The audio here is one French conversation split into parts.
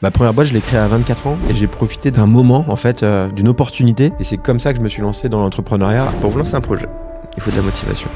Ma première boîte, je l'ai créée à 24 ans et j'ai profité d'un moment, en fait, euh, d'une opportunité. Et c'est comme ça que je me suis lancé dans l'entrepreneuriat. Pour vous lancer un projet, il faut de la motivation.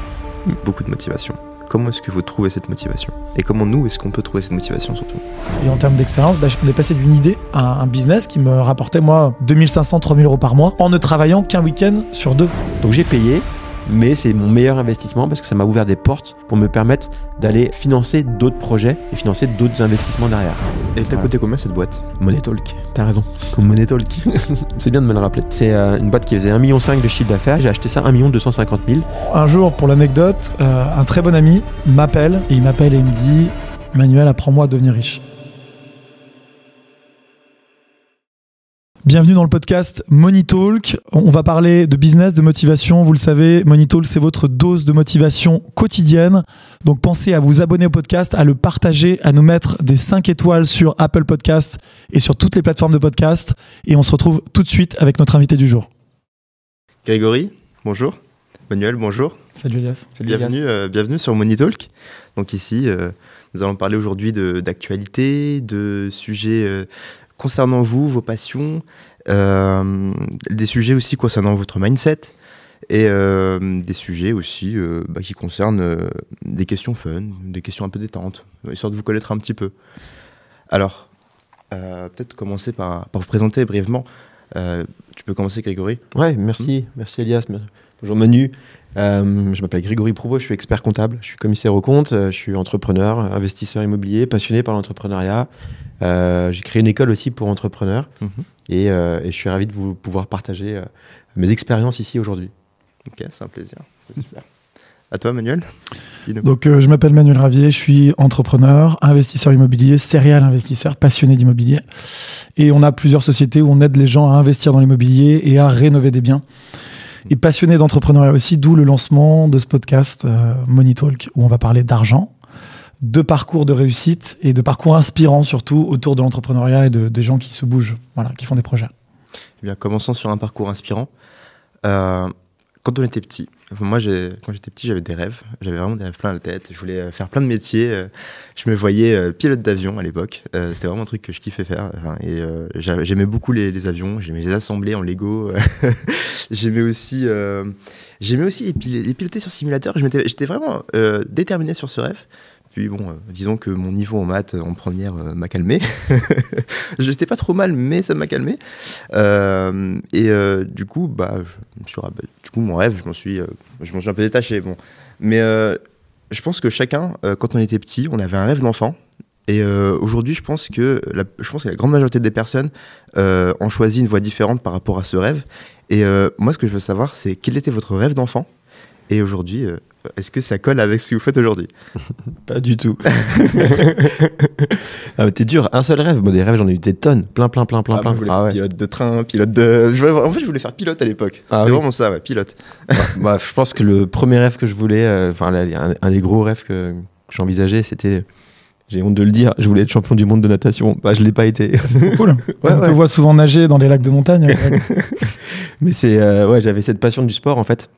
Beaucoup de motivation. Comment est-ce que vous trouvez cette motivation? Et comment nous, est-ce qu'on peut trouver cette motivation surtout? Et en termes d'expérience, bah, on est passé d'une idée à un business qui me rapportait, moi, 2500, 3000 euros par mois en ne travaillant qu'un week-end sur deux. Donc j'ai payé, mais c'est mon meilleur investissement parce que ça m'a ouvert des portes pour me permettre d'aller financer d'autres projets et financer d'autres investissements derrière. Et t'as Voilà. coûté combien cette boîte? Money Talk, t'as raison, comme Money Talk. c'est bien de me le rappeler. C'est euh, une boîte qui faisait 1,5 million de chiffre d'affaires, j'ai acheté ça 1 250 000. Un jour, pour l'anecdote, euh, un très bon ami m'appelle et il m'appelle et il me dit Manuel, apprends-moi à devenir riche. Bienvenue dans le podcast Money Talk. On va parler de business, de motivation. Vous le savez, Money Talk, c'est votre dose de motivation quotidienne. Donc pensez à vous abonner au podcast, à le partager, à nous mettre des 5 étoiles sur Apple Podcast et sur toutes les plateformes de podcast. Et on se retrouve tout de suite avec notre invité du jour. Grégory, bonjour. Manuel, bonjour. Salut Elias. bienvenue, euh, bienvenue sur Money Talk. Donc ici, euh, nous allons parler aujourd'hui de- d'actualité, de, sujets euh, concernant vous, vos passions, euh, des sujets aussi concernant votre mindset et euh, des sujets aussi euh, bah, qui concernent euh, des questions fun, des questions un peu détentes, histoire de vous connaître un petit peu. Alors, peut-être commencer par, par vous présenter brièvement. Tu peux commencer, Grégory Ouais, merci, merci Elias. Bonjour Manu. Je m'appelle Grégory Prouveau, je suis expert comptable, je suis commissaire aux comptes, je suis entrepreneur, investisseur immobilier, passionné par l'entrepreneuriat. Euh, J'ai créé une école aussi pour entrepreneurs Mhm. et, euh, et je suis ravi de vous pouvoir partager euh, mes expériences ici aujourd'hui. Ok, c'est un plaisir. C'est super. À toi, Manuel. Donc, euh, je m'appelle Manuel Ravier, je suis entrepreneur, investisseur immobilier, serial investisseur, passionné d'immobilier. Et on a plusieurs sociétés où on aide les gens à investir dans l'immobilier et à rénover des biens. Et passionné d'entrepreneuriat aussi, d'où le lancement de ce podcast euh, Money Talk, où on va parler d'argent, de parcours de réussite et de parcours inspirants surtout autour de l'entrepreneuriat et de, des gens qui se bougent, voilà, qui font des projets. Eh bien, commençons sur un parcours inspirant. Euh, quand on était petit, moi, quand j'étais petit, j'avais des rêves. J'avais vraiment des rêves plein la tête. Je voulais euh, faire plein de métiers. euh, Je me voyais pilote d'avion à l'époque. C'était vraiment un truc que je kiffais faire. Et j'a- j'aimais beaucoup les, avions. J'aimais les assembler en Lego. j'aimais aussi, j'aimais aussi les, pil- les piloter sur simulateur. J'étais vraiment euh, déterminé sur ce rêve. Puis bon, euh, disons que mon niveau en maths en première euh, m'a calmé. J'étais pas trop mal, mais ça m'a calmé. Euh, et euh, du coup, bah, du coup, mon rêve, je m'en suis, euh, je m'en suis un peu détaché. Bon, mais euh, je pense que chacun, euh, quand on était petit, on avait un rêve d'enfant. Et euh, aujourd'hui, je pense que la, je pense que la grande majorité des personnes euh, ont choisi une voie différente par rapport à ce rêve. Et euh, moi, ce que je veux savoir, c'est quel était votre rêve d'enfant? Et aujourd'hui, euh, est-ce que ça colle avec ce que vous faites aujourd'hui? Pas du tout. ah, t'es dur, un seul rêve. Bon, des rêves, j'en ai eu des tonnes. Plein, plein, plein, plein, Ah, plein. moi, je voulais Ah faire ouais. pilote de train, pilote de. je voulais- En fait, je voulais faire pilote à l'époque. Ah oui. vraiment ça, ouais, pilote. Bah, je pense que le premier rêve que je voulais, euh, enfin un, un des gros rêves que, que j'envisageais, c'était, j'ai honte de le dire, je voulais être champion du monde de natation. Bah, je l'ai pas été. Cool. Ouais, on te voit souvent nager dans les lacs de montagne. Mais c'est, euh, ouais, j'avais cette passion du sport en fait,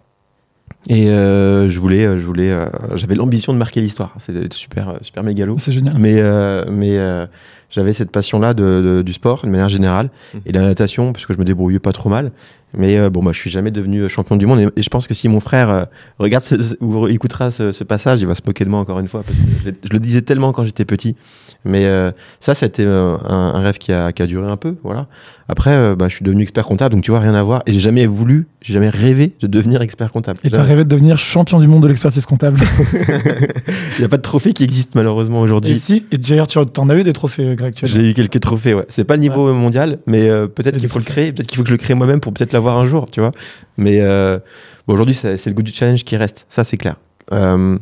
et euh, je voulais, euh, je voulais, euh, j'avais l'ambition de marquer l'histoire. C'était super, euh, super mégalo. C'est génial. Mais, euh, mais euh, j'avais cette passion-là de, de- du sport, de manière générale, Mhm. et de la natation, parce que je me débrouillais pas trop mal. Mais euh, bon, bah, je suis jamais devenu champion du monde. Et, et je pense que si mon frère euh, regarde ce- ou écoutera ce, ce passage, il va se moquer de moi encore une fois. Parce que je le disais tellement quand j'étais petit. Mais euh, ça, c'était euh, un, un rêve qui a, qui a duré un peu. Voilà. Après, euh, bah, je suis devenu expert comptable, donc tu vois, rien à voir. Et j'ai jamais voulu, j'ai jamais rêvé de devenir expert comptable. Et t'as rêvé de devenir champion du monde de l'expertise comptable. Il n'y a pas de trophée qui existe malheureusement et aujourd'hui. si, et d'ailleurs, tu en as eu des trophées, Greg, J'ai eu quelques trophées, ouais. C'est pas le niveau mondial, mais euh, peut-être Et qu'il faut le créer, peut-être qu'il faut que je le crée moi-même pour peut-être l'avoir un jour, tu vois. Mais bon, aujourd'hui, c'est c'est le goût du challenge qui reste, ça c'est clair. Euh,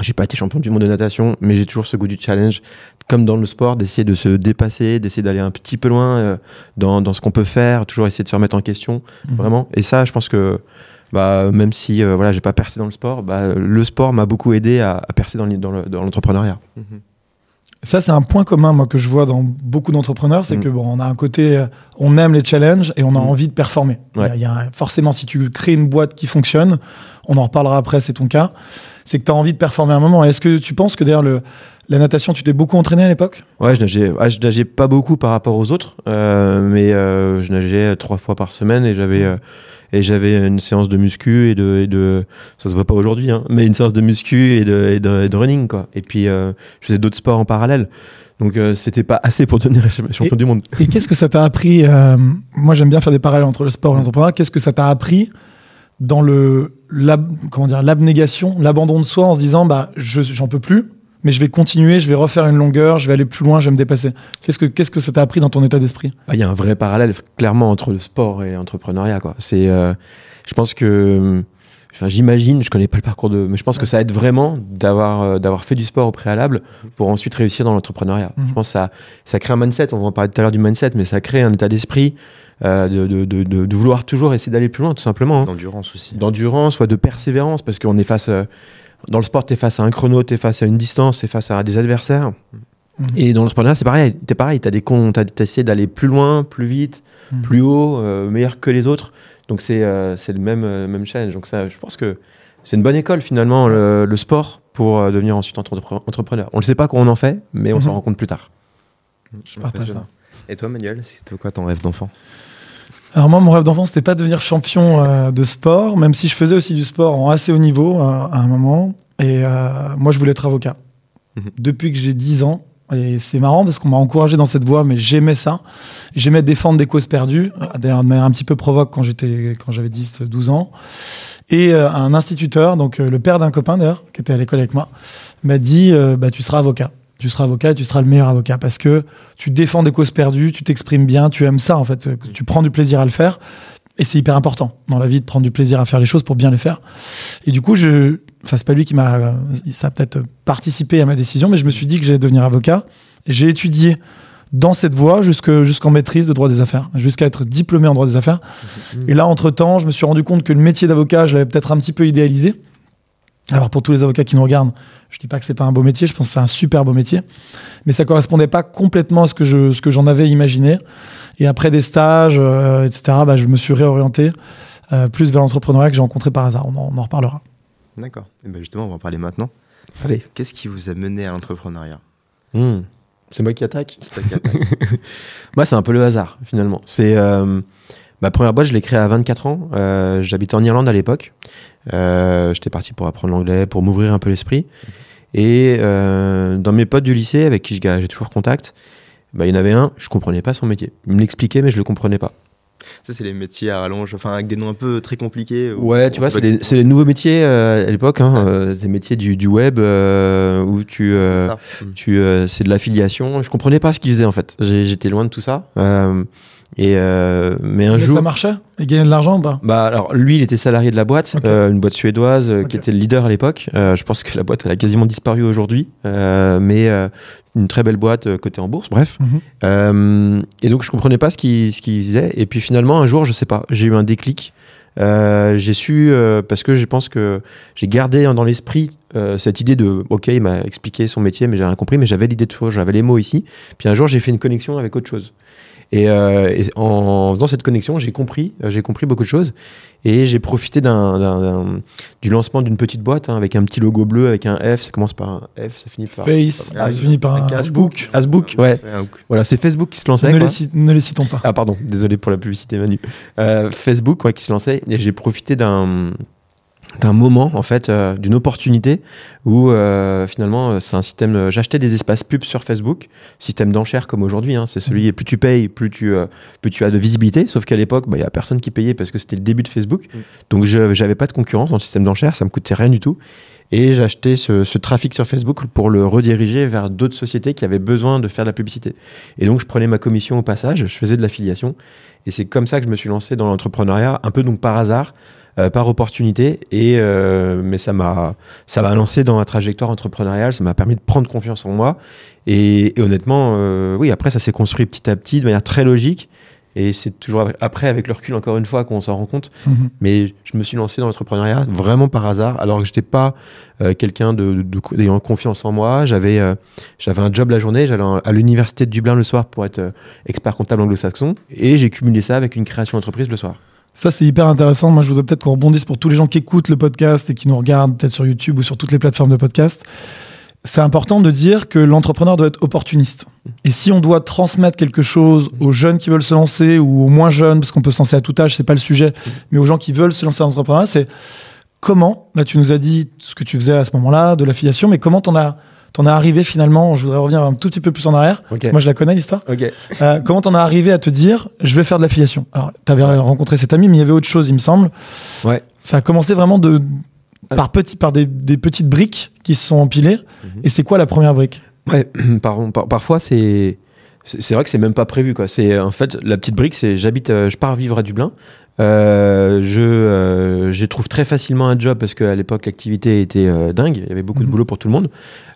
j'ai pas été champion du monde de natation, mais j'ai toujours ce goût du challenge, comme dans le sport, d'essayer de se dépasser, d'essayer d'aller un petit peu loin euh, dans, dans ce qu'on peut faire, toujours essayer de se remettre en question, Mhm. vraiment. Et ça, je pense que bah, même si euh, voilà, j'ai pas percé dans le sport, bah, le sport m'a beaucoup aidé à, à percer dans l'e- dans le- dans l'entrepreneuriat. Ça, c'est un point commun, moi, que je vois dans beaucoup d'entrepreneurs, c'est Mm. que bon, on a un côté, euh, on aime les challenges et on a Mm. envie de performer. Il y a- Ouais. il y a, forcément, si tu crées une boîte qui fonctionne, on en reparlera après, c'est ton cas, c'est que tu as envie de performer un moment. Est-ce que tu penses que d'ailleurs le, La natation, tu t'es beaucoup entraîné à l'époque? Ouais, je nageais, ah, je nageais pas beaucoup par rapport aux autres, euh, mais euh, je nageais trois fois par semaine et j'avais euh, et j'avais une séance de muscu et de, et de ça se voit pas aujourd'hui, hein, mais une séance de muscu et de, et de, et de running quoi. Et puis je faisais d'autres sports en parallèle, donc euh, c'était pas assez pour devenir champion du monde. Et qu'est-ce que ça t'a appris euh, Moi, j'aime bien faire des parallèles entre le sport et l'entrepreneuriat. Qu'est-ce que ça t'a appris dans le comment dire l'abnégation, l'abandon de soi en se disant bah je j'en peux plus, mais je vais continuer, je vais refaire une longueur, je vais aller plus loin, je vais me dépasser. Qu'est-ce que qu'est-ce que ça t'a appris dans ton état d'esprit? Ah, Il y a un vrai parallèle clairement entre le sport et l'entrepreneuriat. Quoi. C'est, euh, je pense que, enfin, j'imagine, je connais pas le parcours de, mais je pense que ça aide vraiment d'avoir euh, d'avoir fait du sport au préalable pour ensuite réussir dans l'entrepreneuriat. Mhm. Je pense que ça ça crée un mindset. On va en parler tout à l'heure du mindset, mais ça crée un état d'esprit euh, de, de, de, de- de vouloir toujours essayer d'aller plus loin, tout simplement. hein. D'endurance aussi. D'endurance, soit de persévérance, parce qu'on est face euh, dans le sport, tu es face à un chrono, tu es face à une distance, tu es face à des adversaires. Mhm. Et dans l'entrepreneuriat, c'est pareil. Tu es pareil. Tu as des comptes, tu as essayé d'aller plus loin, plus vite, Mhm. plus haut, euh, meilleur que les autres. Donc c'est euh, c'est le même, euh, même challenge. Donc ça, je pense que c'est une bonne école finalement, le, le sport, pour euh, devenir ensuite entrepre- entrepreneur. On ne sait pas quand on en fait, mais on Mhm. s'en rend compte plus tard. Je partage ça. Et toi, Manuel, c'était quoi ton rêve d'enfant? Alors moi, mon rêve d'enfant, c'était pas de devenir champion euh, de sport, même si je faisais aussi du sport en assez haut niveau euh, à un moment. Et euh, moi, je voulais être avocat. Mhm. Depuis que j'ai 10 ans. Et c'est marrant parce qu'on m'a encouragé dans cette voie, mais j'aimais ça. J'aimais défendre des causes perdues, euh, d'ailleurs de manière un petit peu provoque quand j'étais, quand j'avais 10, 12 ans. Et euh, un instituteur, donc euh, le père d'un copain d'ailleurs, qui était à l'école avec moi, m'a dit bah, Tu seras avocat. Tu seras avocat et tu seras le meilleur avocat parce que tu défends des causes perdues, tu t'exprimes bien, tu aimes ça en fait, tu prends du plaisir à le faire. Et c'est hyper important dans la vie de prendre du plaisir à faire les choses pour bien les faire. Et du coup, je, enfin, c'est pas lui qui m'a, ça a peut-être participé à ma décision, mais je me suis dit que j'allais devenir avocat. Et j'ai étudié dans cette voie jusque- jusqu'en maîtrise de droit des affaires, jusqu'à être diplômé en droit des affaires. Et là, entre-temps, je me suis rendu compte que le métier d'avocat, je l'avais peut-être un petit peu idéalisé. Alors pour tous les avocats qui nous regardent, je dis pas que c'est pas un beau métier, je pense que c'est un super beau métier, mais ça correspondait pas complètement à ce que je, ce que j'en avais imaginé. Et après des stages, euh, etc., bah, je me suis réorienté euh, plus vers l'entrepreneuriat que j'ai rencontré par hasard. On en, on en reparlera. D'accord. Et ben justement, on va en parler maintenant. Allez. Qu'est-ce qui vous a mené à l'entrepreneuriat? Hmm. C'est moi qui attaque? C'est toi qui attaque. Moi, c'est un peu le hasard, finalement. C'est euh, ma première boîte, je l'ai créée à 24 ans. Euh, J'habitais en Irlande à l'époque. Euh, J'étais parti pour apprendre l'anglais, pour m'ouvrir un peu l'esprit. Et euh, dans mes potes du lycée, avec qui j'ai toujours contact, bah, il y en avait un, je comprenais pas son métier. Il me l'expliquait, mais je le comprenais pas. Ça, c'est les métiers à rallonge, enfin, avec des noms un peu très compliqués. Ouais, tu vois, c'est les, nouveaux métiers euh, à l'époque, hein, euh, des métiers du, du web euh, où tu, euh, tu euh, c'est de l'affiliation. Je comprenais pas ce qu'ils faisaient en fait. J'étais loin de tout ça. Et euh, mais un Mais jour, ça marchait? Il gagnait de l'argent ou pas? Bah alors lui, il était salarié de la boîte, euh, une boîte suédoise euh, qui était le leader à l'époque. Je pense que la boîte elle a quasiment disparu aujourd'hui, mais une très belle boîte cotée en bourse. Bref. Mhm. Et donc je comprenais pas ce qu'il ce qu'il disait. Et puis finalement un jour, je sais pas, j'ai eu un déclic. Euh, j'ai su euh, parce que je pense que j'ai gardé dans l'esprit euh, cette idée de ok, il m'a expliqué son métier, mais j'ai rien compris, mais j'avais l'idée de choses, j'avais les mots ici. Puis un jour, j'ai fait une connexion avec autre chose. Et, euh, et en faisant cette connexion, j'ai compris, euh, j'ai compris beaucoup de choses. Et j'ai profité d'un, d'un- d'un- du lancement d'une petite boîte hein, avec un petit logo bleu, avec un F. Ça commence par un F, ça finit par Face, Ah, ça finit par un Asbook. Asbook, ouais. Un. Voilà, c'est Facebook qui se lançait. Ne quoi. les, cite- ne les citons pas. Ah pardon, désolé pour la publicité Manu. Euh, Facebook ouais, qui se lançait et j'ai profité d'un d'un moment en fait euh, d'une opportunité où euh, finalement euh, c'est un système euh, j'achetais des espaces pubs sur Facebook système d'enchères comme aujourd'hui hein, c'est celui plus tu payes plus tu plus tu as de visibilité sauf qu'à l'époque bah, il y a personne qui payait parce que c'était le début de Facebook. Mm. donc je j'avais pas de concurrence dans le système d'enchères ça me coûtait rien du tout. Et j'achetais ce, ce trafic sur Facebook pour le rediriger vers d'autres sociétés qui avaient besoin de faire de la publicité. Et donc je prenais ma commission au passage je faisais de l'affiliation. Et c'est comme ça que je me suis lancé dans l'entrepreneuriat un peu donc par hasard euh, par opportunité et euh, mais ça m'a ça m'a lancé dans la trajectoire entrepreneuriale ça m'a permis de prendre confiance en moi et, et honnêtement euh, oui après ça s'est construit petit à petit de manière très logique et c'est toujours après avec le recul encore une fois qu'on s'en rend compte. Mhm. mais je me suis lancé dans l'entrepreneuriat vraiment par hasard alors que j'étais pas euh, quelqu'un d'ayant confiance en moi. J'avais euh, j'avais un job la journée j'allais à l'université de Dublin le soir pour être euh, expert comptable anglo-saxon et j'ai cumulé ça avec une création d'entreprise le soir Ça, c'est hyper intéressant. Moi, je voudrais peut-être qu'on rebondisse pour tous les gens qui écoutent le podcast et qui nous regardent peut-être sur YouTube ou sur toutes les plateformes de podcast. c'est important de dire que l'entrepreneur doit être opportuniste. Et si on doit transmettre quelque chose aux jeunes qui veulent se lancer ou aux moins jeunes, parce qu'on peut se lancer à tout âge, c'est pas le sujet, mais aux gens qui veulent se lancer dans l'entrepreneuriat, c'est comment, là tu nous as dit ce que tu faisais à ce moment-là, de l'affiliation, mais comment t'en as, t'en as arrivé finalement, je voudrais revenir un tout petit peu plus en arrière, moi je la connais l'histoire. Euh, comment t'en as arrivé à te dire je vais faire de l'affiliation? Alors t'avais rencontré cet ami, mais il y avait autre chose il me semble. Ouais. Ça a commencé vraiment de, par, petit, par des, des petites briques qui se sont empilées. Et c'est quoi la première brique? Ouais, par- par- parfois c'est c'est vrai que c'est même pas prévu quoi. C'est en fait la petite brique, c'est j'habite, euh, je pars vivre à Dublin. Euh, je euh, je trouve très facilement un job parce qu'à l'époque l'activité était euh, dingue. Il y avait beaucoup de Mhm. boulot pour tout le monde.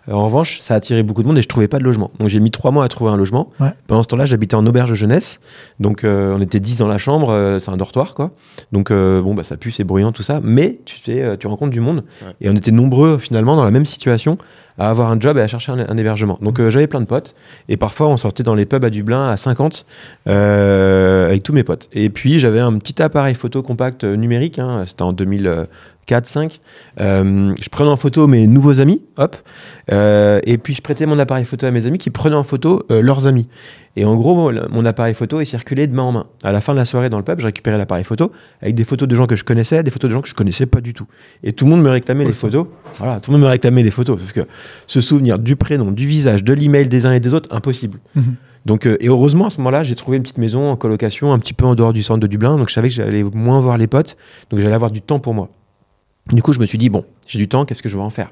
En revanche, ça attirait beaucoup de monde et je trouvais pas de logement. Donc j'ai mis trois mois à trouver un logement. Ouais. Pendant ce temps-là, j'habitais en auberge jeunesse. Donc euh, on était 10 dans la chambre. euh, c'est un dortoir quoi. Donc euh, bon bah ça pue, c'est bruyant tout ça. Mais tu sais, euh, tu rencontres du monde Ouais. et on était nombreux finalement dans la même situation à avoir un job et à chercher un, un hébergement. Donc euh, j'avais plein de potes et parfois on sortait dans les pubs à Dublin à 50 euh, avec tous mes potes. Et puis j'avais un petit appareil photo compact euh, numérique, hein, c'était en 2004-5. Euh, je prenais en photo mes nouveaux amis, hop, euh, et puis je prêtais mon appareil photo à mes amis qui prenaient en photo euh, leurs amis. Et en gros, mon- mon appareil photo est circulé de main en main. À la fin de la soirée dans le pub, je récupérais l'appareil photo avec des photos de gens que je connaissais, des photos de gens que je connaissais pas du tout. Et tout le monde me réclamait les photos. Voilà, tout le monde me réclamait les photos. Parce que se souvenir du prénom, du visage, de l'email des uns et des autres, impossible. Mhm. Donc, euh, et heureusement, à ce moment-là, j'ai trouvé une petite maison en colocation, un petit peu en dehors du centre de Dublin. Donc, je savais que j'allais moins voir les potes. Donc, j'allais avoir du temps pour moi. Du coup, je me suis dit, bon, j'ai du temps, qu'est-ce que je vais en faire?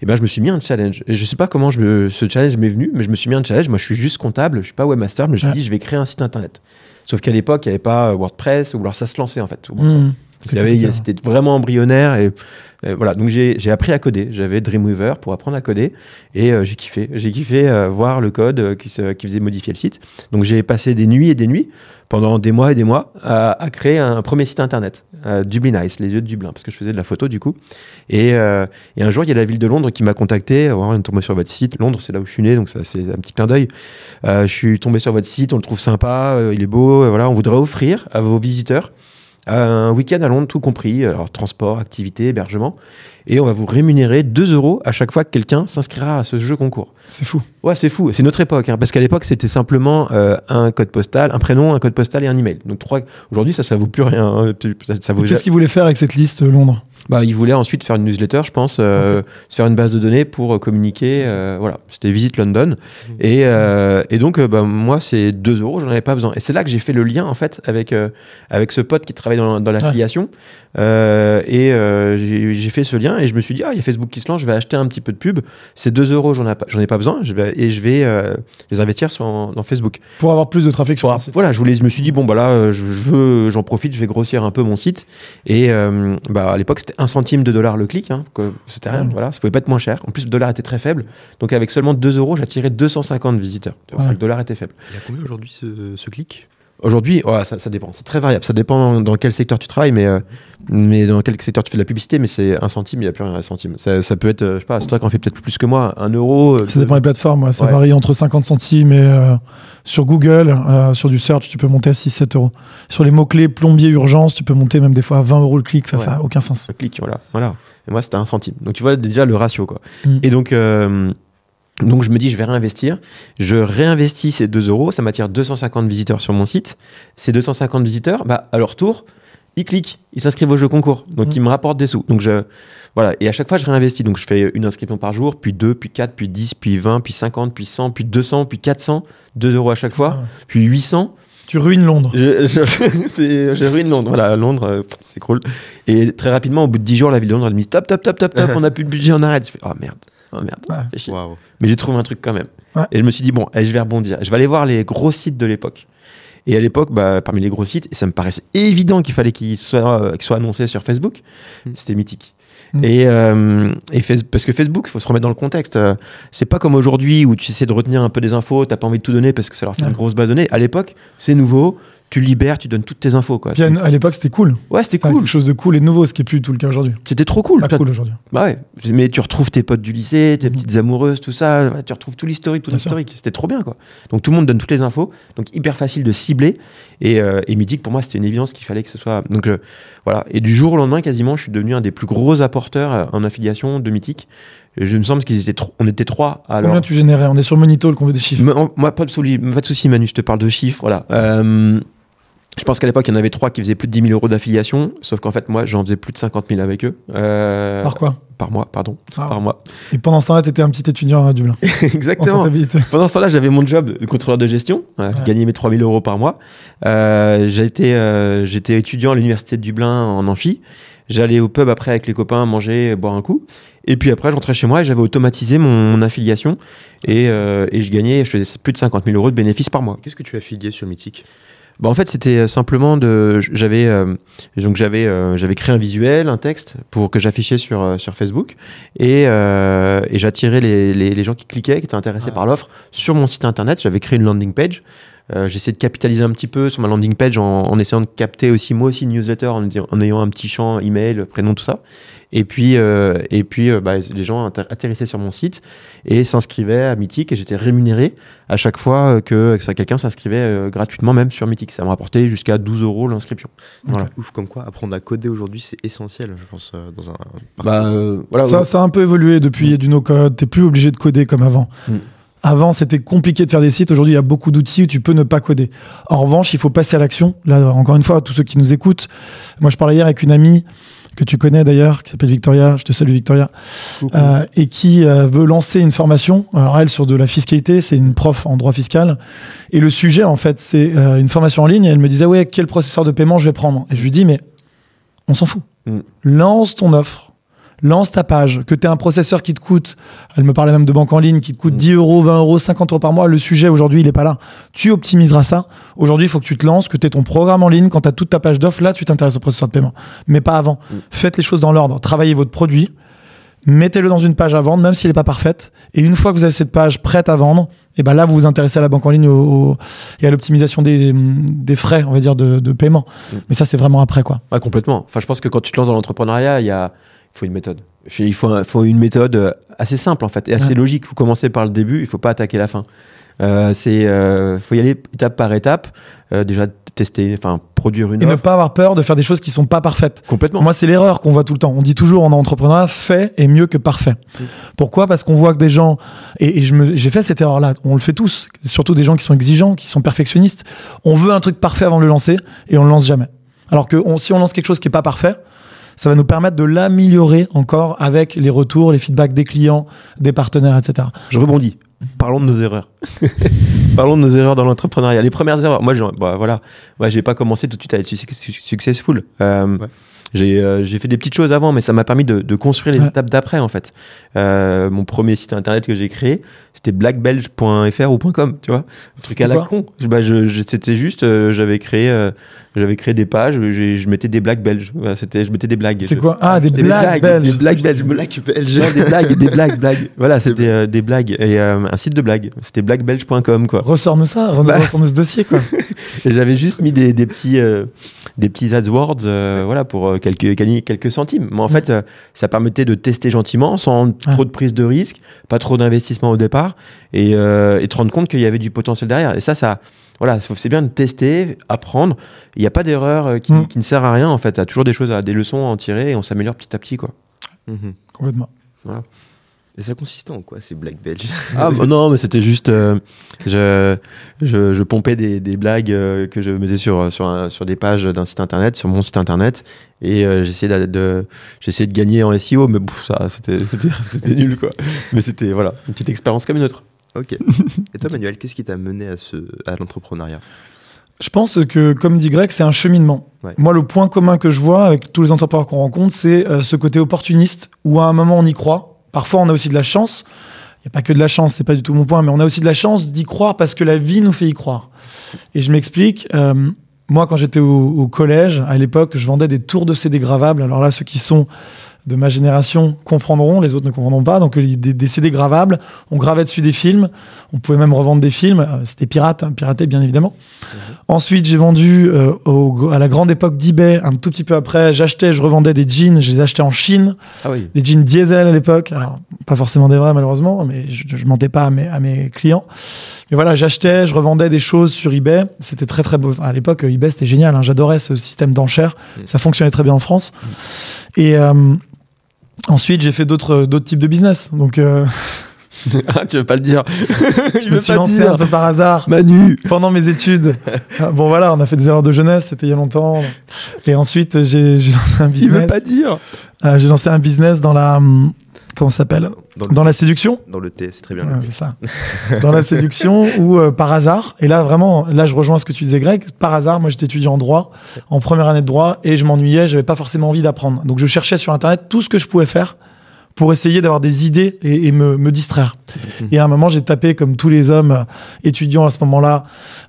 Et ben, je me suis mis un challenge. Et je sais pas comment je me- ce challenge m'est venu, mais je me suis mis un challenge. Moi, je suis juste comptable, je suis pas webmaster, mais je me suis dit, je vais créer un site internet. Sauf qu'à l'époque, il n'y avait pas WordPress, ou alors ça se lançait en fait. Mmh. C'était vraiment embryonnaire et euh, voilà. Donc j'ai appris à coder. J'avais Dreamweaver pour apprendre à coder et euh, j'ai kiffé. J'ai kiffé euh, voir le code euh, qui, se- qui faisait modifier le site. Donc j'ai passé des nuits et des nuits pendant des mois et des mois à, à créer un premier site internet, euh, Dublin Ice, les yeux de Dublin, parce que je faisais de la photo du coup. Et, et un jour, il y a la ville de Londres qui m'a contacté. Oh, on est tombé sur votre site. Londres, c'est là où je suis né, donc ça, c'est un petit clin d'œil. Je suis tombé sur votre site, on le trouve sympa, il est beau. voilà, on voudrait offrir à vos visiteurs un week-end à Londres, tout compris, alors transport, activité, hébergement, et on va vous rémunérer 2 euros à chaque fois que quelqu'un s'inscrira à ce jeu concours. C'est fou. Ouais, c'est fou, c'est notre époque, hein, parce qu'à l'époque c'était simplement euh, un code postal, un prénom, un code postal et un email. Donc trois. Aujourd'hui, ça, ça vaut plus rien. hein, tu- ça, ça vaut Et Qu'est-ce qu'ils voulaient faire avec cette liste euh, Londres? Bah, ils voulaient ensuite faire une newsletter, je pense, euh, se faire une base de données pour euh, communiquer. euh, voilà, c'était Visite London. Et, euh, et donc, euh, bah, moi, c'est 2 euros, j'en avais pas besoin. Et c'est là que j'ai fait le lien, en fait, avec, euh, avec ce pote qui travaille dans, dans l'affiliation. Euh, et euh, j'ai fait ce lien et je me suis dit, ah, il y a Facebook qui se lance, je vais acheter un petit peu de pub. C'est 2 euros, j'en ai, pas- j'en ai pas besoin. Je vais, et je vais euh, les investir sur, dans Facebook. Pour avoir plus de trafic sur site. voilà, je, voulais, je me suis dit, bon, bah là, je, je veux, j'en profite, je vais grossir un peu mon site. Et euh, bah, à l'époque, c'était un centime de dollar le clic. Hein, que c'était rien, Ouais. voilà, ça pouvait pas être moins cher. En plus, le dollar était très faible. Donc, avec seulement 2 euros, j'attirais 250 visiteurs. Ouais. Le dollar était faible. Il y a combien aujourd'hui ce, ce clic? Aujourd'hui, ouais, ça, ça dépend. C'est très variable. Ça dépend dans, quel secteur tu travailles, mais, euh, mais dans quel secteur tu fais de la publicité. Mais c'est un centime, il n'y a plus rien à un centime. Ça, ça peut être, euh, je sais pas, c'est toi qui en fais peut-être plus que moi, un euro. euh, Ça dépend des plateformes, ouais. ça Ouais. varie entre 50 centimes et euh, sur Google, sur du search, tu peux monter à 6-7 euros. Sur les mots-clés plombier urgence, tu peux monter même des fois à 20 euros le clic, ça Ouais. ça a aucun sens. Un clic, voilà. voilà. Et moi, c'était un centime. Donc, tu vois déjà le ratio, quoi. Mm. Et donc, donc, je me dis, je vais réinvestir. Je réinvestis ces 2 euros. Ça m'attire 250 visiteurs sur mon site. Ces 250 visiteurs, bah, à leur tour, ils cliquent, ils s'inscrivent au jeu concours. Donc, Mm. ils me rapportent des sous. Donc, je, voilà. Et à chaque fois, je réinvestis. Donc, je fais une inscription par jour, puis 2, puis 4, puis 10, puis 20, puis 50, puis 100, puis 200, puis 400, 2 euros à chaque fois, Ah. puis 800. Tu ruines Londres. Je, je, c'est- je ruine Londres. Voilà, Londres, euh, c'est cool. Et très rapidement, au bout de 10 jours, la ville de Londres, elle me dit stop, stop, stop, stop, stop, on n'a plus de budget, on arrête. Je fais, oh merde, oh merde. Ouais. chier. Mais j'ai trouvé un truc quand même. Ouais. Et je me suis dit, bon, allez, je vais rebondir. Je vais aller voir les gros sites de l'époque. Et à l'époque, bah, parmi les gros sites, et ça me paraissait évident qu'il fallait qu'ils soient, euh, sur Facebook, Mm. c'était mythique. Mm. Et, euh, et parce que Facebook, il faut se remettre dans le contexte. euh, c'est pas comme aujourd'hui où tu essaies de retenir un peu des infos, t'as pas envie de tout donner parce que ça leur fait une grosse base de données. À l'époque, c'est nouveau, tu libères, tu donnes toutes tes infos. Quoi. Puis à, l'époque, c'était cool. Ouais, c'était cool. quelque chose de cool et de nouveau, ce qui est plus tout le cas aujourd'hui. C'était trop cool. Pas cool aujourd'hui. Bah ouais. Mais tu retrouves tes potes du lycée, tes Mhm. petites amoureuses, tout ça. Tu retrouves tout l'historique, tout l'historique. C'était trop bien, quoi. Donc tout le monde donne toutes les infos. Donc hyper facile de cibler. Et, euh, et Mythique, pour moi, c'était une évidence qu'il fallait que ce soit. Donc euh, voilà. Et du jour au lendemain, quasiment, je suis devenu un des plus gros apporteurs euh, en affiliation de Mythique. Je me semble qu'ils étaient on était trois. Alors, Combien tu générais? On est sur Monitol qu'on veut des chiffres. Moi, pas de, souci, pas de souci, Manu, je te parle de chiffres. Voilà. Euh, je pense qu'à l'époque, il y en avait trois qui faisaient plus de 10 000 euros d'affiliation, sauf qu'en fait, moi, j'en faisais plus de 50 000 avec eux. Euh, Par quoi? Par mois, pardon. Ah. Par mois. Et pendant ce temps-là, tu étais un petit étudiant à Dublin. En Exactement. Pendant ce temps-là, j'avais mon job de contrôleur de gestion. Je Ouais. gagnais mes 3 000 euros par mois. Euh, euh, J'étais étudiant à l'université de Dublin en amphi. J'allais au pub après avec les copains manger, boire un coup. Et puis après, j'entrais chez moi et j'avais automatisé mon, mon affiliation. Et, euh, et je gagnais, je faisais plus de 50 000 euros de bénéfices par mois. Qu'est-ce que tu as affilié sur Mythique? Bah, en fait, c'était simplement de. J'avais euh, donc j'avais euh, j'avais créé un visuel, un texte pour que j'affichais sur euh, sur Facebook et, euh, et j'attirais les, les, les gens qui cliquaient, qui étaient intéressés Ah. par l'offre sur mon site internet. J'avais créé une landing page. Euh, J'essayais de capitaliser un petit peu sur ma landing page en, en essayant de capter aussi moi aussi une newsletter en, en ayant un petit champ email, prénom, tout ça. Et puis euh, et puis euh, bah, les gens atterrissaient sur mon site et s'inscrivaient à Mythique et j'étais rémunéré à chaque fois euh, que, que ça- quelqu'un s'inscrivait euh, gratuitement même sur Mythique. Ça me rapportait jusqu'à 12 euros l'inscription. Voilà. Ouf, comme quoi apprendre à coder aujourd'hui, c'est essentiel, je pense, euh, dans un. Bah, euh, voilà, Ça, ça a un peu évolué depuis il y a du no-code. T'es plus obligé de coder comme avant. Mm. Avant, c'était compliqué de faire des sites. Aujourd'hui, il y a beaucoup d'outils où tu peux ne pas coder. En revanche, il faut passer à l'action. Là, encore une fois, tous ceux qui nous écoutent, moi, je parlais hier avec une amie que tu connais d'ailleurs, qui s'appelle Victoria. Je te salue, Victoria. Euh, et qui euh, veut lancer une formation. Alors elle sur de la fiscalité, c'est une prof en droit fiscal. Et le sujet en fait, c'est euh, une formation en ligne. Et elle me disait ouais, quel processeur de paiement je vais prendre? Et je lui dis mais on s'en fout. Mm. Lance ton offre. Lance ta page, que tu aies un processeur qui te coûte, elle me parlait même de banque en ligne, qui te coûte Mm. 10 euros, 20 euros, 50 euros par mois. Le sujet aujourd'hui, il est pas là. Tu optimiseras ça. Aujourd'hui, il faut que tu te lances, que tu aies ton programme en ligne. Quand tu as toute ta page d'offre, là, tu t'intéresses au processeur de paiement. Mais pas avant. Mm. Faites les choses dans l'ordre. Travaillez votre produit mettez-le dans une page à vendre, même s'il n'est pas parfaite. Et une fois que vous avez cette page prête à vendre, et ben là, vous vous intéressez à la banque en ligne au- au- et à l'optimisation des, des frais, on va dire, de, de paiement. Mm. Mais ça, c'est vraiment après, quoi. Ouais, complètement. Enfin, je pense que quand tu te lances dans l'entrepreneuriat, il y a, faut une méthode. Il faut, un- faut une méthode euh, assez simple en fait et assez Ouais. logique. Il faut commencer par le début, il faut pas attaquer la fin. Euh, c'est, euh, faut y aller étape par étape. Euh, déjà tester, enfin produire une Et ne pas avoir peur de faire des choses qui sont pas parfaites. Complètement. Moi, c'est l'erreur qu'on voit tout le temps. On dit toujours en entrepreneuriat, fait est mieux que parfait. Pourquoi? Parce qu'on voit que des gens, et, j'ai fait cette erreur-là, on le fait tous, surtout des gens qui sont exigeants, qui sont perfectionnistes. On veut un truc parfait avant de le lancer et on le lance jamais. Alors que on- si on lance quelque chose qui est pas parfait, ça va nous permettre de l'améliorer encore avec les retours, les feedbacks des clients, des partenaires, etc. Je rebondis. Parlons de nos erreurs. Parlons de nos erreurs dans l'entrepreneuriat. Les premières erreurs. Moi, j'en- bah, voilà. Ouais, j'ai pas commencé tout de suite à être suc- suc- successful. Euh, Ouais. J'ai euh, j'ai fait des petites choses avant, mais ça m'a permis de, de construire les Ouais. étapes d'après, en fait. Euh, mon premier site internet que j'ai créé, c'était blackbelge.fr ou .com, tu vois. Un truc C'était à la con. Je- Bah, je, je- c'était juste, euh, j'avais créé, euh, j'avais créé des pages, j'ai- je mettais des blagues belges. Voilà, c'était, je mettais des blagues. C'est Je- quoi Ah, des Des blagues blagues, belges. des blagues belges. Black belge. Ouais, des blagues, des blagues, blagues. Voilà, c'était euh, des blagues et euh, un site de blagues. C'était blackbelge.com quoi. Ressors-nous ça, Bah. ressors-nous ce dossier, quoi. Et j'avais juste mis des, des petits euh, des petits AdWords euh, voilà pour quelques gagner quelques centimes. Mais en fait, euh, ça permettait de tester gentiment sans trop de prise de risque, pas trop d'investissement au départ et, euh, et te rendre compte qu'il y avait du potentiel derrière. Et ça ça voilà, c'est bien de tester, apprendre. Il n'y a pas d'erreur euh, qui, Mm. qui ne sert à rien en fait. Il y a toujours des choses, à, des leçons à en tirer et on s'améliore petit à petit quoi. Mhm. Complètement. Et ça consistait en quoi ces black belges? Ah bah non, mais c'était juste. euh, je, je, je pompais des, des blagues euh, que je mettais sur, sur, un- sur des pages d'un site internet, sur mon site internet, et euh, j'essayais de, de, j'essayais de gagner en SEO, mais bouf, ça, c'était, c'était, c'était nul, quoi. Mais c'était, voilà, une petite expérience comme une autre. Ok. Et toi, Manuel, qu'est-ce qui t'a mené à, ce, à l'entrepreneuriat? Je pense que, comme dit Greg, c'est un cheminement. Ouais. Moi, le point commun que je vois avec tous les entrepreneurs qu'on rencontre, c'est euh, ce côté opportuniste où à un moment on y croit. Parfois, on a aussi de la chance. Il n'y a pas que de la chance, c'est pas du tout mon point, mais on a aussi de la chance d'y croire parce que la vie nous fait y croire. Et je m'explique. euh, moi, quand j'étais au, au collège, à l'époque, je vendais des tours de CD gravables. Alors là, ceux qui sont de ma génération comprendront, les autres ne comprendront pas. Donc, des, des CD gravables, on gravait dessus des films. On pouvait même revendre des films. Euh, C'était pirate, hein, piraté, bien évidemment. Ensuite, j'ai vendu euh, au- à la grande époque d'eBay, un tout petit peu après, j'achetais, je revendais des jeans, je les achetais en Chine, Ah oui. des jeans diesel à l'époque. Alors, pas forcément des vrais malheureusement, mais je, je mentais pas à mes, à mes clients. Mais voilà, j'achetais, je revendais des choses sur eBay. C'était très très beau. À l'époque, eBay c'était génial. hein. J'adorais ce système d'enchères. Mm. Ça fonctionnait très bien en France. Et euh, Ensuite, j'ai fait d'autres d'autres types de business. Donc, euh, Ah, tu veux pas le dire je me suis lancé un peu par hasard Manu pendant mes études. Ah, bon, voilà, on a fait des erreurs de jeunesse, c'était il y a longtemps. Et ensuite, j'ai lancé un Il veut business. pas dire Euh, j'ai lancé un business dans la. hum, Comment ça s'appelle? Dans le, Dans la séduction. dans le thé, c'est très bien. Thé. c'est ça. Dans la séduction ou euh, par hasard. Et là, vraiment, là, je rejoins ce que tu disais, Greg. Par hasard, moi, j'étais étudiant en droit, en première année de droit, et je m'ennuyais, j'avais pas forcément envie d'apprendre. Donc, je cherchais sur Internet tout ce que je pouvais faire pour essayer d'avoir des idées et, et me, me distraire. Et à un moment, j'ai tapé, comme tous les hommes étudiants à ce moment-là,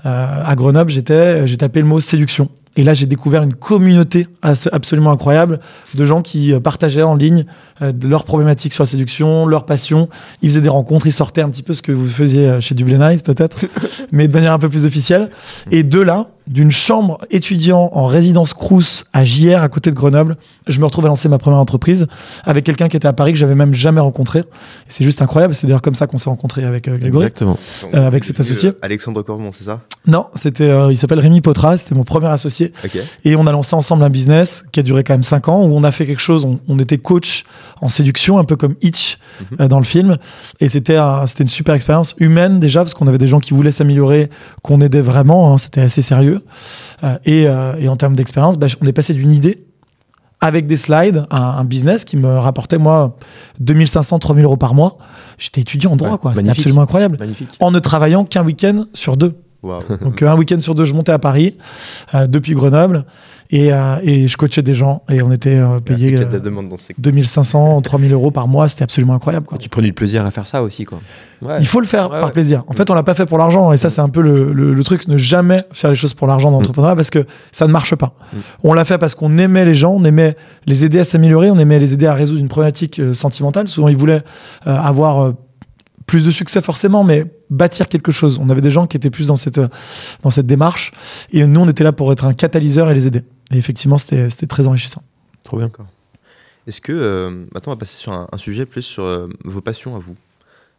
euh, à Grenoble, j'étais, j'ai tapé le mot séduction. Et là, j'ai découvert une communauté absolument incroyable de gens qui euh, partageaient en ligne euh, de leurs problématiques sur la séduction, leurs passions. Ils faisaient des rencontres, ils sortaient un petit peu ce que vous faisiez euh, chez Dublin Eyes, peut-être, mais de manière un peu plus officielle. Et de là, d'une chambre étudiant en résidence Crous à JR, à côté de Grenoble, je me retrouve à lancer ma première entreprise avec quelqu'un qui était à Paris que j'avais même jamais rencontré. Et c'est juste incroyable. C'est d'ailleurs comme ça qu'on s'est rencontré avec euh, Grégory. Exactement. Euh, avec cet associé. euh, Alexandre Cormon, c'est ça? Non, c'était, euh, il s'appelle Rémi Potra, c'était mon premier associé. Ok. Et on a lancé ensemble un business qui a duré quand même 5 ans, où on a fait quelque chose, on, on était coach en séduction, un peu comme Hitch Mhm. euh, dans le film. Et c'était un- c'était une super expérience humaine déjà, parce qu'on avait des gens qui voulaient s'améliorer, qu'on aidait vraiment, hein, c'était assez sérieux. Euh, et, euh, et en termes d'expérience, bah, on est passé d'une idée avec des slides, à un business qui me rapportait, moi, 2500, 3000 euros par mois. J'étais étudiant en droit, Ouais, quoi. C'était absolument incroyable. Magnifique. En ne travaillant qu'un week-end sur deux. Donc un week-end sur deux, je montais à Paris euh, depuis Grenoble et, euh, et je coachais des gens et on était euh, payé Merci, qu'il y a de la euh, demande dans ce secteur. 2500, 3000 euros par mois. C'était absolument incroyable. Quoi. Tu prenais du plaisir à faire ça aussi, quoi. Ouais. Il faut le faire Ouais, par ouais. plaisir. En fait, on l'a pas fait pour l'argent et ça, c'est un peu le, le- le truc ne jamais faire les choses pour l'argent dans l'entrepreneuriat parce que ça ne marche pas. Mm. On l'a fait parce qu'on aimait les gens, on aimait les aider à s'améliorer, on aimait les aider à résoudre une problématique euh, sentimentale. Souvent, ils voulaient euh, avoir euh, plus de succès forcément, mais bâtir quelque chose. On avait des gens qui étaient plus dans cette, dans cette démarche et nous, on était là pour être un catalyseur et les aider. Et effectivement, c'était très enrichissant. Trop bien. Est-ce que, euh, maintenant on va passer sur un, un sujet plus sur euh, vos passions à vous.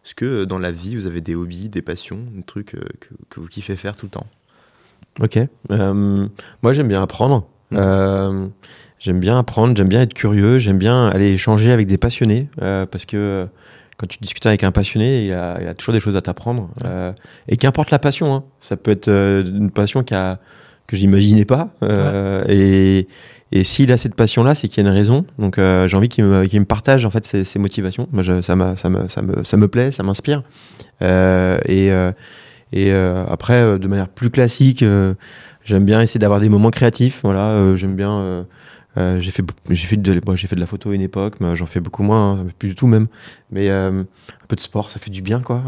Est-ce que euh, dans la vie vous avez des hobbies, des passions, des trucs euh, que, que vous kiffez faire tout le temps? Ok. Euh, moi, j'aime bien apprendre. Euh, j'aime bien apprendre, j'aime bien être curieux, j'aime bien aller échanger avec des passionnés euh, parce que euh, quand tu discutes avec un passionné, il a, il a toujours des choses à t'apprendre. Euh, et qu'importe la passion, hein. ça peut être euh, une passion qui a, que j'imaginais pas. euh, Et, et s'il a cette passion-là, c'est qu'il y a une raison. Donc euh, j'ai envie qu'il me, qu'il me partage en fait ses, ses motivations. Moi, je- ça, me, ça, me, ça me plaît, ça m'inspire. Euh, et et après, de manière plus classique, j'aime bien essayer d'avoir des moments créatifs. Voilà, j'aime bien. j'ai fait, j'ai fait de, j'ai fait de la photo à une époque, mais j'en fais beaucoup moins, hein, plus du tout même. Mais un peu de sport, ça fait du bien, quoi.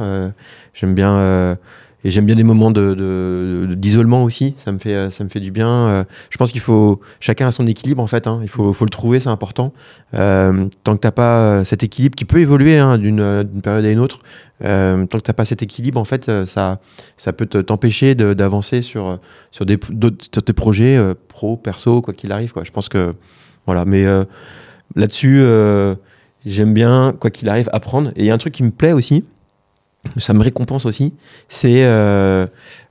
J'aime bien. Et j'aime bien des moments de, de- de- d'isolement aussi. Ça me fait, ça me fait du bien. Euh, je pense qu'il faut chacun a son équilibre en fait. hein. Il faut, faut le trouver, c'est important. Euh, tant que t'as pas euh, cet équilibre qui peut évoluer hein, d'une, période à une autre, tant que t'as pas cet équilibre, en fait, ça, ça peut te- t'empêcher d'avancer sur sur des sur tes projets euh, pro, perso, quoi qu'il arrive. Je pense que voilà. Mais là-dessus, j'aime bien quoi qu'il arrive apprendre. Et il y a un truc qui me plaît aussi. Ça me récompense aussi. C'est euh,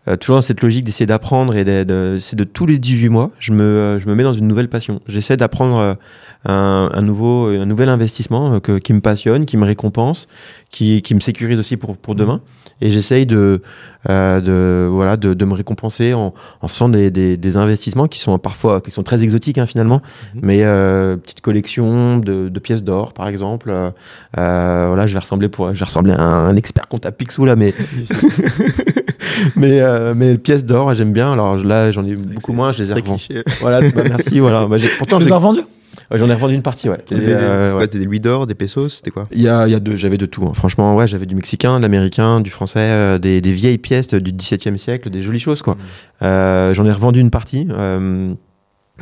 euh, toujours dans cette logique d'essayer d'apprendre et de, c'est de tous les 18 mois, je me, euh, je me mets dans une nouvelle passion. J'essaie d'apprendre un, un nouveau, un nouvel investissement euh, que- qui me passionne, qui me récompense, qui, qui me sécurise aussi pour, pour demain. Et j'essaye de, euh, de, voilà, de, de me récompenser en, en faisant des, des, des investissements qui sont parfois qui sont très exotiques hein, finalement, Mhm. mais euh, petite collection de, de pièces d'or par exemple. Euh, voilà, je vais ressembler pour, je vais ressembler à un, un expert comptable Picsou là, mais mais euh, mais pièces d'or, j'aime bien. Alors là, j'en ai beaucoup moins, je les ai revendus. Voilà, bah, merci. Voilà, Bah, pourtant j'ai- les as revendus ouais, j'en ai revendu une partie, ouais. C'était des, euh, ouais. des louis d'or, des pesos, c'était quoi? Il y a, il y a deux, j'avais de tout. hein. Franchement, ouais, j'avais du mexicain, de l'américain, du français, euh, des, des vieilles pièces du XVIIe siècle, des jolies choses, quoi. Euh, j'en ai revendu une partie.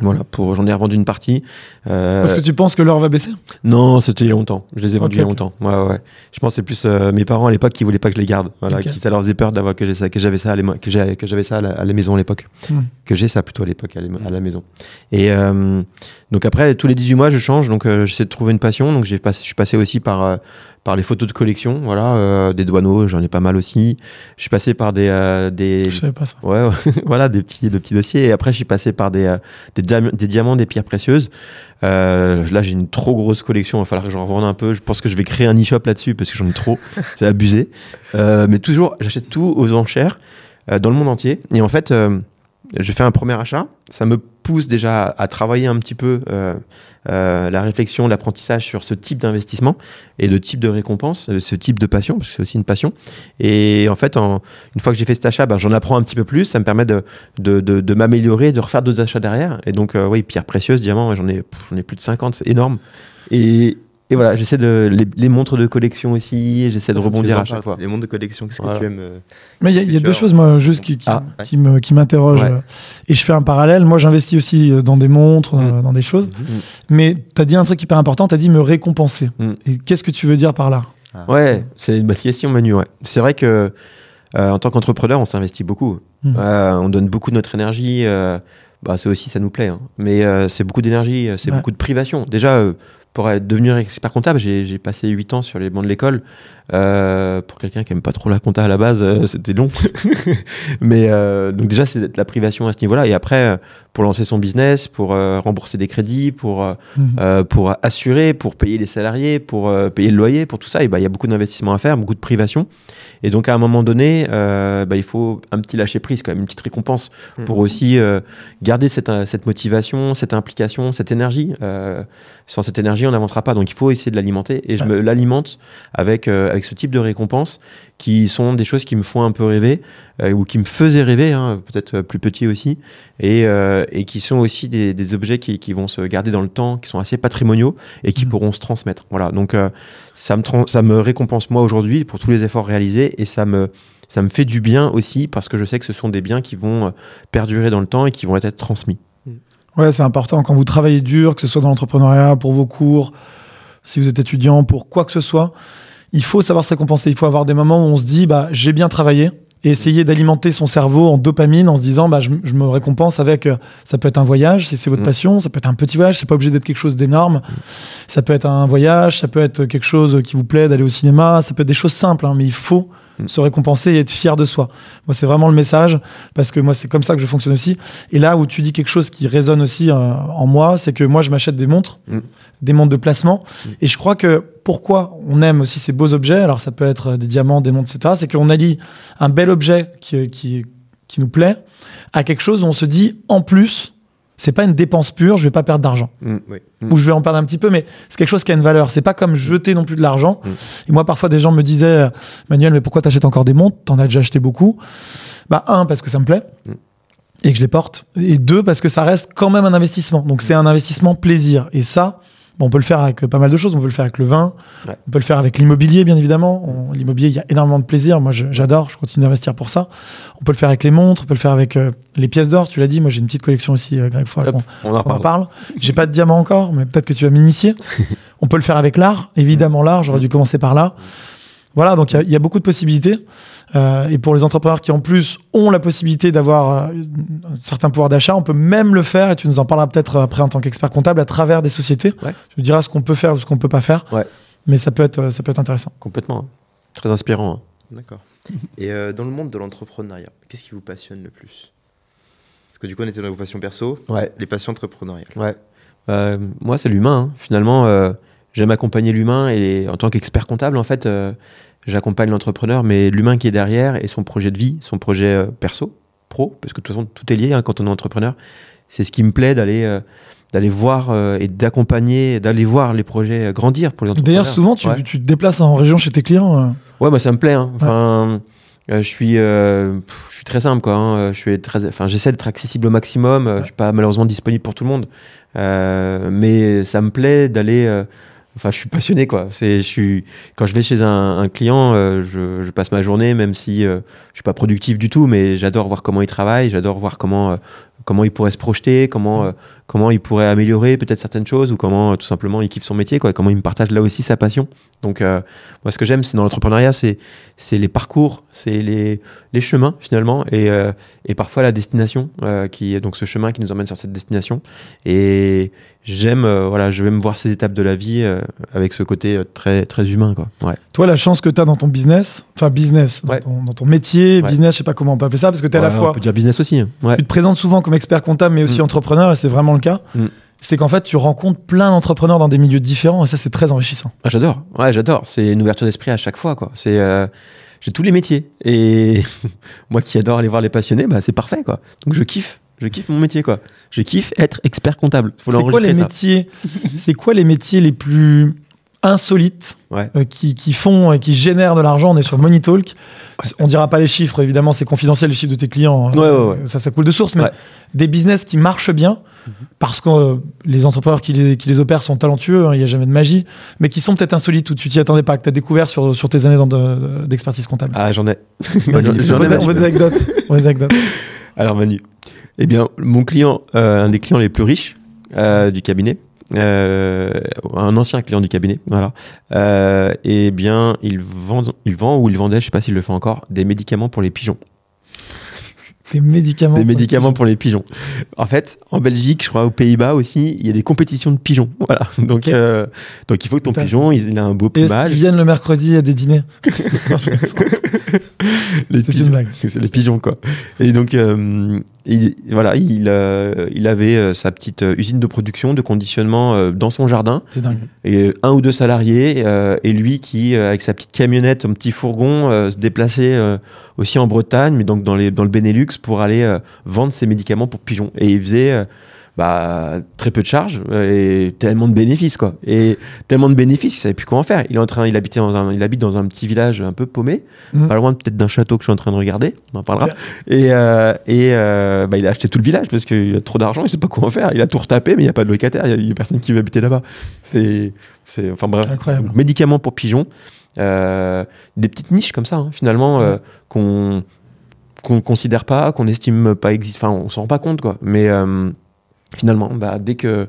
Voilà, pour, j'en ai revendu une partie. Euh, Parce que tu penses que l'or va baisser? Non, c'était il y a longtemps. Je les ai vendus il y a longtemps. Ouais, ouais. Je pense que c'est plus euh, mes parents à l'époque qui voulaient pas que je les garde. Voilà, Ok. qui ça leur faisait peur d'avoir que j'ai ça, que j'avais ça, à que j'ai- que j'avais ça à la, à la maison à l'époque. Hmm. Que j'ai ça plutôt à l'époque à, à la maison. Et euh, donc après tous les 18 mois, je change. Donc j'essaie de trouver une passion. Donc j'ai passé, je suis passé aussi par par les photos de collection, voilà, euh, des douaneaux, j'en ai pas mal aussi. Je suis passé par des, euh, des, Je savais pas ça. ouais, voilà, des petits, petits dossiers. Et après, je suis passé par des, euh, des, diam- des diamants, des pierres précieuses. Là, j'ai une trop grosse collection. Il va falloir que j'en revende un peu. Je pense que je vais créer un e-shop là-dessus parce que j'en ai trop. C'est abusé. Mais toujours, j'achète tout aux enchères dans le monde entier. Et en fait, je fais un premier achat. Ça me pousse déjà à, à travailler un petit peu euh, la réflexion, l'apprentissage sur ce type d'investissement et de type de récompense, euh, ce type de passion, parce que c'est aussi une passion. Et en fait, une fois que j'ai fait cet achat, ben, j'en apprends un petit peu plus. Ça me permet de, de, m'améliorer, de refaire d'autres achats derrière. Et donc, euh, oui, pierres précieuses, diamants, j'en ai, j'en ai plus de 50, c'est énorme. Et, et voilà, j'essaie de. Les, les montres de collection aussi, j'essaie de rebondir à chaque fois. Les mondes de collection, qu'est-ce Voilà. que tu aimes euh, Mais il y a, y deux choses, moi, juste qui, qui, Ah, ouais. qui me, qui m'interrogent. Ouais. euh, Et je fais un parallèle. Moi, j'investis aussi euh, dans des montres, euh, dans des choses. Mais tu as dit un truc hyper important, tu as dit me récompenser. Mm. Et qu'est-ce que tu veux dire par là? Ah, Ouais, c'est une bonne question, Manu. Ouais. C'est vrai que euh, en tant qu'entrepreneur, on s'investit beaucoup. Euh, on donne beaucoup de notre énergie. euh, bah, c'est aussi, ça nous plaît. hein. Mais euh, c'est beaucoup d'énergie, c'est Ouais. beaucoup de privation. Déjà, euh, pour devenir expert comptable, j'ai j'ai passé 8 ans sur les bancs de l'école. Euh, pour quelqu'un qui aime pas trop la compta à la base, euh, c'était long. Mais euh, donc déjà, c'est de la privation à ce niveau-là. Et après, pour lancer son business, pour euh, rembourser des crédits, pour euh, Mhm. pour assurer, pour payer les salariés, pour euh, payer le loyer, pour tout ça, bah, il y a beaucoup d'investissements à faire, beaucoup de privation. Et donc à un moment donné, euh, bah, il faut un petit lâcher prise, quand même, une petite récompense Mhm. pour aussi euh, garder cette, cette motivation, cette implication, cette énergie. Euh, sans cette énergie, on n'avancera pas. Donc il faut essayer de l'alimenter. Et je me l'alimente avec, euh, avec ce type de récompenses qui sont des choses qui me font un peu rêver euh, ou qui me faisaient rêver, hein, peut-être euh, plus petit aussi, et, euh, et qui sont aussi des, des objets qui, qui vont se garder dans le temps, qui sont assez patrimoniaux et qui Mhm. pourront se transmettre. Voilà, donc euh, ça, me ça me récompense moi aujourd'hui pour tous les efforts réalisés et ça me, ça me fait du bien aussi parce que je sais que ce sont des biens qui vont perdurer dans le temps et qui vont être transmis. Ouais, c'est important quand vous travaillez dur, que ce soit dans l'entrepreneuriat, pour vos cours, si vous êtes étudiant, pour quoi que ce soit. Il faut savoir se récompenser. Il faut avoir des moments où on se dit, bah, j'ai bien travaillé. Et essayer d'alimenter son cerveau en dopamine en se disant, bah, je, je me récompense avec, euh, ça peut être un voyage, si c'est votre Mm. passion, ça peut être un petit voyage, c'est pas obligé d'être quelque chose d'énorme. Ça peut être un voyage, ça peut être quelque chose qui vous plaît d'aller au cinéma, ça peut être des choses simples, hein, mais il faut Mm. se récompenser et être fier de soi. Moi, c'est vraiment le message, parce que moi, c'est comme ça que je fonctionne aussi. Et là où tu dis quelque chose qui résonne aussi euh, en moi, c'est que moi, je m'achète des montres, Mm. des montres de placement. Mm. Et je crois que pourquoi on aime aussi ces beaux objets, alors ça peut être euh, des diamants, des montres, etc., c'est qu'on allie un bel objet qui, qui, qui nous plaît à quelque chose où on se dit, en plus, c'est pas une dépense pure, je vais pas perdre d'argent. Mm. Oui. Mm. Ou je vais en perdre un petit peu, mais c'est quelque chose qui a une valeur. C'est pas comme jeter non plus de l'argent. Mm. Et moi, parfois, des gens me disaient, euh, Manuel, mais pourquoi t'achètes encore des montres? T'en as déjà acheté beaucoup. Bah, un, parce que ça me plaît. Et que je les porte. Et deux, parce que ça reste quand même un investissement. Donc, c'est un investissement plaisir. Et ça, bon, on peut le faire avec pas mal de choses. On peut le faire avec le vin. Ouais. On peut le faire avec l'immobilier, bien évidemment. L'immobilier, il y a énormément de plaisir. Moi, j'adore. Je continue d'investir pour ça. On peut le faire avec les montres. On peut le faire avec euh, les pièces d'or. Tu l'as dit. Moi, j'ai une petite collection aussi, euh, Greg. Hop, on en on en parle. parle. J'ai pas de diamant encore, mais peut-être que tu vas m'initier. On peut le faire avec l'art, évidemment l'art. J'aurais dû commencer par là. Voilà, donc il y a- il y, a beaucoup de possibilités. Euh, et pour les entrepreneurs qui en plus ont la possibilité d'avoir euh, un certain pouvoir d'achat, on peut même le faire. Et tu nous en parleras peut-être après en tant qu'expert comptable à travers des sociétés. Ouais. Tu nous diras ce qu'on peut faire ou ce qu'on peut pas faire. Ouais. Mais ça peut être, ça peut être intéressant. Complètement. hein. Très inspirant. hein. D'accord. Et euh, dans le monde de l'entrepreneuriat, qu'est-ce qui vous passionne le plus? Parce que du coup, on était dans vos passions perso, Ouais. les passions entrepreneuriales. Ouais. Euh, moi, c'est l'humain. hein. Finalement, euh, j'aime accompagner l'humain et en tant qu'expert comptable, en fait, euh, j'accompagne l'entrepreneur, mais l'humain qui est derrière et son projet de vie, son projet euh, perso, pro, parce que de toute façon, tout est lié hein, quand on est entrepreneur. C'est ce qui me plaît d'aller euh, d'aller voir et d'accompagner, d'aller voir les projets grandir pour les entrepreneurs. D'ailleurs, souvent, tu, Ouais. tu te déplaces en région chez tes clients. Ouais, moi ça me plaît. hein. Enfin, je suis, je suis très simple quoi. hein. Je suis très, enfin, j'essaie d'être accessible au maximum. Je suis pas malheureusement disponible pour tout le monde, mais ça me plaît d'aller. Enfin, je suis passionné quoi. C'est, je suis quand je vais chez un, client, euh, je, je passe ma journée, même si euh, je suis pas productif du tout, mais j'adore voir comment il travaille. J'adore voir comment euh, comment il pourrait se projeter, comment euh, comment il pourrait améliorer peut-être certaines choses ou comment euh, tout simplement il kiffe son métier, quoi, comment il me partage là aussi sa passion. Donc, euh, moi, ce que j'aime, c'est dans l'entrepreneuriat, c'est c'est les parcours, c'est les, les chemins finalement, et, euh, et parfois la destination, euh, qui est donc ce chemin qui nous emmène sur cette destination. Et j'aime, voilà, je vais me voir ces étapes de la vie avec ce côté très très humain, quoi. Ouais. Toi, la chance que tu as dans ton business, enfin business, dans, Ouais. ton, dans ton métier, Ouais. business, je sais pas comment on peut appeler ça, parce que tu es à la fois On peut dire business aussi. hein. Tu te présentes souvent comme expert comptable, mais aussi Mm. entrepreneur, et c'est vraiment le cas. Mm. C'est qu'en fait, tu rencontres plein d'entrepreneurs dans des milieux différents, et ça, c'est très enrichissant. Ah, j'adore. Ouais, j'adore. C'est une ouverture d'esprit à chaque fois, quoi. C'est, euh, j'ai tous les métiers. Et moi qui adore aller voir les passionnés, bah, c'est parfait, quoi. Donc je kiffe. Je kiffe mon métier, quoi. Je kiffe être expert comptable. Faut C'est quoi les ça. métiers? C'est quoi les métiers les plus insolites Ouais. euh, qui, qui font et qui génèrent de l'argent On est sur Money Talk. On dira pas les chiffres, évidemment, c'est confidentiel les chiffres de tes clients. Ouais, ouais, ouais. Ça, ça coule de source, mais Ouais. des business qui marchent bien parce que euh, les entrepreneurs qui les, qui les opèrent sont talentueux, hein, il n'y a jamais de magie, mais qui sont peut-être insolites ou tu t'y attendais pas, que tu as découvert sur, sur tes années d'expertise comptable. Ah, j'en ai. Vas-y, J'en on ai, on veut des anecdotes. On veut des anecdotes. Alors Manu, eh bien mon client, euh, un des clients les plus riches du cabinet, euh, un ancien client du cabinet, voilà. Euh, eh bien il vend, il vend ou il vendait, je sais pas s'il le fait encore, des médicaments pour les pigeons. Des médicaments. Des médicaments pour les pigeons. En fait, en Belgique, je crois aux Pays-Bas aussi, il y a des compétitions de pigeons. Voilà. Donc, euh, donc il faut que ton pigeon, il, il a un beau Et plumage. qu'ils viennent le mercredi à des dîners Les C'est pigeons. une blague. C'est les pigeons, quoi. Et donc, euh, il, voilà, il, euh, il avait euh, sa petite usine de production, de conditionnement dans son jardin, C'est dingue. et un ou deux salariés, et lui qui, avec sa petite camionnette, son petit fourgon, se déplaçait aussi en Bretagne, mais donc dans, les, dans le Benelux, pour aller vendre ses médicaments pour pigeons. Et il faisait bah, très peu de charges euh, et tellement de bénéfices, quoi. Et tellement de bénéfices, il savait plus comment faire. Il est en train, il habitait dans un, il habite dans un petit village un peu paumé, Mhm. pas loin peut-être d'un château que je suis en train de regarder. On en parlera. Et, euh, et euh, bah, il a acheté tout le village parce qu'il a trop d'argent, il sait pas comment faire. Il a tout retapé, mais il n'y a pas de locataire, il y a, personne qui veut habiter là-bas. C'est, c'est, enfin bref. Incroyable. Donc, médicaments pour pigeons, euh, des petites niches comme ça, hein, finalement, qu'on qu'on considère pas, qu'on estime pas existe, enfin on s'en rend pas compte quoi. Mais finalement, bah, dès que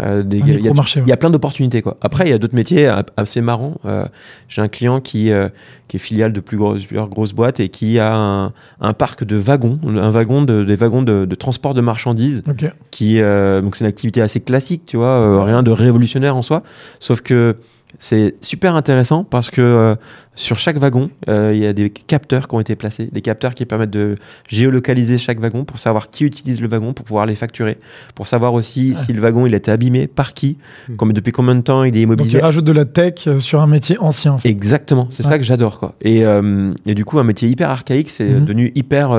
euh, des- il y a- y plein d'opportunités quoi. Après, il y a d'autres métiers a- assez marrants. Euh, J'ai un client qui, euh, qui est filiale de plus grosses, plusieurs grosses boîtes et qui a un, un parc de wagons, un wagon de, des wagons de, de transport de marchandises. Ok. Qui, euh, donc c'est une activité assez classique, tu vois, euh, rien de révolutionnaire en soi. Sauf que c'est super intéressant parce que euh, sur chaque wagon, euh, il y a des capteurs qui ont été placés, des capteurs qui permettent de géolocaliser chaque wagon pour savoir qui utilise le wagon, pour pouvoir les facturer, pour savoir aussi si le wagon il a été abîmé, par qui, Hmm. comme, depuis combien de temps il est Donc, immobilisé. ils rajoutent de la tech euh, sur un métier ancien. en fait. Exactement, c'est Ouais. ça que j'adore quoi. Et, euh, et du coup, un métier hyper archaïque, c'est Mhm. devenu hyper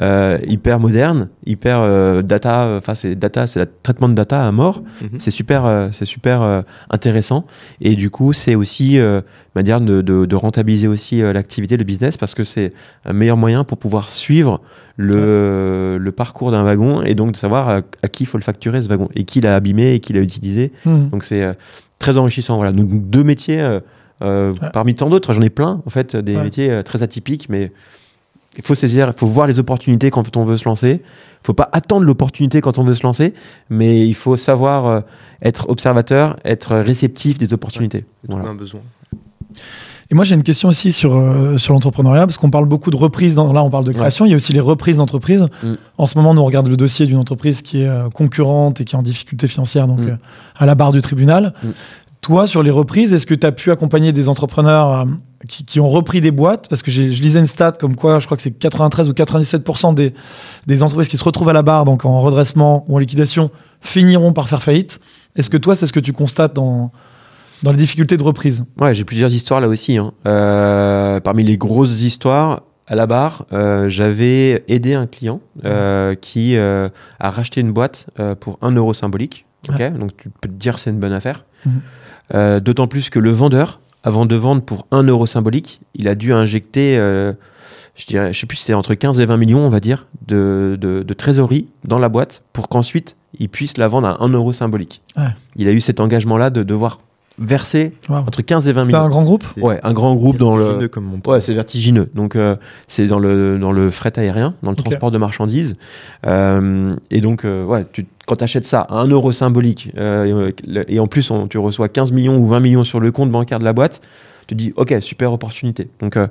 euh, hyper moderne, hyper data. Enfin, c'est data, c'est le traitement de data à mort. Mhm. C'est super, c'est super intéressant. Et du coup, c'est aussi manière de, de, de rentabiliser aussi euh, l'activité, le business, parce que c'est un meilleur moyen pour pouvoir suivre le, le parcours d'un wagon et donc de savoir à, à qui il faut le facturer ce wagon et qui l'a abîmé et qui l'a utilisé. Hmm. Donc c'est euh, très enrichissant. Voilà, donc deux métiers euh, euh, Ouais. parmi tant d'autres. J'en ai plein en fait, des Ouais. métiers euh, très atypiques, mais il faut saisir, il faut voir les opportunités quand on veut se lancer. Il faut pas attendre l'opportunité quand on veut se lancer, mais il faut savoir euh, être observateur, être réceptif des opportunités. Trouver Voilà. un besoin. Et moi, j'ai une question aussi sur, euh, sur l'entrepreneuriat, parce qu'on parle beaucoup de reprises. Dans, là, on parle de création. Il y a aussi les reprises d'entreprises. Mm. En ce moment, nous on regarde le dossier d'une entreprise qui est euh, concurrente et qui est en difficulté financière, donc Mm. euh, à la barre du tribunal. Mm. Toi, sur les reprises, est-ce que tu as pu accompagner des entrepreneurs qui, qui ont repris des boîtes? Parce que je lisais une stat comme quoi, je crois que c'est 93 ou 97% des, des entreprises qui se retrouvent à la barre, donc en redressement ou en liquidation, finiront par faire faillite. Est-ce que toi, c'est ce que tu constates dans, dans les difficultés de reprise Ouais, j'ai plusieurs histoires là aussi. hein. Euh, parmi les grosses histoires, à la barre, euh, j'avais aidé un client euh, qui a racheté une boîte pour 1 euro symbolique. Donc tu peux te dire c'est une bonne affaire. Mhm. D'autant plus que le vendeur, avant de vendre pour 1 euro symbolique, il a dû injecter, je dirais, je sais plus si c'est entre 15 et 20 millions, on va dire, de, de, de trésorerie dans la boîte pour qu'ensuite il puisse la vendre à 1 euro symbolique. Il a eu cet engagement-là de devoir versé Wow. entre 15 et 20 C'était un millions. grand groupe C'est Ouais, un grand groupe dans le. comme mon Ouais, c'est vertigineux. Donc, euh, c'est dans le, dans le fret aérien, dans le transport de marchandises. Euh, et donc, euh, ouais, tu, quand tu achètes ça à 1 euro symbolique, euh, et, et en plus, on- tu reçois 15 millions ou 20 millions sur le compte bancaire de la boîte, tu te dis, OK, super opportunité. Donc, euh,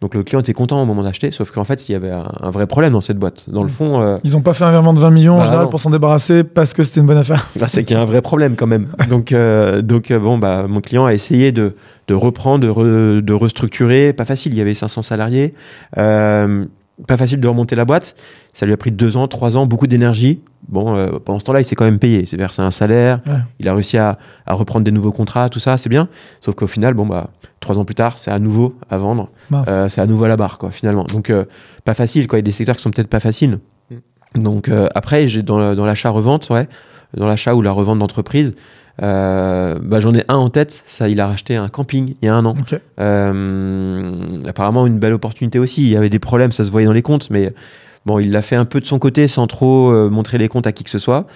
donc le client était content au moment d'acheter, sauf qu'en fait, il y avait un, un vrai problème dans cette boîte. Dans le Mm. fond, euh, Ils ont pas fait un virement de 20 millions en Bah, général non. pour s'en débarrasser parce que c'était une bonne affaire. Ah, c'est qu'il y a un vrai problème quand même. Donc, euh, donc euh, bon, bah, mon client a essayé de, de reprendre, de, re- de restructurer. Pas facile, il y avait 500 salariés. Euh, pas facile de remonter la boîte. Ça lui a pris deux ans, trois ans, beaucoup d'énergie. Bon, euh, pendant ce temps-là, il s'est quand même payé. Il s'est versé un salaire. Ouais. Il a réussi à, à reprendre des nouveaux contrats, tout ça, c'est bien. Sauf qu'au final, bon, bah, trois ans plus tard, c'est à nouveau à vendre. Euh, c'est à nouveau à la barre, quoi, finalement. Donc, euh, pas facile, quoi. Il y a des secteurs qui sont peut-être pas faciles. Donc, euh, après, dans, l'achat-revente, ouais, dans l'achat ou la revente d'entreprise, euh, bah, j'en ai un en tête. Ça, il a racheté un camping il y a un an. Euh, apparemment, une belle opportunité aussi. Il y avait des problèmes, ça se voyait dans les comptes, mais bon, il l'a fait un peu de son côté sans trop euh, montrer les comptes à qui que ce soit,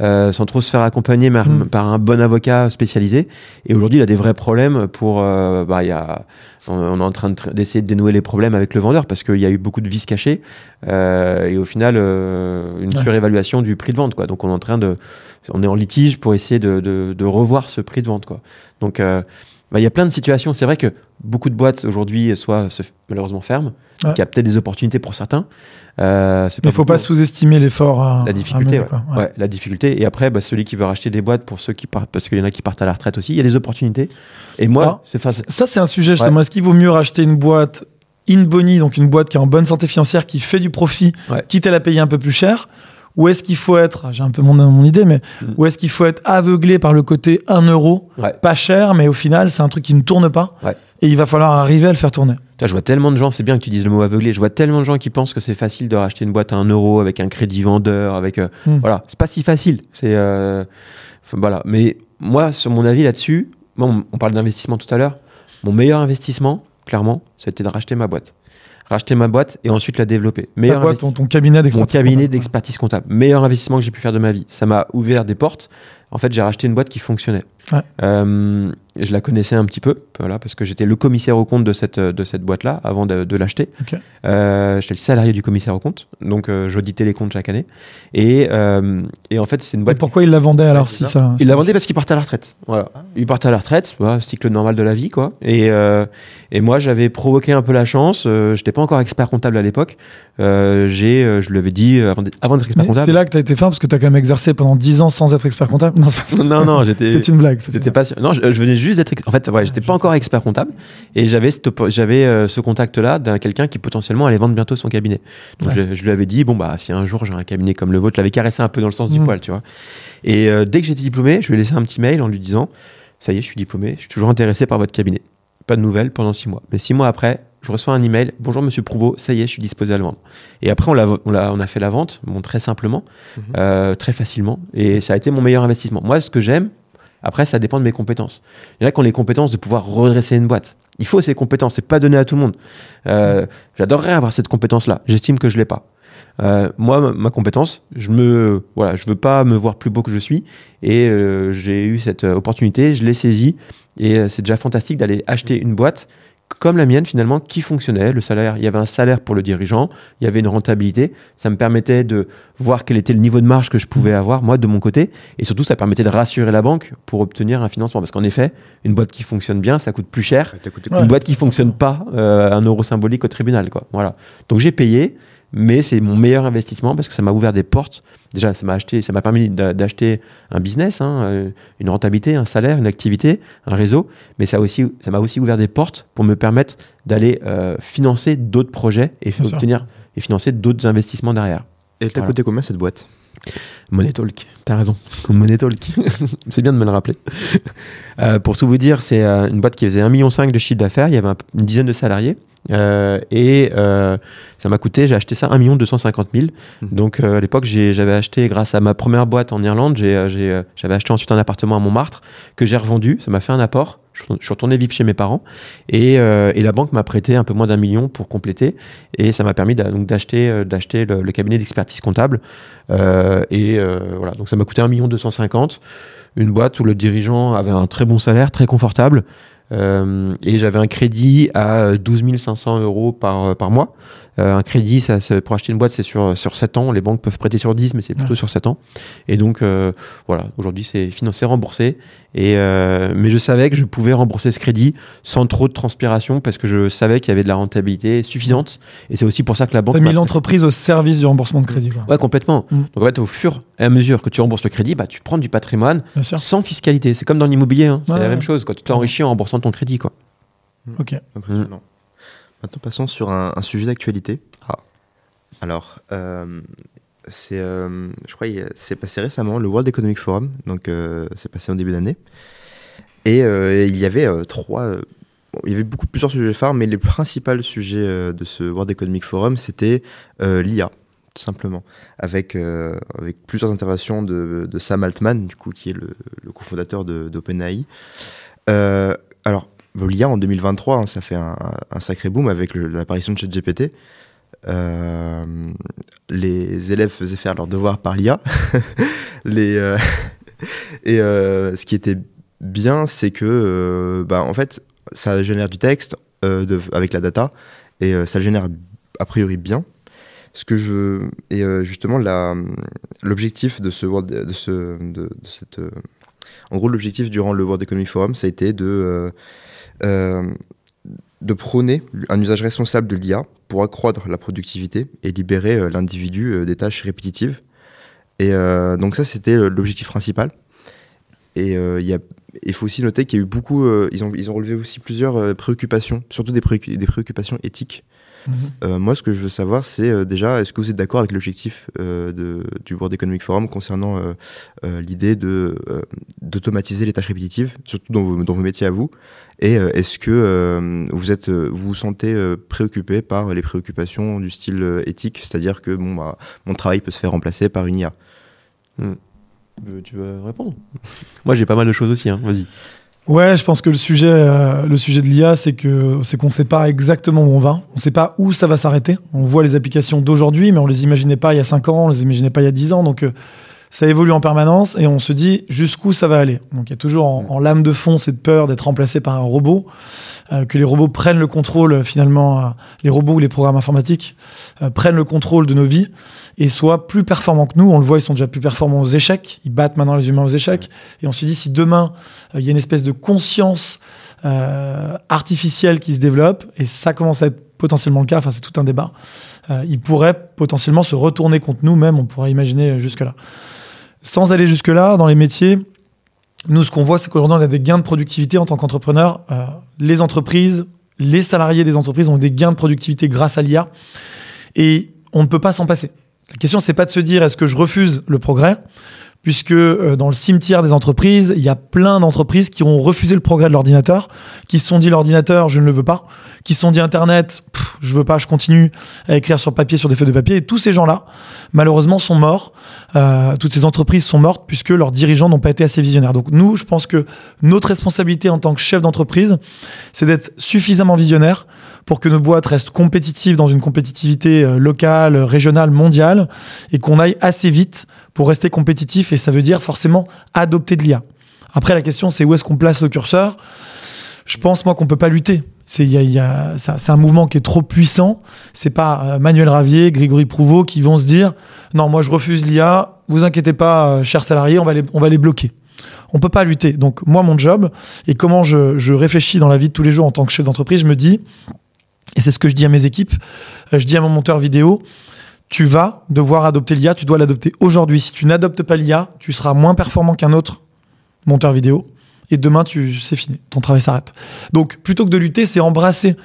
euh, sans trop se faire accompagner par, Mm. par un bon avocat spécialisé. Et aujourd'hui, il a des vrais problèmes pour. euh, bah, il y a, on, on est en train de tra- d'essayer de dénouer les problèmes avec le vendeur parce qu'il y a eu beaucoup de vices cachés euh, et au final, une Ouais. surévaluation du prix de vente. Quoi. Donc, on est en train de. On est en litige pour essayer de, de- de revoir ce prix de vente. Quoi. Donc, bah, il y a plein de situations. C'est vrai que beaucoup de boîtes aujourd'hui, soit se, malheureusement ferment, Ouais. qu'il y a peut-être des opportunités pour certains. Euh, il faut pas sous-estimer l'effort la à difficulté, mener, ouais. quoi. Ouais. Ouais, la difficulté. Et après, bah, celui qui veut racheter des boîtes pour ceux qui partent, parce qu'il y en a qui partent à la retraite aussi, il y a des opportunités. Et moi, face. Ça, c'est un sujet justement. Est-ce qu'il vaut mieux racheter une boîte in boni, donc une boîte qui est en bonne santé financière, qui fait du profit, quitte à la payer un peu plus cher? Ou est-ce qu'il faut être, j'ai un peu mon, mon idée, mais Mm. ou est-ce qu'il faut être aveuglé par le côté 1 euro, pas cher, mais au final, c'est un truc qui ne tourne pas? Et il va falloir arriver à le faire tourner Je vois tellement de gens, c'est bien que tu dises le mot aveuglé, je vois tellement de gens qui pensent que c'est facile de racheter une boîte à 1 euro avec un crédit vendeur, avec. euh, Hmm. Voilà, c'est pas si facile. C'est. euh, voilà. Mais moi, sur mon avis là-dessus, on, on parle d'investissement tout à l'heure, mon meilleur investissement, clairement, c'était de racheter ma boîte. Racheter ma boîte et ensuite la développer. Meilleur boîte, ton, ton cabinet mon d'expertise. cabinet d'expertise comptable. Meilleur investissement que j'ai pu faire de ma vie. Ça m'a ouvert des portes. En fait, j'ai racheté une boîte qui fonctionnait. Ouais. Euh, je la connaissais un petit peu, voilà, parce que j'étais le commissaire au compte de cette, de cette boîte-là avant de, de l'acheter. Ok. Euh, j'étais le salarié du commissaire au compte, donc euh, j'auditais les comptes chaque année. Et, euh, et en fait, c'est une Et boîte. qui- pourquoi il la vendait alors Ouais, si ça, il l'a vendu parce qu'il partait à la retraite. Voilà. Ah. Il partait à la retraite, voilà, cycle normal de la vie, quoi. Et, euh, et moi, j'avais provoqué un peu la chance. Euh, J'étais pas encore expert comptable à l'époque. Euh, j'ai, euh, je lui avais dit euh, avant d'être expert Mais C'est comptable. là que tu as été fin parce que tu as quand même exercé pendant 10 ans sans être expert comptable. Non, non, j'étais. c'est une blague. J'étais une pas. Non, je, je venais juste d'être. En fait, ouais, j'étais je pas sais. encore expert comptable et j'avais j'avais euh, ce contact-là d'un quelqu'un qui potentiellement allait vendre bientôt son cabinet. Donc je, je lui avais dit bon bah si un jour j'ai un cabinet comme le vôtre, je l'avais caressé un peu dans le sens du Mhm. poil, tu vois. Et euh, dès que j'étais diplômé, je lui ai laissé un petit mail en lui disant ça y est, je suis diplômé, je suis toujours intéressé par votre cabinet. Pas de nouvelles pendant six mois. Mais six mois après, je reçois un email bonjour Monsieur Prouveau, ça y est, je suis disposé à le vendre. Et après on l'a on a fait la vente, bon très simplement, Mhm. euh, très facilement, et ça a été mon meilleur investissement. Moi, ce que j'aime après, ça dépend de mes compétences. Il y en a qui ont les compétences de pouvoir redresser une boîte. Il faut ces compétences, c'est pas donné à tout le monde. Euh, J'adorerais avoir cette compétence-là. J'estime que je l'ai pas. Euh, moi, ma, compétence, je me, voilà, je veux pas me voir plus beau que je suis, et euh, j'ai eu cette euh, opportunité, je l'ai saisie, et c'est déjà fantastique d'aller acheter une boîte comme la mienne finalement qui fonctionnait. Le salaire, il y avait un salaire pour le dirigeant, il y avait une rentabilité. Ça me permettait de voir quel était le niveau de marge que je pouvais avoir moi de mon côté, et surtout ça permettait de rassurer la banque pour obtenir un financement. Parce qu'en effet, une boîte qui fonctionne bien, ça coûte plus cher Ça t'a coûté Ouais. une boîte qui fonctionne pas euh, un euro symbolique au tribunal quoi voilà donc j'ai payé mais c'est mon meilleur investissement parce que ça m'a ouvert des portes déjà ça m'a acheté ça m'a permis d'a- d'acheter un business hein, euh, une rentabilité un salaire une activité un réseau mais ça aussi ça m'a aussi ouvert des portes pour me permettre d'aller euh, financer d'autres projets et obtenir financer d'autres investissements derrière Et elle t'a Voilà. coûté combien cette boîte? Money Talk, t'as raison. Money Talk. c'est bien de me le rappeler. Euh, pour tout vous dire, c'est euh, une boîte qui faisait 1,5 million de chiffre d'affaires. Il y avait un- une dizaine de salariés. Euh, et euh, ça m'a coûté, j'ai acheté ça 1 250 000. Mhm. Donc euh, à l'époque, j'avais acheté, grâce à ma première boîte en Irlande, j'avais acheté ensuite un appartement à Montmartre que j'ai revendu. Ça m'a fait un apport. Je je suis retourné vivre chez mes parents et, et la banque m'a prêté un peu moins d'un million pour compléter. Et ça m'a permis d'acheter, d'acheter le, le cabinet d'expertise comptable. Et voilà, donc ça m'a coûté 1 250 Une boîte où le dirigeant avait un très bon salaire, très confortable. Euh, et j'avais un crédit à 12 500 euros par, par mois. Euh, un crédit, ça, pour acheter une boîte, c'est sur, sur 7 ans. Les banques peuvent prêter sur 10, mais c'est plutôt Ouais. sur 7 ans. Et donc, euh, voilà, aujourd'hui, c'est financé, remboursé. Et, euh, mais je savais que je pouvais rembourser ce crédit sans trop de transpiration parce que je savais qu'il y avait de la rentabilité suffisante. Et c'est aussi pour ça que la banque. T'as mis l'entreprise au service du remboursement de crédit. quoi. Ouais, complètement. Mm. Donc, en fait, au fur et à mesure que tu rembourses le crédit, bah, tu prends du patrimoine sans fiscalité. C'est comme dans l'immobilier. hein. C'est Ouais, la ouais. même chose. Quoi. Tu t'enrichis en remboursant ton crédit. Quoi. Ok. Impressionnant. Maintenant, passons sur un, un sujet d'actualité. Ah. Alors, euh, c'est, euh, je crois, c'est passé récemment le World Economic Forum, donc euh, c'est passé en début d'année. Et il y avait trois, il y avait beaucoup plusieurs sujets phares, mais les principaux sujets de ce World Economic Forum, c'était l'IA, tout simplement, avec avec plusieurs interventions de, de Sam Altman, du coup, qui est le, le cofondateur de- d'OpenAI. Alors, l'IA en 2023, hein, ça fait un, sacré boom avec l'apparition de ChatGPT. Euh, les élèves faisaient faire leurs devoirs par l'IA. euh, et euh, ce qui était bien, c'est que, bah, en fait, ça génère du texte avec la data et ça génère a priori bien. Ce que je et justement l'objectif de ce de ce de, cette en gros l'objectif durant le World Economic Forum ça a été de de prôner un usage responsable de l'IA pour accroître la productivité et libérer euh, l'individu euh, des tâches répétitives. Et euh, donc ça, c'était euh, l'objectif principal. Et euh, il faut aussi noter qu'il y a eu beaucoup, euh, ils, ont, ils ont relevé aussi plusieurs euh, préoccupations, surtout des, des préoccupations éthiques. Euh, moi, ce que je veux savoir, c'est euh, déjà, est-ce que vous êtes d'accord avec l'objectif euh, du World Economic Forum concernant euh, euh, l'idée de, euh, d'automatiser les tâches répétitives, surtout dans vos, dans vos métiers à vous? Et euh, est-ce que euh, vous, êtes, vous vous sentez euh, préoccupé par les préoccupations du style euh, éthique, c'est-à-dire que bon, bah, mon travail peut se faire remplacer par une IA Euh, Tu veux répondre? Moi, j'ai pas mal de choses aussi. hein. Vas-y. Ouais, je pense que le sujet, euh, le sujet de l'IA, c'est que c'est qu'on sait pas exactement où on va. On sait pas où ça va s'arrêter. On voit les applications d'aujourd'hui, mais on les imaginait pas il y a 5 ans, on les imaginait pas il y a 10 ans. Donc euh, ça évolue en permanence et on se dit jusqu'où ça va aller. Donc il y a toujours en, lame de fond cette peur d'être remplacé par un robot, euh, que les robots prennent le contrôle euh, finalement, euh, les robots ou les programmes informatiques prennent le contrôle de nos vies et soient plus performants que nous. On le voit, ils sont déjà plus performants aux échecs. Ils battent maintenant les humains aux échecs. Et on se dit si demain il y a une espèce de conscience artificielle qui se développe, et ça commence à être potentiellement le cas, enfin c'est tout un débat, euh, il pourrait potentiellement se retourner contre nous-mêmes, on pourrait imaginer jusque-là. Sans aller jusque-là, dans les métiers, nous ce qu'on voit c'est qu'aujourd'hui on a des gains de productivité en tant qu'entrepreneur. Euh, les entreprises, les salariés des entreprises ont des gains de productivité grâce à l'IA, et on ne peut pas s'en passer. La question c'est pas de se dire est-ce que je refuse le progrès, puisque euh, dans le cimetière des entreprises, il y a plein d'entreprises qui ont refusé le progrès de l'ordinateur, qui se sont dit l'ordinateur, je ne le veux pas, qui se sont dit Internet, pff, je veux pas, je continue à écrire sur papier, sur des feuilles de papier. Et tous ces gens-là, malheureusement, sont morts. Euh, toutes ces entreprises sont mortes puisque leurs dirigeants n'ont pas été assez visionnaires. Donc nous, je pense que notre responsabilité en tant que chef d'entreprise, c'est d'être suffisamment visionnaire pour que nos boîtes restent compétitives dans une compétitivité euh, locale, régionale, mondiale, et qu'on aille assez vite pour rester compétitif. Et ça veut dire forcément adopter de l'IA. Après, la question, c'est où est-ce qu'on place le curseur? Je pense, moi, qu'on peut pas lutter. C'est a- un- mouvement qui est trop puissant. C'est pas euh, Manuel Ravier, Grégory Prouveau qui vont se dire non, moi je refuse l'IA. Vous inquiétez pas, euh, chers salariés, on va les, bloquer. On peut pas lutter. Donc moi, mon job et comment je, je réfléchis dans la vie de tous les jours en tant que chef d'entreprise, je me dis et c'est ce que je dis à mes équipes. euh, Je dis à mon monteur vidéo tu vas devoir adopter l'IA, tu dois l'adopter aujourd'hui. Si tu n'adoptes pas l'IA, tu seras moins performant qu'un autre monteur vidéo. Et demain, tu, c'est fini, ton travail s'arrête. Donc, plutôt que de lutter, c'est embrasser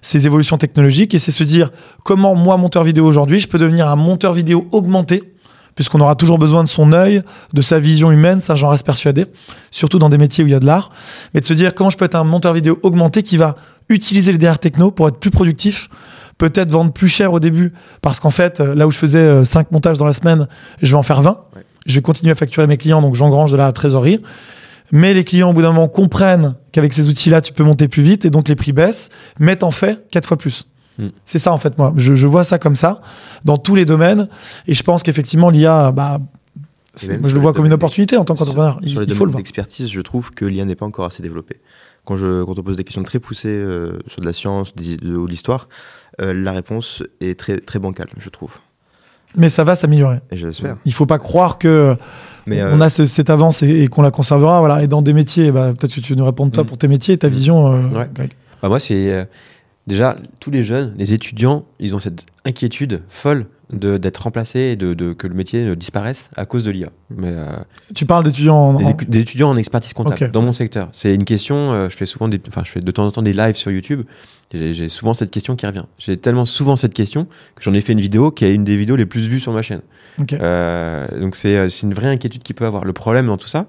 ces évolutions technologiques et c'est se dire comment moi, monteur vidéo aujourd'hui, je peux devenir un monteur vidéo augmenté puisqu'on aura toujours besoin de son œil, de sa vision humaine, ça j'en reste persuadé, surtout dans des métiers où il y a de l'art, mais de se dire comment je peux être un monteur vidéo augmenté qui va utiliser les DR techno pour être plus productif, peut-être vendre plus cher au début, parce qu'en fait, euh, là où je faisais 5 montages dans la semaine, je vais en faire 20. Ouais. Je vais continuer à facturer mes clients, donc j'engrange de la trésorerie. Mais les clients, au bout d'un moment, comprennent qu'avec ces outils-là, tu peux monter plus vite et donc les prix baissent, mettent en fait 4 fois plus. Mm. C'est ça, en fait, moi. Je, je vois ça comme ça dans tous les domaines. Et je pense qu'effectivement, l'IA, bah, moi, je le vois comme une opportunité en tant qu'entrepreneur. Il, Sur les il faut le voir. d'expertise, je trouve que l'IA n'est pas encore assez développée. Quand, je, quand on pose des questions très poussées euh, sur de la science des- de- ou de l'histoire, euh, la réponse est très, très bancale, je trouve. Mais ça va s'améliorer. J'espère. Il faut pas croire que Mais on euh, a ce- cette avance et, et qu'on la conservera. Voilà. Et dans des métiers, bah, peut-être que tu veux nous répondre toi Mm. pour tes métiers et ta vision, euh, Ouais. Greg. Bah, moi, c'est euh, déjà tous les jeunes, les étudiants, ils ont cette inquiétude folle de- d'être remplacés et de, de- que le métier ne disparaisse à cause de l'IA. Mais euh, Tu parles d'étudiants en, des, en- écu- des étudiants en expertise comptable dans mon secteur. C'est une question. euh, je fais souvent des, enfin, je fais de temps en temps des lives sur YouTube. J'ai souvent cette question qui revient. J'ai tellement souvent cette question que j'en ai fait une vidéo qui est une des vidéos les plus vues sur ma chaîne. Euh, donc c'est c'est une vraie inquiétude qu'il peut avoir. Le problème dans tout ça,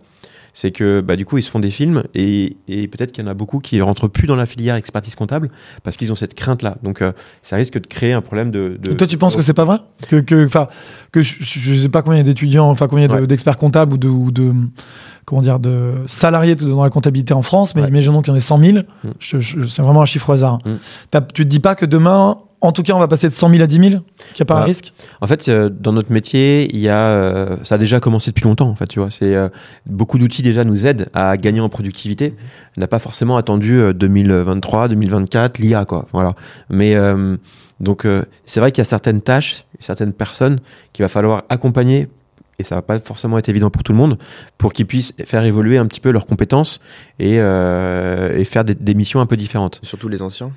c'est que bah, du coup ils se font des films et, et peut-être qu'il y en a beaucoup qui rentrent plus dans la filière expertise comptable parce qu'ils ont cette crainte là. Donc euh, ça risque de créer un problème de. toi, tu penses que c'est pas vrai? Que, que, enfin, que je, je sais pas combien il y a d'étudiants, enfin combien Ouais. d'experts comptables ou de, ou de comment dire de salariés dans la comptabilité en France, mais Ouais. imaginons qu'il y en ait 100 000. Mm. C'est vraiment un chiffre au hasard. Mm. T'as- Tu te dis pas que demain, en tout cas, on va passer de 100 000 à 10 000 Qu'il n'y a pas un Ah. risque? En fait, euh, dans notre métier, il y a, euh, ça a déjà commencé depuis longtemps. En fait, tu vois, c'est euh, beaucoup d'outils déjà nous aident à gagner en productivité. On n'a pas forcément attendu euh, 2023, 2024, l'IA quoi. Voilà. Mais euh, donc euh, c'est vrai qu'il y a certaines tâches, certaines personnes qu'il va falloir accompagner. Et ça va pas forcément être évident pour tout le monde, pour qu'ils puissent faire évoluer un petit peu leurs compétences et, euh, et faire des, des missions un peu différentes. surtout les anciens.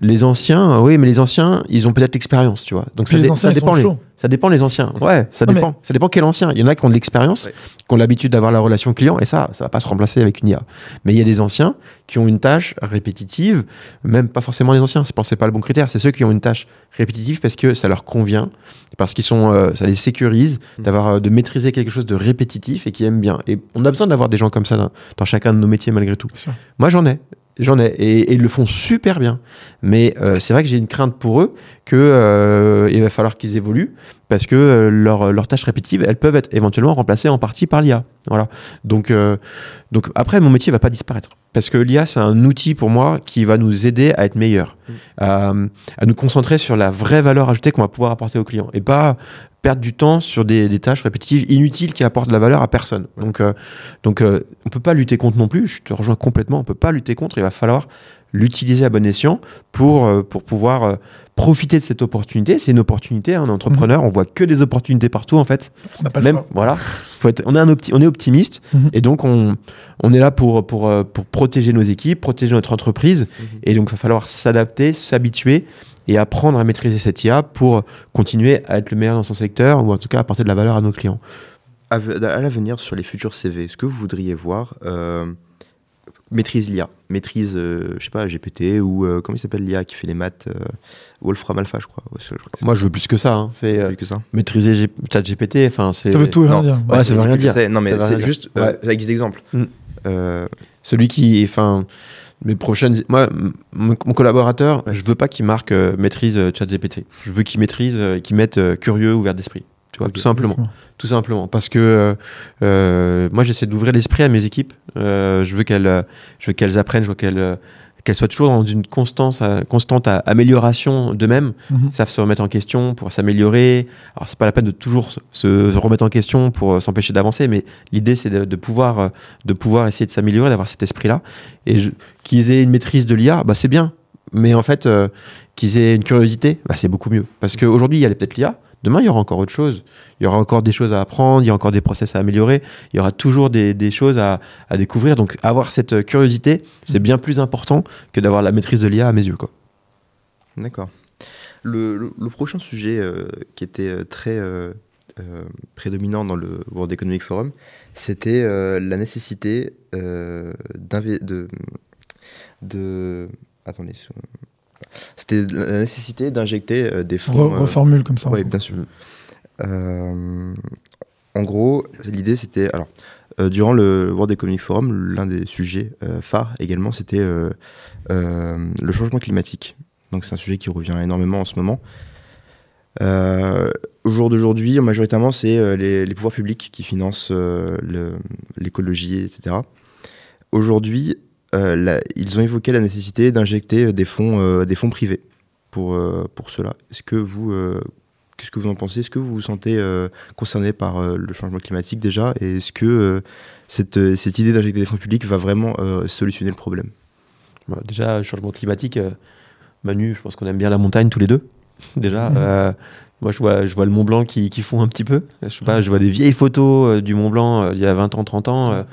Les anciens, oui, mais les anciens, ils ont peut-être l'expérience, tu vois. Donc ça, les anciens, ça dépend. les- ça dépend les anciens. Ouais, ça Non, dépend. Ça dépend quel ancien. Il y en a qui ont de l'expérience, Ouais. qui ont l'habitude d'avoir la relation client, et ça, ça va pas se remplacer avec une IA. Mais il y a des anciens qui ont une tâche répétitive, même pas forcément les anciens. C'est pas le bon critère. C'est ceux qui ont une tâche répétitive parce que ça leur convient, parce qu'ils sont, euh, ça les sécurise Mhm. d'avoir, euh, de maîtriser quelque chose de répétitif et qui aiment bien. Et on a besoin d'avoir des gens comme ça dans, dans chacun de nos métiers malgré tout. Moi, j'en ai. J'en ai. Et, et ils le font super bien. Mais euh, c'est vrai que j'ai une crainte pour eux que euh, va falloir qu'ils évoluent parce que euh, leurs leurs tâches répétitives, elles peuvent être éventuellement remplacées en partie par l'IA. Voilà. Donc, donc après, mon métier va pas disparaître. Parce que l'IA, c'est un outil pour moi qui va nous aider à être meilleurs, Mm. à, à nous concentrer sur la vraie valeur ajoutée qu'on va pouvoir apporter aux clients et pas perdre du temps sur des, des tâches répétitives inutiles qui apportent de la valeur à personne. Donc, euh, donc euh, on peut pas lutter contre non plus. Je te rejoins complètement. On peut pas lutter contre. Il va falloir l'utiliser à bon escient pour, euh, pour pouvoir profiter de cette opportunité. C'est une opportunité, hein, un entrepreneur. On voit que des opportunités partout en fait. On n'a pas le Même choix. voilà, faut être, on est un on est optimiste Mhm. et donc on, on est là pour pour pour protéger nos équipes, protéger notre entreprise et donc il va falloir s'adapter, s'habituer et apprendre à maîtriser cette IA pour continuer à être le meilleur dans son secteur ou en tout cas apporter de la valeur à nos clients. À, ve- à l'avenir, sur les futurs CV, est-ce que vous voudriez voir euh, maîtrise l'IA, maîtrise, euh, je sais pas, GPT ou euh, comment il s'appelle l'IA qui fait les maths, euh, Wolfram Alpha, je crois. Ouais, je crois que c'est Moi je veux plus que ça. hein. C'est euh, plus que ça. maîtriser G- ChatGPT. Enfin c'est Ça veut tout et rien Non. dire. Ouais, ça veut rien dire. que c'est- Non, mais c'est juste euh, Ouais. avec des exemples. Mm. Euh, celui qui enfin mes prochaines moi mon, mon collaborateur je veux pas qu'il marque euh, maîtrise euh, ChatGPT. Je veux qu'il maîtrise euh, qu'il mette euh, curieux ouvert d'esprit. Tu vois tout simplement. tout simplement. Parce que euh, moi j'essaie d'ouvrir l'esprit à mes équipes. Je veux qu'elles je veux qu'elles apprennent je veux qu'elles qu'elles soient toujours dans une constance euh, constante à- amélioration d'eux-mêmes Mhm. savent se remettre en question pour s'améliorer. Alors c'est pas la peine de toujours se, se remettre en question pour euh, s'empêcher d'avancer, mais l'idée c'est de, de pouvoir euh, de pouvoir essayer de s'améliorer, d'avoir cet esprit-là. Et qu'ils aient une maîtrise de l'IA, bah c'est bien. Mais en fait, euh, qu'ils aient une curiosité, bah, c'est beaucoup mieux. Parce qu'aujourd'hui, il y a peut-être l'IA. Demain, il y aura encore autre chose. Il y aura encore des choses à apprendre, il y aura encore des process à améliorer, il y aura toujours des, des choses à, à découvrir. Donc, avoir cette euh, curiosité, c'est bien plus important que d'avoir la maîtrise de l'IA à mes yeux. D'accord. Le, le- le prochain sujet euh, qui était euh, très euh, euh, prédominant dans le World Economic Forum, c'était la nécessité de, de. Attendez. C'était la nécessité d'injecter euh, des fonds. Re- euh, reformule comme ça. oui, bien sûr. Euh, en gros, l'idée c'était alors euh, durant le World Economic Forum, l'un des sujets euh, phares également, c'était le changement climatique. Donc c'est un sujet qui revient énormément en ce moment. Au jour d'aujourd'hui, majoritairement, c'est les, les pouvoirs publics qui financent l'écologie, etc. Aujourd'hui, la- ils ont évoqué la nécessité d'injecter des fonds, euh, des fonds privés pour, euh, pour cela. Est-ce que vous, euh, qu'est-ce que vous en pensez? Est-ce que vous vous sentez euh, concerné par euh, le changement climatique déjà? Et est-ce que euh, cette, euh, cette idée d'injecter des fonds publics va vraiment euh, solutionner le problème? Bah, déjà, le changement climatique, euh, Manu, je pense qu'on aime bien la montagne tous les deux. déjà, Mhm. euh, moi je vois, je vois le Mont Blanc qui, qui fond un petit peu. Je, sais pas, je vois des vieilles photos euh, du Mont Blanc euh, il y a 20 ans, 30 ans.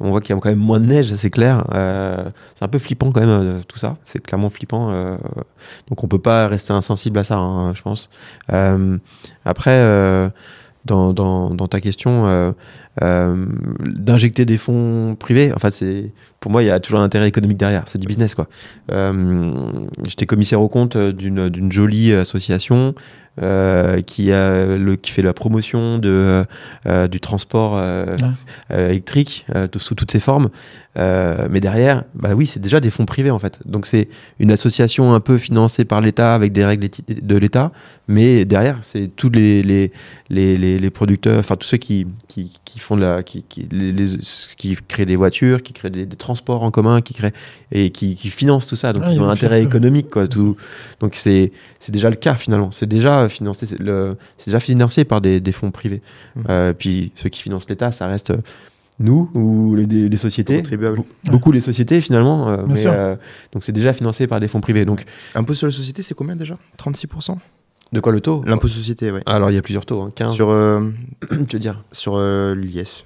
On voit qu'il y a quand même moins de neige, c'est clair. Euh, c'est un peu flippant quand même euh, tout ça. C'est clairement flippant. euh, donc on peut pas rester insensible à ça, hein, je pense. Après, dans, ta question, d'injecter des fonds privés, en c'est pour moi, il y a toujours un intérêt économique derrière. C'est du business, quoi. J'étais commissaire au compte d'une jolie association euh, qui, a le, qui fait la promotion de, euh, du transport euh, Ouais. euh, électrique euh, sous toutes ses formes. Euh, mais derrière, bah oui, c'est déjà des fonds privés en fait. Donc c'est une association un peu financée par l'État avec des règles de l'État, mais derrière, c'est tous les, les, les, les, les producteurs, enfin tous ceux qui, qui, qui font de la, qui, qui, qui créent des voitures, qui créent des, des transports en commun, qui créent et qui, qui financent tout ça. Donc il ils ont un intérêt économique quoi. Tout, donc c'est c'est déjà le cas finalement. C'est déjà financé, c'est déjà financé par des, des fonds privés. Mhm. Euh, puis ceux qui financent l'État, ça reste nous ou les, les sociétés. Beaucoup les sociétés finalement. euh, mais, euh, donc c'est déjà financé par des fonds privés. Donc Impôt sur la société, c'est combien déjà? 36% de quoi le taux? L'impôt société, oui. Alors il y a plusieurs taux. Hein, 15, Sur, euh, tu veux dire? sur euh, l'IS.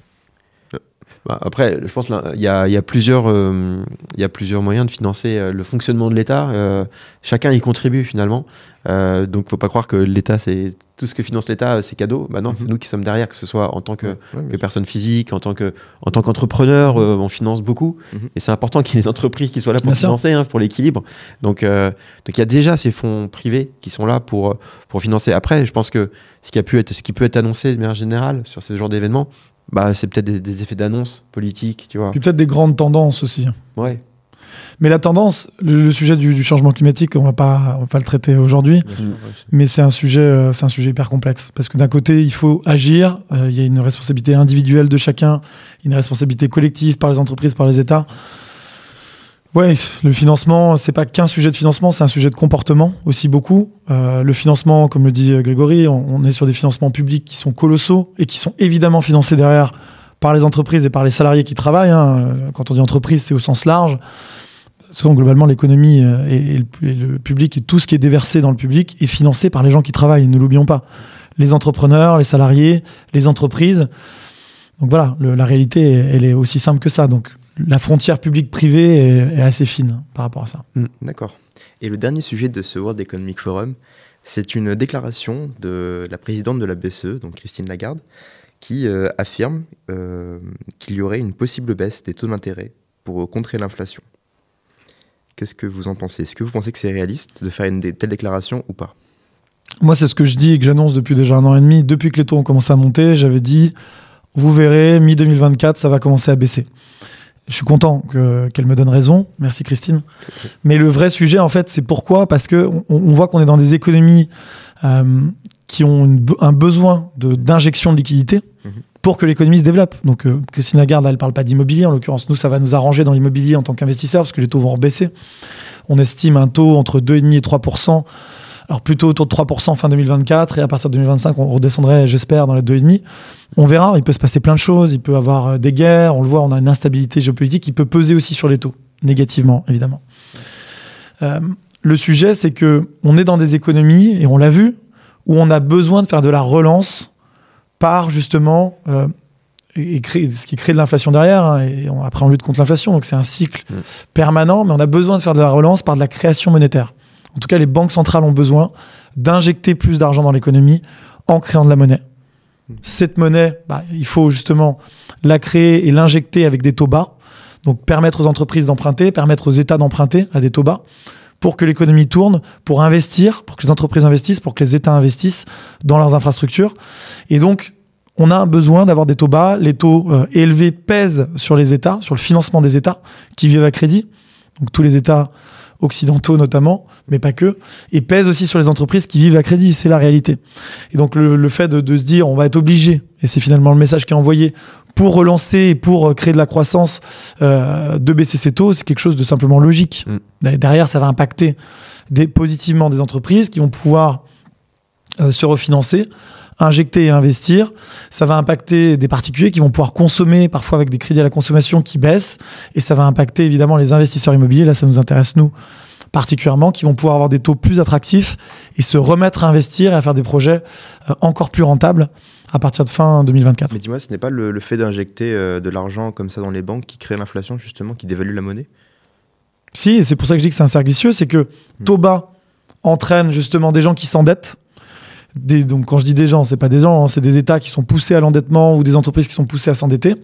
Bah, après, je pense qu'il y a, il y, a plusieurs, euh, y a plusieurs moyens de financer euh, le fonctionnement de l'État. Euh, chacun y contribue finalement. Euh, donc, faut pas croire que l'État, c'est tout ce que finance l'État, c'est cadeau. Bah non, c'est Mhm. nous qui sommes derrière, que ce soit en tant que, Ouais, que mais- personne physique, en tant que, en tant qu'entrepreneur, on finance beaucoup. Mhm. Et c'est important qu'il y ait des entreprises qui soient là pour Bien financer, hein, pour l'équilibre. Donc, donc il y a déjà ces fonds privés qui sont là pour, pour financer. Après, je pense que ce qui a pu être, ce qui peut être annoncé de manière générale sur ce genre d'événements, bah, c'est peut-être des, des effets d'annonce politique, tu vois. Puis peut-être des grandes tendances aussi. Ouais. Mais la tendance, le, le sujet du, du changement climatique, on va pas, on va pas le traiter aujourd'hui. Mais c'est un sujet, euh, c'est un sujet hyper complexe parce que d'un côté, il faut agir. euh, Il y a une responsabilité individuelle de chacun, une responsabilité collective par les entreprises, par les États. Ouais, le financement, c'est pas qu'un sujet de financement, c'est un sujet de comportement aussi beaucoup. Euh, le financement, comme le dit euh, Grégory, on, est sur des financements publics qui sont colossaux et qui sont évidemment financés derrière par les entreprises et par les salariés qui travaillent. hein. Euh, Quand on dit entreprise, c'est au sens large. Globalement, l'économie et, le, public et tout ce qui est déversé dans le public est financé par les gens qui travaillent. Ne l'oublions pas. Les entrepreneurs, les salariés, les entreprises. Donc voilà, la réalité, elle est aussi simple que ça. La frontière publique-privée est, est assez fine par rapport à ça. D'accord. Et le dernier sujet de ce World Economic Forum, c'est une déclaration de la présidente de la BCE, donc Christine Lagarde, qui euh, affirme euh, qu'il y aurait une possible baisse des taux d'intérêt pour euh, contrer l'inflation. Qu'est-ce que vous en pensez? Est-ce que vous pensez que c'est réaliste de faire une telle déclaration ou pas? Moi, c'est ce que je dis et que j'annonce depuis déjà un an et demi. Depuis que les taux ont commencé à monter, j'avais dit, vous verrez, mi-2024, ça va commencer à baisser. Je suis content que- qu'elle me donne raison. Merci Christine. Mais le vrai sujet, en fait, c'est pourquoi? Parce que on, on voit qu'on est dans des économies euh, qui ont une un besoin d'injection de, liquidité Mhm. pour que l'économie se développe. Donc, euh, Christine Lagarde, là, elle parle pas d'immobilier. En l'occurrence, nous, ça va nous arranger dans l'immobilier en tant qu'investisseur parce que les taux vont rebaisser. On estime un taux entre 2,5 et 3 alors plutôt autour de 3% fin 2024 et à partir de 2025 on redescendrait j'espère dans les 2,5. On verra, il peut se passer plein de choses, il peut avoir euh, des guerres, on le voit, on a une instabilité géopolitique qui peut peser aussi sur les taux, négativement évidemment. Euh, le sujet c'est que on est dans des économies et on l'a vu où on a besoin de faire de la relance par justement euh, et et créer, ce qui crée de l'inflation derrière hein, et on- après on lutte contre l'inflation donc c'est un cycle Mm. permanent mais on a besoin de faire de la relance par de la création monétaire. En tout cas, les banques centrales ont besoin d'injecter plus d'argent dans l'économie en créant de la monnaie. Cette monnaie, bah, il faut justement la créer et l'injecter avec des taux bas. Donc permettre aux entreprises d'emprunter, permettre aux États d'emprunter à des taux bas pour que l'économie tourne, pour investir, pour que les entreprises investissent, pour que les États investissent dans leurs infrastructures. Et donc, on a besoin d'avoir des taux bas. Les taux euh, élevés pèsent sur les États, sur le financement des États qui vivent à crédit. Donc tous les États occidentaux notamment, mais pas que, et pèsent aussi sur les entreprises qui vivent à crédit. C'est la réalité. Et donc le, le fait de, de, se dire on va être obligé, et c'est finalement le message qui est envoyé, pour relancer et pour créer de la croissance, euh, de baisser ces taux, c'est quelque chose de simplement logique. Mm. Derrière, ça va impacter des, positivement des entreprises qui vont pouvoir euh, se refinancer injecter et investir. Ça va impacter des particuliers qui vont pouvoir consommer, parfois avec des crédits à la consommation qui baissent. Et ça va impacter évidemment les investisseurs immobiliers. Là, ça nous intéresse, nous, particulièrement, qui vont pouvoir avoir des taux plus attractifs et se remettre à investir et à faire des projets euh, encore plus rentables à partir de fin 2024. Mais dis-moi, ce n'est pas le, fait d'injecter euh, de l'argent comme ça dans les banques qui crée l'inflation, justement, qui dévalue la monnaie? Si, c'est pour ça que je dis que c'est un cercle vicieux, c'est que taux bas entraîne justement des gens qui s'endettent donc quand je dis des gens, c'est pas des gens, hein, c'est des États qui sont poussés à l'endettement ou des entreprises qui sont poussées à s'endetter.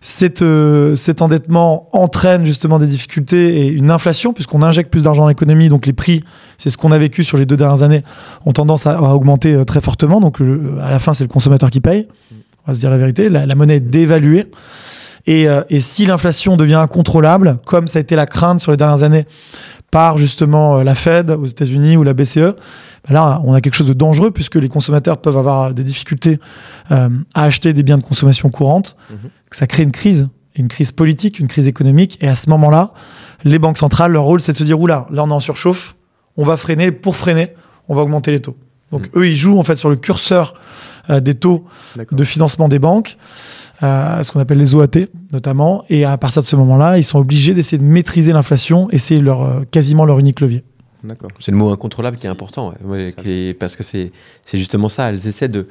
Cet, euh, cet endettement entraîne justement des difficultés et une inflation puisqu'on injecte plus d'argent dans l'économie, donc les prix, c'est ce qu'on a vécu sur les deux dernières années, ont tendance à, augmenter euh, très fortement. Donc à la fin, c'est le consommateur qui paye. On va se dire la vérité, la, monnaie est dévaluée. Et, euh, et si l'inflation devient incontrôlable, comme ça a été la crainte sur les dernières années par justement la Fed aux États-Unis ou la BCE, Là, on a quelque chose de dangereux puisque les consommateurs peuvent avoir des difficultés euh, à acheter des biens de consommation courante. Mhm. Ça crée une crise, une crise politique, une crise économique. Et à ce moment-là, les banques centrales, leur rôle, c'est de se dire oula, là, on est en surchauffe, on va freiner. Pour freiner, on va augmenter les taux. Donc, mhm. eux, ils jouent en fait sur le curseur euh, des taux de financement des banques. Euh, ce qu'on appelle les OAT notamment, et à partir de ce moment-là, ils sont obligés d'essayer de maîtriser l'inflation et c'est leur, euh, quasiment leur unique levier. C'est le mot incontrôlable qui est important, parce que c'est justement ça. Elles essaient de,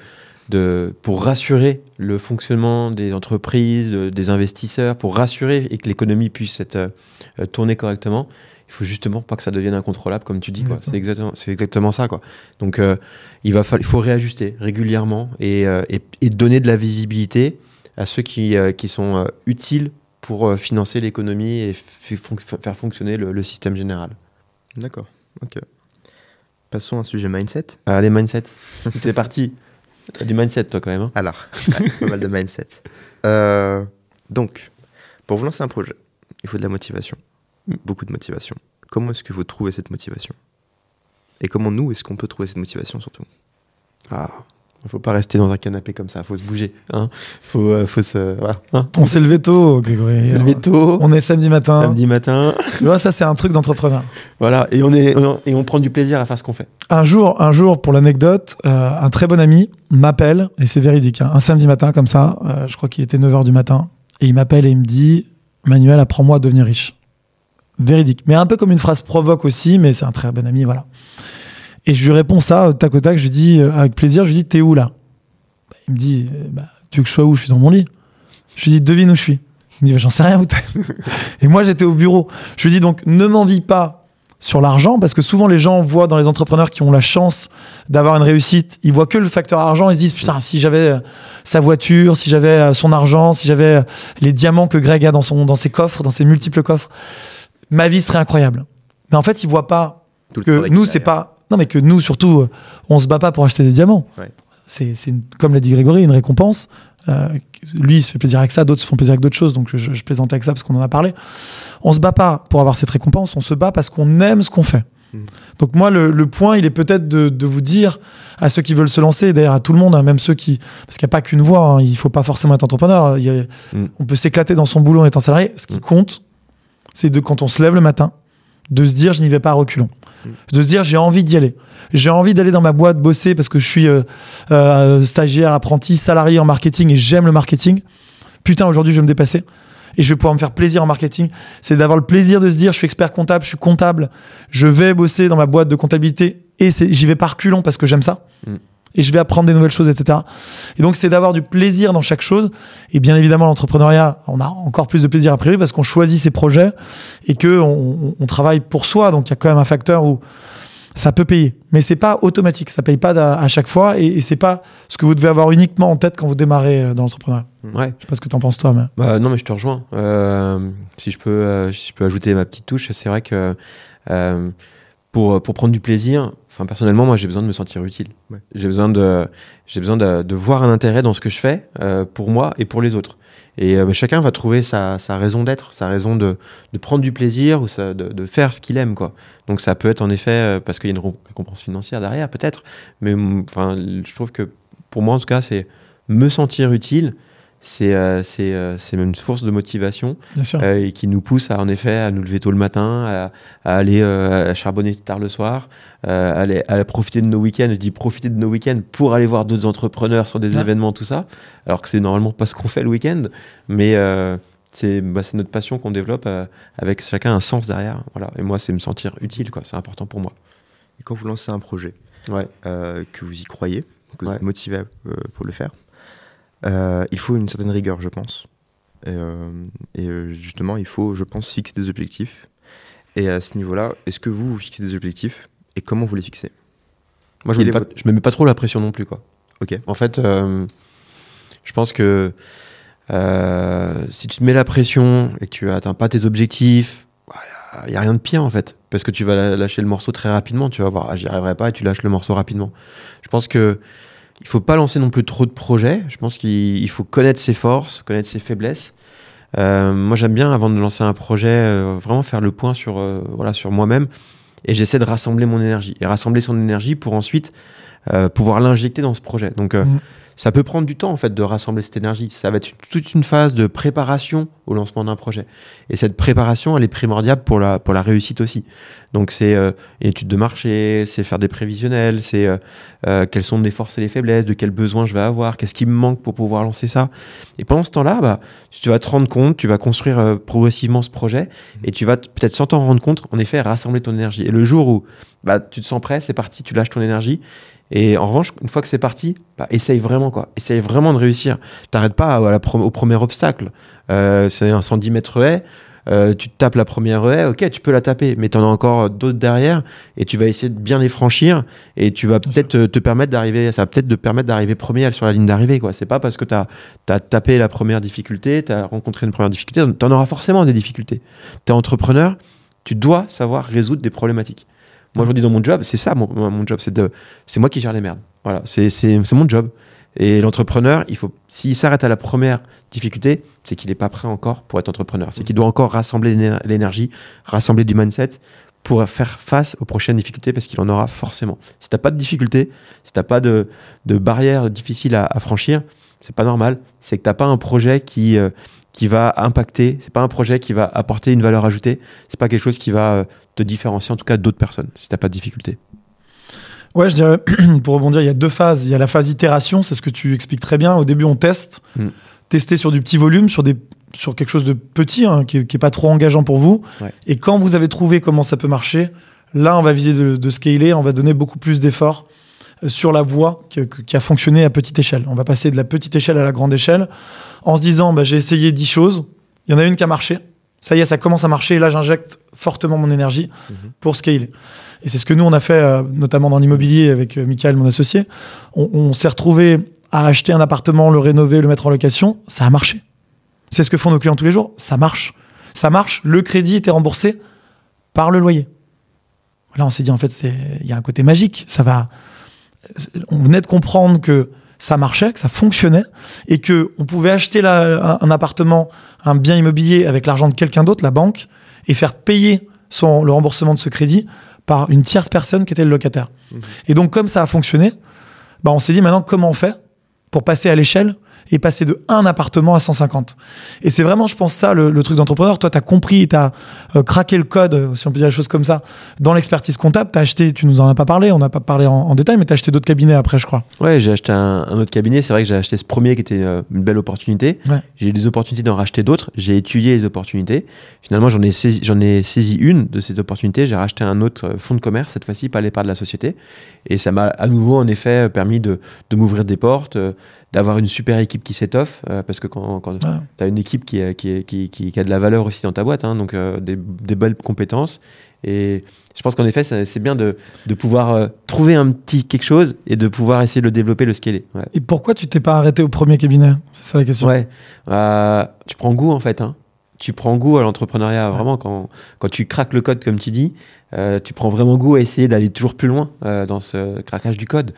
de, pour rassurer le fonctionnement des entreprises, des investisseurs, pour rassurer et que l'économie puisse être euh, tournée correctement. Il faut justement pas que ça devienne incontrôlable, comme tu dis. C'est exactement, exactement ça. Quoi. Donc, euh, il, va il faut réajuster régulièrement et, euh, et, et, donner de la visibilité à ceux qui, qui sont utiles pour financer l'économie et faire fonctionner le système général. D'accord. Ok. Passons à un sujet mindset. Allez, mindset. C'est parti. Du mindset, toi, quand même. Hein. Alors, pas mal de mindset. Euh, donc, pour vous lancer un projet, il faut de la motivation. Mm. Beaucoup de motivation. Comment est-ce que vous trouvez cette motivation? Et comment nous, est-ce qu'on peut trouver cette motivation surtout? Ah, il faut pas rester dans un canapé comme ça, il faut se bouger. Hein faut, euh, faut se, voilà, hein. on s'est levé tôt, Grégory. On levé tôt. On est samedi matin. Samedi matin. Tu vois, ça, c'est un truc d'entrepreneur. Voilà, et on, est, et on prend du plaisir à faire ce qu'on fait. Un jour, un jour pour l'anecdote, euh, un très bon ami m'appelle, et c'est véridique, hein, un samedi matin comme ça, euh, je crois qu'il était 9h du matin, et il m'appelle et il me dit Manuel, apprends-moi à devenir riche. Véridique. Mais un peu comme une phrase provoque aussi, mais c'est un très bon ami, voilà. Et je lui réponds ça, tac au tac, je lui dis, euh, avec plaisir, je lui dis, t'es où là? Il me dit, euh, bah, tu veux que je sois où? Je suis dans mon lit. Je lui dis, devine où je suis. Il me dit, bah, j'en sais rien où t'es. Et moi, j'étais au bureau. Je lui dis, donc, ne m'envie pas sur l'argent, parce que souvent les gens voient dans les entrepreneurs qui ont la chance d'avoir une réussite, ils voient que le facteur argent, ils se disent, putain, si j'avais euh, sa voiture, si j'avais son argent, si j'avais les diamants que Greg a dans, son, dans ses coffres, dans ses multiples coffres, ma vie serait incroyable. Mais en fait, ils voient pas que nous, c'est pas non, mais que nous, surtout, euh, on se bat pas pour acheter des diamants. C'est, comme l'a dit Grégory, une récompense. Euh, lui, il se fait plaisir avec ça, d'autres se font plaisir avec d'autres choses, donc je, je plaisante avec ça parce qu'on en a parlé. On se bat pas pour avoir cette récompense, on se bat parce qu'on aime ce qu'on fait. Hmm. Donc moi, le, point, il est peut-être de, vous dire à ceux qui veulent se lancer, d'ailleurs à tout le monde, hein, même ceux qui... Parce qu'il n'y a pas qu'une voie, hein, il faut pas forcément être entrepreneur. Hmm. On peut s'éclater dans son boulot en étant salarié. Ce qui hmm. compte, c'est de quand on se lève le matin, de se dire je n'y vais pas à reculons de se dire j'ai envie d'y aller. J'ai envie d'aller dans ma boîte bosser parce que je suis euh, euh, stagiaire, apprenti, salarié en marketing et j'aime le marketing. Putain, aujourd'hui, je vais me dépasser et je vais pouvoir me faire plaisir en marketing. C'est d'avoir le plaisir de se dire je suis expert comptable, je suis comptable, je vais bosser dans ma boîte de comptabilité et j'y vais par culon parce que j'aime ça. Mm et je vais apprendre des nouvelles choses, etc. Et donc, c'est d'avoir du plaisir dans chaque chose. Et bien évidemment, l'entrepreneuriat, on a encore plus de plaisir a priori parce qu'on choisit ses projets et que on, on, travaille pour soi. Donc, il y a quand même un facteur où ça peut payer, mais c'est pas automatique. Ça paye pas à, chaque fois et, et c'est pas ce que vous devez avoir uniquement en tête quand vous démarrez euh, dans l'entrepreneuriat. Ouais. Je sais pas ce que tu en penses toi, mais. Bah, non, mais je te rejoins. Euh, si je peux, euh, si je peux ajouter ma petite touche, c'est vrai que Euh, pour, pour prendre du plaisir, enfin, personnellement, moi, j'ai besoin de me sentir utile. Ouais. J'ai besoin, de, j'ai besoin de, de voir un intérêt dans ce que je fais euh, pour moi et pour les autres. Et euh, chacun va trouver sa, sa raison d'être, sa raison de, de prendre du plaisir ou sa- de, de faire ce qu'il aime. Quoi. Donc ça peut être en effet euh, parce qu'il y a une récompense financière derrière, peut-être. Mais mm, enfin, je trouve que pour moi, en tout cas, c'est me sentir utile. C'est euh, c'est euh, une source de motivation euh, et qui nous pousse à, en effet à nous lever tôt le matin, à, à aller euh, à charbonner tard le soir, euh, à, aller, à profiter de nos week-ends. Je dis profiter de nos week-ends pour aller voir d'autres entrepreneurs sur des Ouais. événements, tout ça. Alors que c'est normalement pas ce qu'on fait le week-end, mais euh, c'est bah, c'est notre passion qu'on développe euh, avec chacun un sens derrière. Voilà. Et moi, c'est me sentir utile, quoi. C'est important pour moi. Et quand vous lancez un projet, Ouais. euh, que vous y croyez, que vous Ouais. êtes motivé euh, pour le faire, il faut une certaine rigueur, je pense. Et, euh, et, euh, justement, il faut, je pense, fixer des objectifs. Et à ce niveau-là, est-ce que vous, vous fixez des objectifs et comment vous les fixez? Moi, je Quel me, mets pas, votre- je me mets pas trop la pression non plus, quoi. Ok. En fait, euh, je pense que euh, si tu te mets la pression et que tu atteins pas tes objectifs, il n'y a rien de pire en fait. Parce que tu vas lâcher le morceau très rapidement. Tu vas voir, ah, j'y arriverai pas et tu lâches le morceau rapidement. Je pense que il faut pas lancer non plus trop de projets. Je pense qu'il il faut connaître ses forces, connaître ses faiblesses. Euh, moi, j'aime bien, avant de lancer un projet, euh, vraiment faire le point sur, euh, voilà, sur moi-même. Et j'essaie de rassembler mon énergie. Et rassembler son énergie pour ensuite pouvoir l'injecter dans ce projet. Donc, Mhm. Ça peut prendre du temps, en fait, de rassembler cette énergie. Ça va être toute une phase de préparation au lancement d'un projet. Et cette préparation, elle est primordiale pour la, pour la réussite aussi. Donc, c'est euh, étude de marché, c'est faire des prévisionnels, c'est euh, euh, quelles sont mes forces et les faiblesses, de quels besoins je vais avoir, qu'est-ce qui me manque pour pouvoir lancer ça. Et pendant ce temps-là, bah, tu vas te rendre compte, tu vas construire euh, progressivement ce projet et tu vas peut-être sans t'en rendre compte, en effet, rassembler ton énergie. Et le jour où bah, tu te sens prêt, c'est parti, tu lâches ton énergie. Et en revanche, une fois que c'est parti, bah, essaye vraiment quoi. Essaye vraiment de réussir. T'arrêtes pas à la pro- au premier obstacle. Euh, c'est un 110 mètres haie. euh, tu te tapes la première haie, ok, tu peux la taper, mais tu en as encore d'autres derrière et tu vas essayer de bien les franchir et tu vas peut-être te, te permettre d'arriver, ça va peut-être te permettre d'arriver premier sur la ligne d'arrivée. quoi. C'est pas parce que tu as, tapé la première difficulté, tu as rencontré une première difficulté, tu en auras forcément des difficultés. Tu es entrepreneur, tu dois savoir résoudre des problématiques. Moi, aujourd'hui, dans mon job, c'est ça, mon, job, c'est de, c'est moi qui gère les merdes. Voilà, c'est, c'est, mon job. Et l'entrepreneur, il s'il s'arrête à la première difficulté, c'est qu'il n'est pas prêt encore pour être entrepreneur. C'est qu'il doit encore rassembler l'éner- l'énergie, rassembler du mindset pour faire face aux prochaines difficultés parce qu'il en aura forcément. Si t'as pas de difficultés, si t'as pas de, de barrières difficiles à, à franchir, c'est pas normal. C'est que t'as pas un projet qui, euh, qui va impacter, c'est pas un projet qui va apporter une valeur ajoutée, c'est pas quelque chose qui va euh, te différencier en tout cas d'autres personnes si t'as pas de difficultés. Ouais, je dirais, pour rebondir, il y a deux phases. Il y a la phase itération, c'est ce que tu expliques très bien. Au début, on teste. Mm. Tester sur du petit volume, sur, des, sur quelque chose de petit, hein, qui n'est pas trop engageant pour vous. Ouais. Et quand vous avez trouvé comment ça peut marcher, là, on va viser de, de scaler, on va donner beaucoup plus d'efforts sur la voie qui, qui a fonctionné à petite échelle. On va passer de la petite échelle à la grande échelle en se disant, bah, j'ai essayé 10 choses, il y en a une qui a marché. Ça y est, ça commence à marcher. Et là, j'injecte fortement mon énergie Mhm. pour scaler. Et c'est ce que nous, on a fait, euh, notamment dans l'immobilier avec euh, Michael, mon associé. On, on s'est retrouvé à acheter un appartement, le rénover, le mettre en location. Ça a marché. C'est ce que font nos clients tous les jours. Ça marche. Ça marche. Le crédit était remboursé par le loyer. Là, on s'est dit, en fait, il y a un côté magique. Ça va. On venait de comprendre que ça marchait, que ça fonctionnait, et que on pouvait acheter la- un, un appartement, un bien immobilier avec l'argent de quelqu'un d'autre, la banque, et faire payer son, le remboursement de ce crédit par une tierce personne qui était le locataire. Mhm. Et donc, comme ça a fonctionné, bah, on s'est dit maintenant comment on fait pour passer à l'échelle et passer de un appartement à 150. Et c'est vraiment, je pense, ça le, le truc d'entrepreneur. Toi, tu as compris, tu as craqué le code, euh, si on peut dire la chose comme ça, dans l'expertise comptable. Tu as acheté, tu nous en as pas parlé, on n'a pas parlé en, en détail, mais tu as acheté d'autres cabinets après, je crois. Ouais, j'ai acheté un, un autre cabinet. C'est vrai que j'ai acheté ce premier qui était euh, une belle opportunité. Ouais. J'ai eu des opportunités d'en racheter d'autres. J'ai étudié les opportunités. Finalement, j'en ai saisi, j'en ai saisi une de ces opportunités. J'ai racheté un autre euh, fonds de commerce, cette fois-ci, pas les parts de la société. Et ça m'a à nouveau, en effet, permis de, de m'ouvrir des portes, euh, d'avoir une super équipe qui s'étoffe. euh, parce que quand, quand tu as une équipe qui, est- qui, qui, qui- a de la valeur aussi dans ta boîte, hein, donc euh, des, des belles compétences. Et je pense qu'en effet, c'est bien de, de pouvoir euh, trouver un petit quelque chose et de pouvoir essayer de le développer, le scaler. Ouais. Et pourquoi tu t'es pas arrêté au premier cabinet? C'est ça la question. Ouais. Euh, tu prends goût en fait. Hein. tu prends goût à l'entrepreneuriat. Vraiment, quand, quand tu craques le code, comme tu dis, euh, tu prends vraiment goût à essayer d'aller toujours plus loin euh, dans ce craquage du code.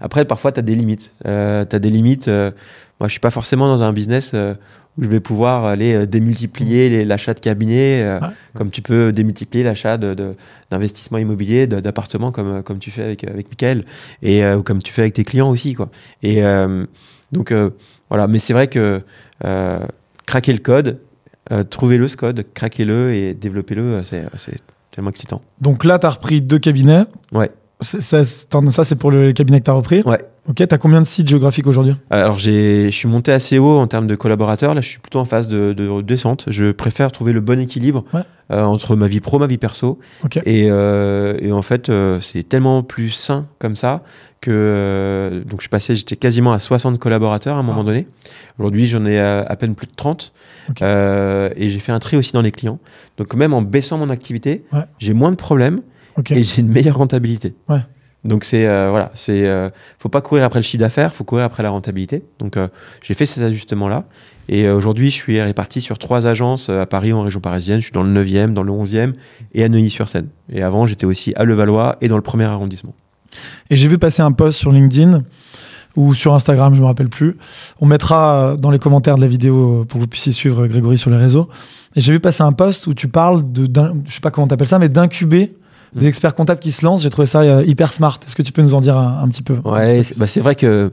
Euh, après, parfois, tu as des limites. tu as des limites. moi, je suis pas forcément dans un business où je vais pouvoir aller démultiplier les- l'achat de cabinet, euh, Ouais. comme tu peux démultiplier l'achat d'investissements immobiliers, d'appartements, comme, comme tu fais avec, avec Michael, et euh, ou comme tu fais avec tes clients aussi. Quoi. Et euh, donc, euh, voilà. Mais c'est vrai que euh, craquer le code, euh, trouvez-le ce code, craquez-le et développez-le, euh, c'est c'est tellement excitant. Donc là, tu as repris deux cabinets. Ouais. Ça, ça, c'est pour le cabinet que tu as repris. Ouais. Ok, tu as combien de sites géographiques aujourd'hui? Alors, j'ai- je suis monté assez haut en termes de collaborateurs. Là, je suis plutôt en phase de, de descente. Je préfère trouver le bon équilibre Ouais. euh, entre ma vie pro, ma vie perso. Ok. Et, euh, et en fait, euh, c'est tellement plus sain comme ça que euh, donc je suis passé, j'étais quasiment à 60 collaborateurs à un moment Ah. donné. Aujourd'hui, j'en ai à, à peine plus de 30. Ok. Euh, et j'ai fait un tri aussi dans les clients. Donc même en baissant mon activité, Ouais. j'ai moins de problèmes Et j'ai une meilleure rentabilité. Ouais. Donc c'est euh, voilà, c'est euh, faut pas courir après le chiffre d'affaires, faut courir après la rentabilité. Donc euh, j'ai fait ces ajustements là et euh, aujourd'hui je suis réparti sur trois agences euh, à Paris en région parisienne. Je suis dans le 9e, dans le 11e et à Neuilly-sur-Seine. Et avant j'étais aussi à Levallois et dans le premier arrondissement. Et j'ai vu passer un post sur LinkedIn ou sur Instagram, je me rappelle plus. On mettra dans les commentaires de la vidéo pour que vous puissiez suivre Grégory sur les réseaux. Et j'ai vu passer un post où tu parles de, je sais pas comment t'appelles ça, mais d'incuber. Des experts comptables qui se lancent. J'ai trouvé ça euh, hyper smart. Est-ce que tu peux nous en dire un, un petit peu? Ouais, c'est bah, c'est vrai que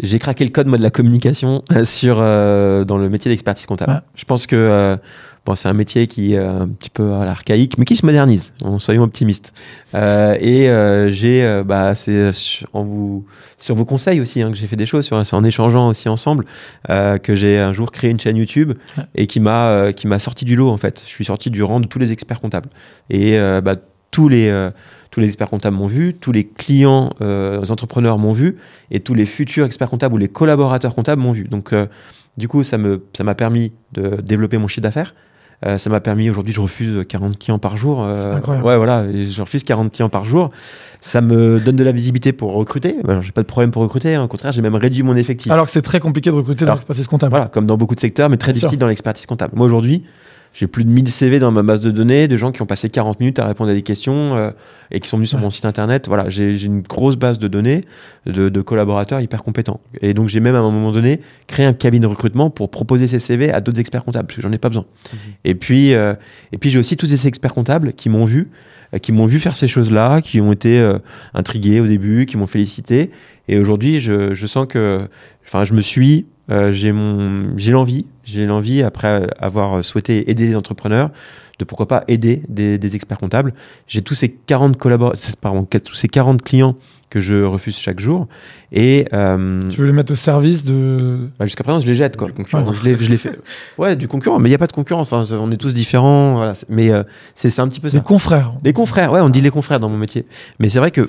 j'ai craqué le code moi de la communication sur euh, dans le métier d'expertise comptable. Ouais. Je pense que euh, bon, c'est un métier qui est un petit peu à l'archaïque, mais qui se modernise. En soyons optimistes. Euh, et euh, j'ai, euh, bah, c'est sur, en vous, sur vos conseils aussi hein, que j'ai fait des choses. C'est en échangeant aussi ensemble euh, que j'ai un jour créé une chaîne YouTube Ouais. et qui m'a euh, qui m'a sorti du lot en fait. Je suis sorti du rang de tous les experts comptables. Et euh, bah, tous les euh, tous les experts comptables m'ont vu, tous les clients, euh, les entrepreneurs m'ont vu, et tous les futurs experts comptables ou les collaborateurs comptables m'ont vu. Donc, euh, du coup, ça me ça m'a permis de développer mon chiffre d'affaires. Ça m'a permis aujourd'hui, je refuse 40 clients par jour. C'est incroyable. Ouais, voilà, je refuse 40 clients par jour. Ça me donne de la visibilité pour recruter. Alors, j'ai pas de problème pour recruter. hein. Au contraire, j'ai même réduit mon effectif. Alors que c'est très compliqué de recruter dans l'expertise comptable. Voilà, comme dans beaucoup de secteurs, mais très Bien sûr. difficile dans l'expertise comptable. Moi, aujourd'hui, j'ai plus de 1000 CV dans ma base de données, de gens qui ont passé 40 minutes à répondre à des questions euh, et qui sont venus sur mon site internet. Voilà, j'ai une grosse base de données de, de collaborateurs hyper compétents. Et donc, j'ai même à un moment donné créé un cabinet de recrutement pour proposer ces CV à d'autres experts comptables, parce que j'en ai pas besoin. Et puis, euh, et puis j'ai aussi tous ces experts comptables qui m'ont vu, euh, qui m'ont vu faire ces choses-là, qui ont été euh, intrigués au début, qui m'ont félicité. Et aujourd'hui, je, je sens que, enfin, je me suis, j'ai l'envie, j'ai l'envie après avoir souhaité aider les entrepreneurs, de pourquoi pas aider des, des experts comptables. J'ai tous ces 40 collaborateurs, pardon, tous ces 40 clients que je refuse chaque jour. Et euh, Tu veux les mettre au service de. bah, jusqu'à présent, je les jette, quoi. Du concurrent. Je l'ai fait. Ouais, du concurrent, mais il n'y a pas de concurrence. Enfin, on est tous différents. Voilà. Mais euh, c'est, un petit peu Des ça. confrères. Des confrères, ouais, on dit les confrères dans mon métier. Mais c'est vrai que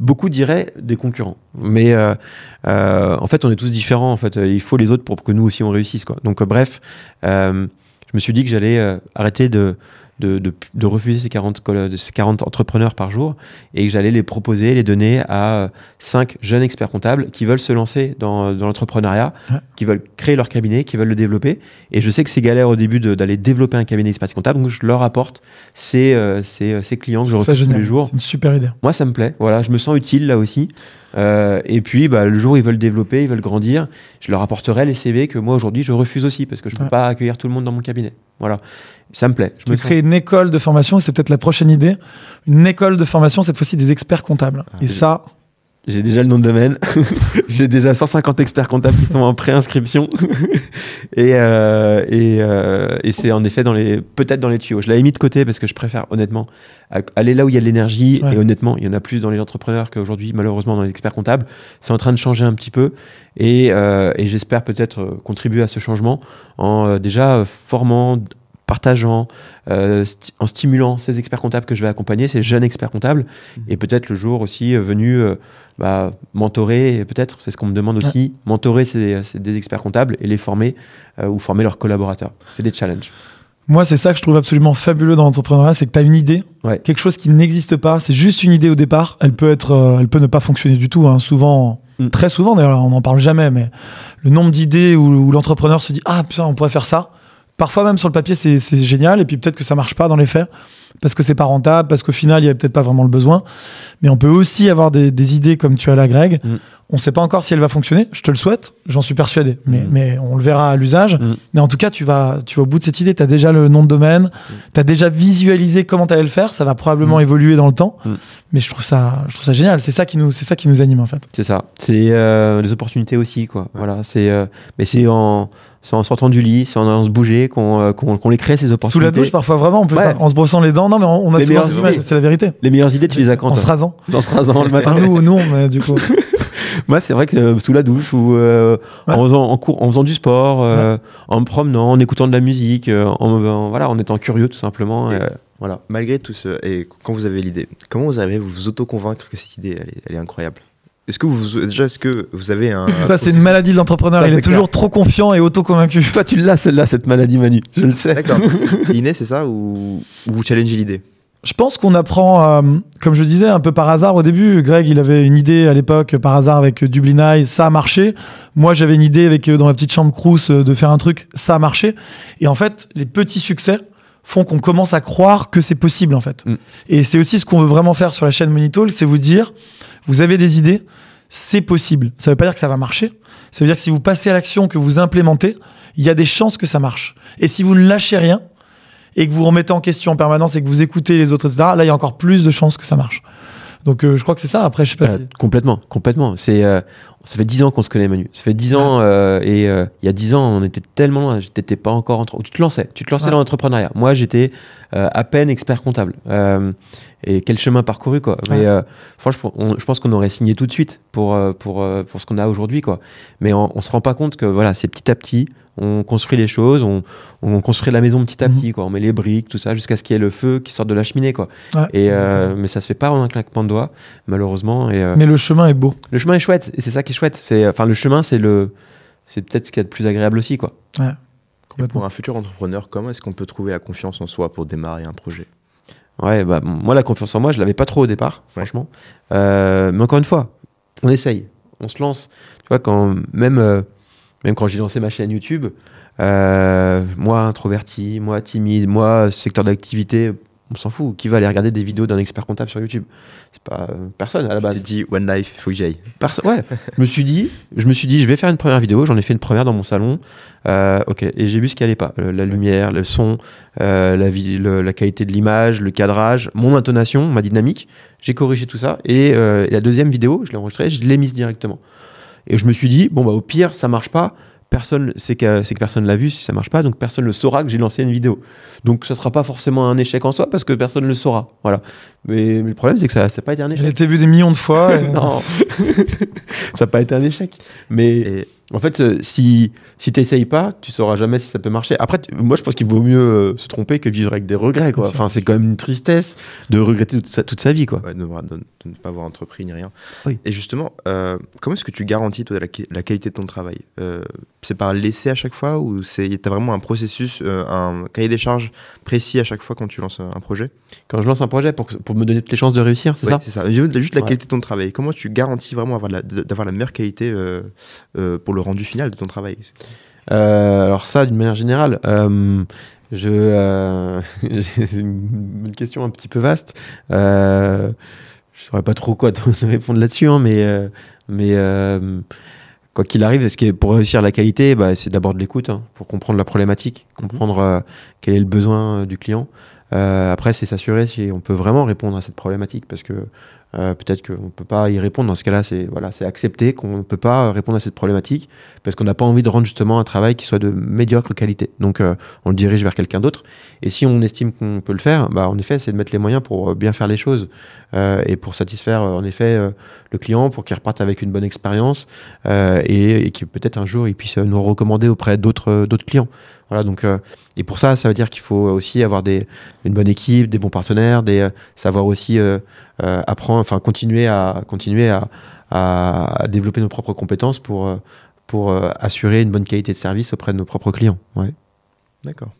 beaucoup diraient des concurrents. Mais euh, euh, en fait, on est tous différents. En fait, il faut les autres pour que nous aussi on réussisse. Donc, euh, bref, je me suis dit que j'allais arrêter de, de, de, de refuser ces 40, colla- de ces 40 entrepreneurs par jour et que j'allais les proposer, les donner à 5 jeunes experts comptables qui veulent se lancer dans, dans l'entrepreneuriat, Ouais. qui veulent créer leur cabinet, qui veulent le développer. Et je sais que c'est galère au début d'aller développer un cabinet d'expertise comptable, donc je leur apporte ces, euh, ces, ces clients que je refuse tous les jours. C'est une super idée. Moi, ça me plaît. Voilà, je me sens utile là aussi. Euh, et puis, bah, le jour où ils veulent développer, ils veulent grandir, je leur apporterai les CV que moi aujourd'hui je refuse aussi parce que je ne peux Ouais. pas accueillir tout le monde dans mon cabinet. Voilà, ça me plaît. Je Tu me créer une école de formation, c'est peut-être la prochaine idée. Une école de formation, cette fois-ci des experts comptables. Ah, Et ça, J'ai déjà le nom de domaine. J'ai déjà 150 experts comptables qui sont en préinscription. et euh, et, euh, et c'est en effet dans les peut-être dans les tuyaux. Je l'avais mis de côté parce que je préfère honnêtement aller là où il y a de l'énergie. Ouais. Et honnêtement, il y en a plus dans les entrepreneurs qu'aujourd'hui, malheureusement, dans les experts comptables. C'est en train de changer un petit peu. Et, euh, et j'espère peut-être contribuer à ce changement en déjà formant partageant, euh, sti- en stimulant ces experts comptables que je vais accompagner, ces jeunes experts comptables, et peut-être le jour aussi euh, venu euh, bah, mentorer, peut-être, c'est ce qu'on me demande aussi, mentorer ces, ces- des experts comptables et les former euh, ou former leurs collaborateurs. C'est des challenges. moi, c'est ça que je trouve absolument fabuleux dans l'entrepreneuriat, c'est que tu as une idée, Ouais. quelque chose qui n'existe pas. C'est juste une idée au départ. Elle peut être, elle peut ne pas fonctionner du tout. hein. Souvent, Mm. très souvent d'ailleurs, on n'en parle jamais, mais le nombre d'idées où, où l'entrepreneur se dit ah putain, on pourrait faire ça. Parfois même sur le papier c'est c'est génial et puis peut-être que ça marche pas dans les faits parce que c'est pas rentable, parce qu'au final il y a peut-être pas vraiment le besoin. Mais on peut aussi avoir des, des idées comme tu as là Greg. Mm. On sait pas encore si elle va fonctionner. Je te le souhaite, j'en suis persuadé. Mais, Mm. mais on le verra à l'usage. Mm. Mais en tout cas tu vas tu vas au bout de cette idée. Tu as déjà le nom de domaine, tu as déjà visualisé comment tu allais le faire. Ça va probablement évoluer dans le temps. Mais je trouve ça je trouve ça génial. C'est ça qui nous c'est ça qui nous anime en fait. C'est ça. C'est euh, les opportunités aussi, quoi. Voilà. C'est, euh, mais c'est en, c'est en sortant du lit, c'est en allant se bouger qu'on, euh, les crée ces Sous opportunités. la douche parfois vraiment on peut Ouais. ça, en se brossant les dents. Non mais on, on a Les souvent meilleures cette image, c'est la vérité. Les meilleures idées, tu les as quand En se rasant. En se rasant le matin. Enfin, nous, nous, mais du coup. Moi, c'est vrai que euh, sous la douche ou euh, Ouais. en, faisant, en, cours, en faisant du sport, euh, en me promenant, en écoutant de la musique, euh, en, en- voilà, en étant curieux tout simplement. Et- euh, voilà. Malgré tout ce. Et quand vous avez l'idée, comment vous arrivez à vous auto-convaincre que cette idée, elle est, elle est incroyable? Est-ce que vous. Déjà, est-ce que vous avez un. Ça, c'est une maladie de l'entrepreneur. Il est toujours trop confiant et auto-convaincu. Toi, tu l'as celle-là, cette maladie, Manu. Je le sais. D'accord. c'est inné, c'est ça Ou, ou vous challengez l'idée Je pense qu'on apprend, euh, comme je disais, un peu par hasard au début. Greg, il avait une idée à l'époque, par hasard, avec Dublin Eye, ça a marché. Moi, j'avais une idée avec, euh, dans ma petite chambre Crous, euh, de faire un truc, ça a marché. Et en fait, les petits succès font qu'on commence à croire que c'est possible, en fait. Mm. Et c'est aussi ce qu'on veut vraiment faire sur la chaîne Monitol, c'est vous dire, vous avez des idées, c'est possible. Ça veut pas dire que ça va marcher. Ça veut dire que si vous passez à l'action, que vous implémentez, il y a des chances que ça marche. Et si vous ne lâchez rien, et que vous remettez en question en permanence et que vous écoutez les autres, etc., là, il y a encore plus de chances que ça marche. Donc, euh, je crois que c'est ça. Après, je sais pas. Euh, si- complètement, complètement. C'est, euh, ça fait 10 ans qu'on se connaît, Manu. Ça fait 10 ans, euh, et il y a 10 ans, on était tellement loin. T'étais pas encore entre... Tu te lançais, tu te lançais dans l'entrepreneuriat. Moi, j'étais à peine expert comptable. Et quel chemin parcouru, quoi. Mais franchement, on- je pense qu'on aurait signé tout de suite pour, pour, pour ce qu'on a aujourd'hui, quoi. Mais on, on se rend pas compte que, voilà, c'est petit à petit. On construit les choses, on, on construit la maison petit à Mhm. petit, quoi. On met les briques, tout ça, jusqu'à ce qu'il y ait le feu qui sorte de la cheminée, quoi. Ouais, Et, euh, mais ça se fait pas en un claquement de doigts, malheureusement. Et, euh, Mais le chemin est beau. le chemin est chouette, et c'est ça qui est chouette. C'est, enfin, le chemin, c'est le, c'est peut-être ce qu'il y a de plus agréable aussi, quoi. Pour un futur entrepreneur, comment est-ce qu'on peut trouver la confiance en soi pour démarrer un projet? Ouais, bah, moi, la confiance en moi, je l'avais pas trop au départ, Ouais. franchement. Euh, mais encore une fois, on essaye, on se lance. Tu vois, quand, même, euh, même quand j'ai lancé ma chaîne YouTube, euh, moi, introverti, moi, timide, moi, secteur d'activité, on s'en fout. Qui va aller regarder des vidéos d'un expert comptable sur YouTube? C'est pas euh, personne à la base. t'es dit, One Life, il faut que j'y aille. Perso- ouais, je me suis dit, je me suis dit, je vais faire une première vidéo. J'en ai fait une première dans mon salon. Euh, ok, et j'ai vu ce qui allait pas. Le- la lumière, le son, euh, la, vi- le- la qualité de l'image, le cadrage, mon intonation, ma dynamique. J'ai corrigé tout ça. Et, et la deuxième vidéo, je l'ai enregistrée, je l'ai mise directement. Et je me suis dit, bon bah au pire, ça marche pas. Personne, c'est que, que personne l'a vu si ça marche pas, donc personne ne saura que j'ai lancé une vidéo. Donc ça sera pas forcément un échec en soi parce que personne ne le saura. Voilà. Mais, mais le problème c'est que ça n'a pas été un Elle échec. a été vue des millions de fois. et- non, ça n'a pas été un échec. Mais Et en fait, euh, si, si tu n'essayes pas, tu sauras jamais si ça peut marcher. Après, moi, je pense qu'il vaut mieux euh, se tromper que vivre avec des regrets. Quoi. Enfin, c'est quand même une tristesse de regretter toute sa, toute sa vie. Quoi. ouais, de, voir- de- de ne pas avoir entrepris ni rien. Oui. Et justement, euh, comment est-ce que tu garantis toi, la, qualité de ton travail? Euh, C'est par l'essai à chaque fois ou tu as vraiment un processus, un cahier des charges précis à chaque fois quand tu lances un projet? Quand je lance un projet pour, pour me donner toutes les chances de réussir, c'est Ouais, ça? C'est ça. Juste la Ouais. qualité de ton travail. Comment tu garantis vraiment avoir la- d'avoir la meilleure qualité pour le rendu final de ton travail Euh, Alors ça, d'une manière générale, euh, je, euh, c'est une une question un petit peu vaste. Euh, je saurais pas trop quoi te répondre là-dessus, hein, mais, euh, mais euh, quoi qu'il arrive, ce qui est pour réussir la qualité, bah, c'est d'abord de l'écoute, hein, pour comprendre la problématique, comprendre euh, quel est le besoin euh, du client. Euh, après, c'est s'assurer si on peut vraiment répondre à cette problématique, parce que euh, peut-être qu'on ne peut pas y répondre. Dans ce cas-là, c'est voilà, accepter qu'on ne peut pas répondre à cette problématique parce qu'on n'a pas envie de rendre justement un travail qui soit de médiocre qualité. Donc, euh, on le dirige vers quelqu'un d'autre. Et si on estime qu'on peut le faire, bah, en effet, c'est de mettre les moyens pour euh, bien faire les choses euh, et pour satisfaire euh, en effet euh, le client, pour qu'il reparte avec une bonne expérience euh, et, et que peut-être un jour il puisse euh, nous recommander auprès d'autres euh, clients. Voilà, donc, euh, et pour ça, ça veut dire qu'il faut aussi avoir une bonne équipe, des bons partenaires, euh, savoir aussi euh, euh, apprendre, enfin continuer à continuer à, développer nos propres compétences pour euh, pour euh, assurer une bonne qualité de service auprès de nos propres clients. Ouais. D'accord.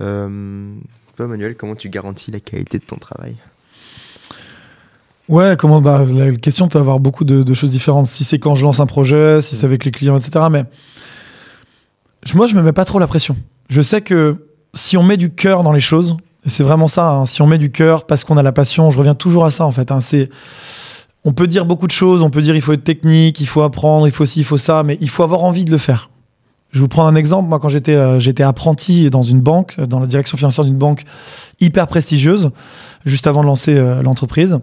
Euh, toi, Manuel, comment tu garantis la qualité de ton travail? Ouais, comment bah, la question peut avoir beaucoup de, choses différentes. Si c'est quand je lance un projet, si c'est avec les clients, etc. Mais moi, je me mets pas trop la pression. Je sais que si on met du cœur dans les choses, et c'est vraiment ça, hein, si on met du cœur parce qu'on a la passion, je reviens toujours à ça en fait. hein, c'est on peut dire beaucoup de choses, on peut dire il faut être technique, il faut apprendre, il faut ci, il faut ça, mais il faut avoir envie de le faire. Je vous prends un exemple. Moi, quand j'étais euh, apprenti dans une banque, dans la direction financière d'une banque hyper prestigieuse, juste avant de lancer euh, l'entreprise.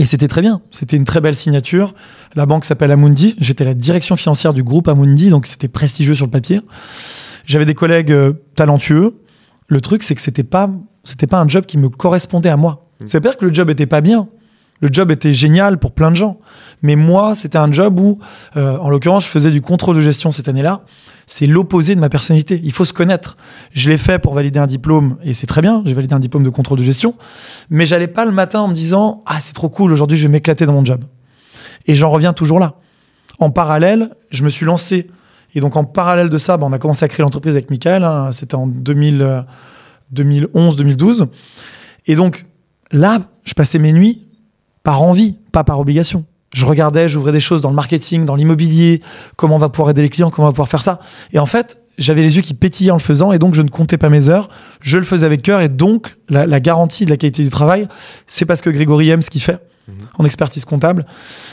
Et c'était très bien. C'était une très belle signature. La banque s'appelle Amundi. J'étais la direction financière du groupe Amundi, donc c'était prestigieux sur le papier. J'avais des collègues euh, talentueux. Le truc, c'est que c'était pas c'était pas un job qui me correspondait à moi. Ça veut pas dire que le job était pas bien. Le job était génial pour plein de gens. Mais moi, c'était un job où, euh, en l'occurrence, je faisais du contrôle de gestion cette année-là. C'est l'opposé de ma personnalité. Il faut se connaître. Je l'ai fait pour valider un diplôme et c'est très bien. J'ai validé un diplôme de contrôle de gestion. Mais j'allais pas le matin en me disant Ah, c'est trop cool, aujourd'hui je vais m'éclater dans mon job. Et j'en reviens toujours là. En parallèle, je me suis lancé. Et donc, en parallèle de ça, bah, on a commencé à créer l'entreprise avec Michael. hein. C'était en 2000, euh, 2011-2012. Et donc, là, je passais mes nuits par envie, pas par obligation. Je regardais, j'ouvrais des choses dans le marketing, dans l'immobilier, comment on va pouvoir aider les clients, comment on va pouvoir faire ça. Et en fait, j'avais les yeux qui pétillaient en le faisant et donc je ne comptais pas mes heures. Je le faisais avec cœur et donc la, la garantie de la qualité du travail, c'est parce que Grégory aime ce qu'il fait en expertise comptable.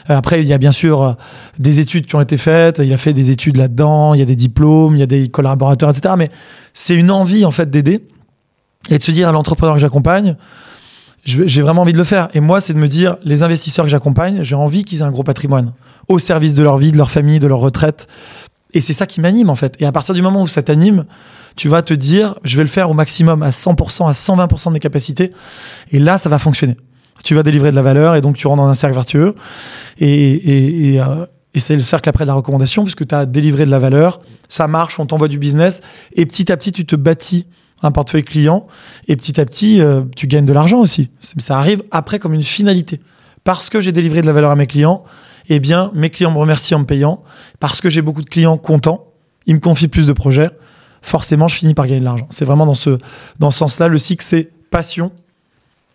Euh, Après, il y a bien sûr euh, des études qui ont été faites. Il a fait des études là-dedans. Il y a des diplômes, il y a des collaborateurs, etc. Mais c'est une envie en fait d'aider et de se dire à l'entrepreneur que j'accompagne, j'ai vraiment envie de le faire. Et moi, c'est de me dire, les investisseurs que j'accompagne, j'ai envie qu'ils aient un gros patrimoine au service de leur vie, de leur famille, de leur retraite. Et c'est ça qui m'anime en fait. Et à partir du moment où ça t'anime, tu vas te dire, je vais le faire au maximum, à 100%, à 120% de mes capacités. Et là, ça va fonctionner. Tu vas délivrer de la valeur et donc tu rentres dans un cercle vertueux. Et, et, et, euh, et c'est le cercle après de la recommandation, puisque tu as délivré de la valeur, ça marche, on t'envoie du business. Et petit à petit, tu te bâtis un portefeuille client. Et petit à petit, euh, tu gagnes de l'argent aussi. C'est- Ça arrive après comme une finalité. Parce que j'ai délivré de la valeur à mes clients, eh bien, mes clients me remercient en me payant. Parce que j'ai beaucoup de clients contents, ils me confient plus de projets. Forcément, je finis par gagner de l'argent. C'est vraiment dans ce, dans ce sens-là. Le cycle, c'est passion,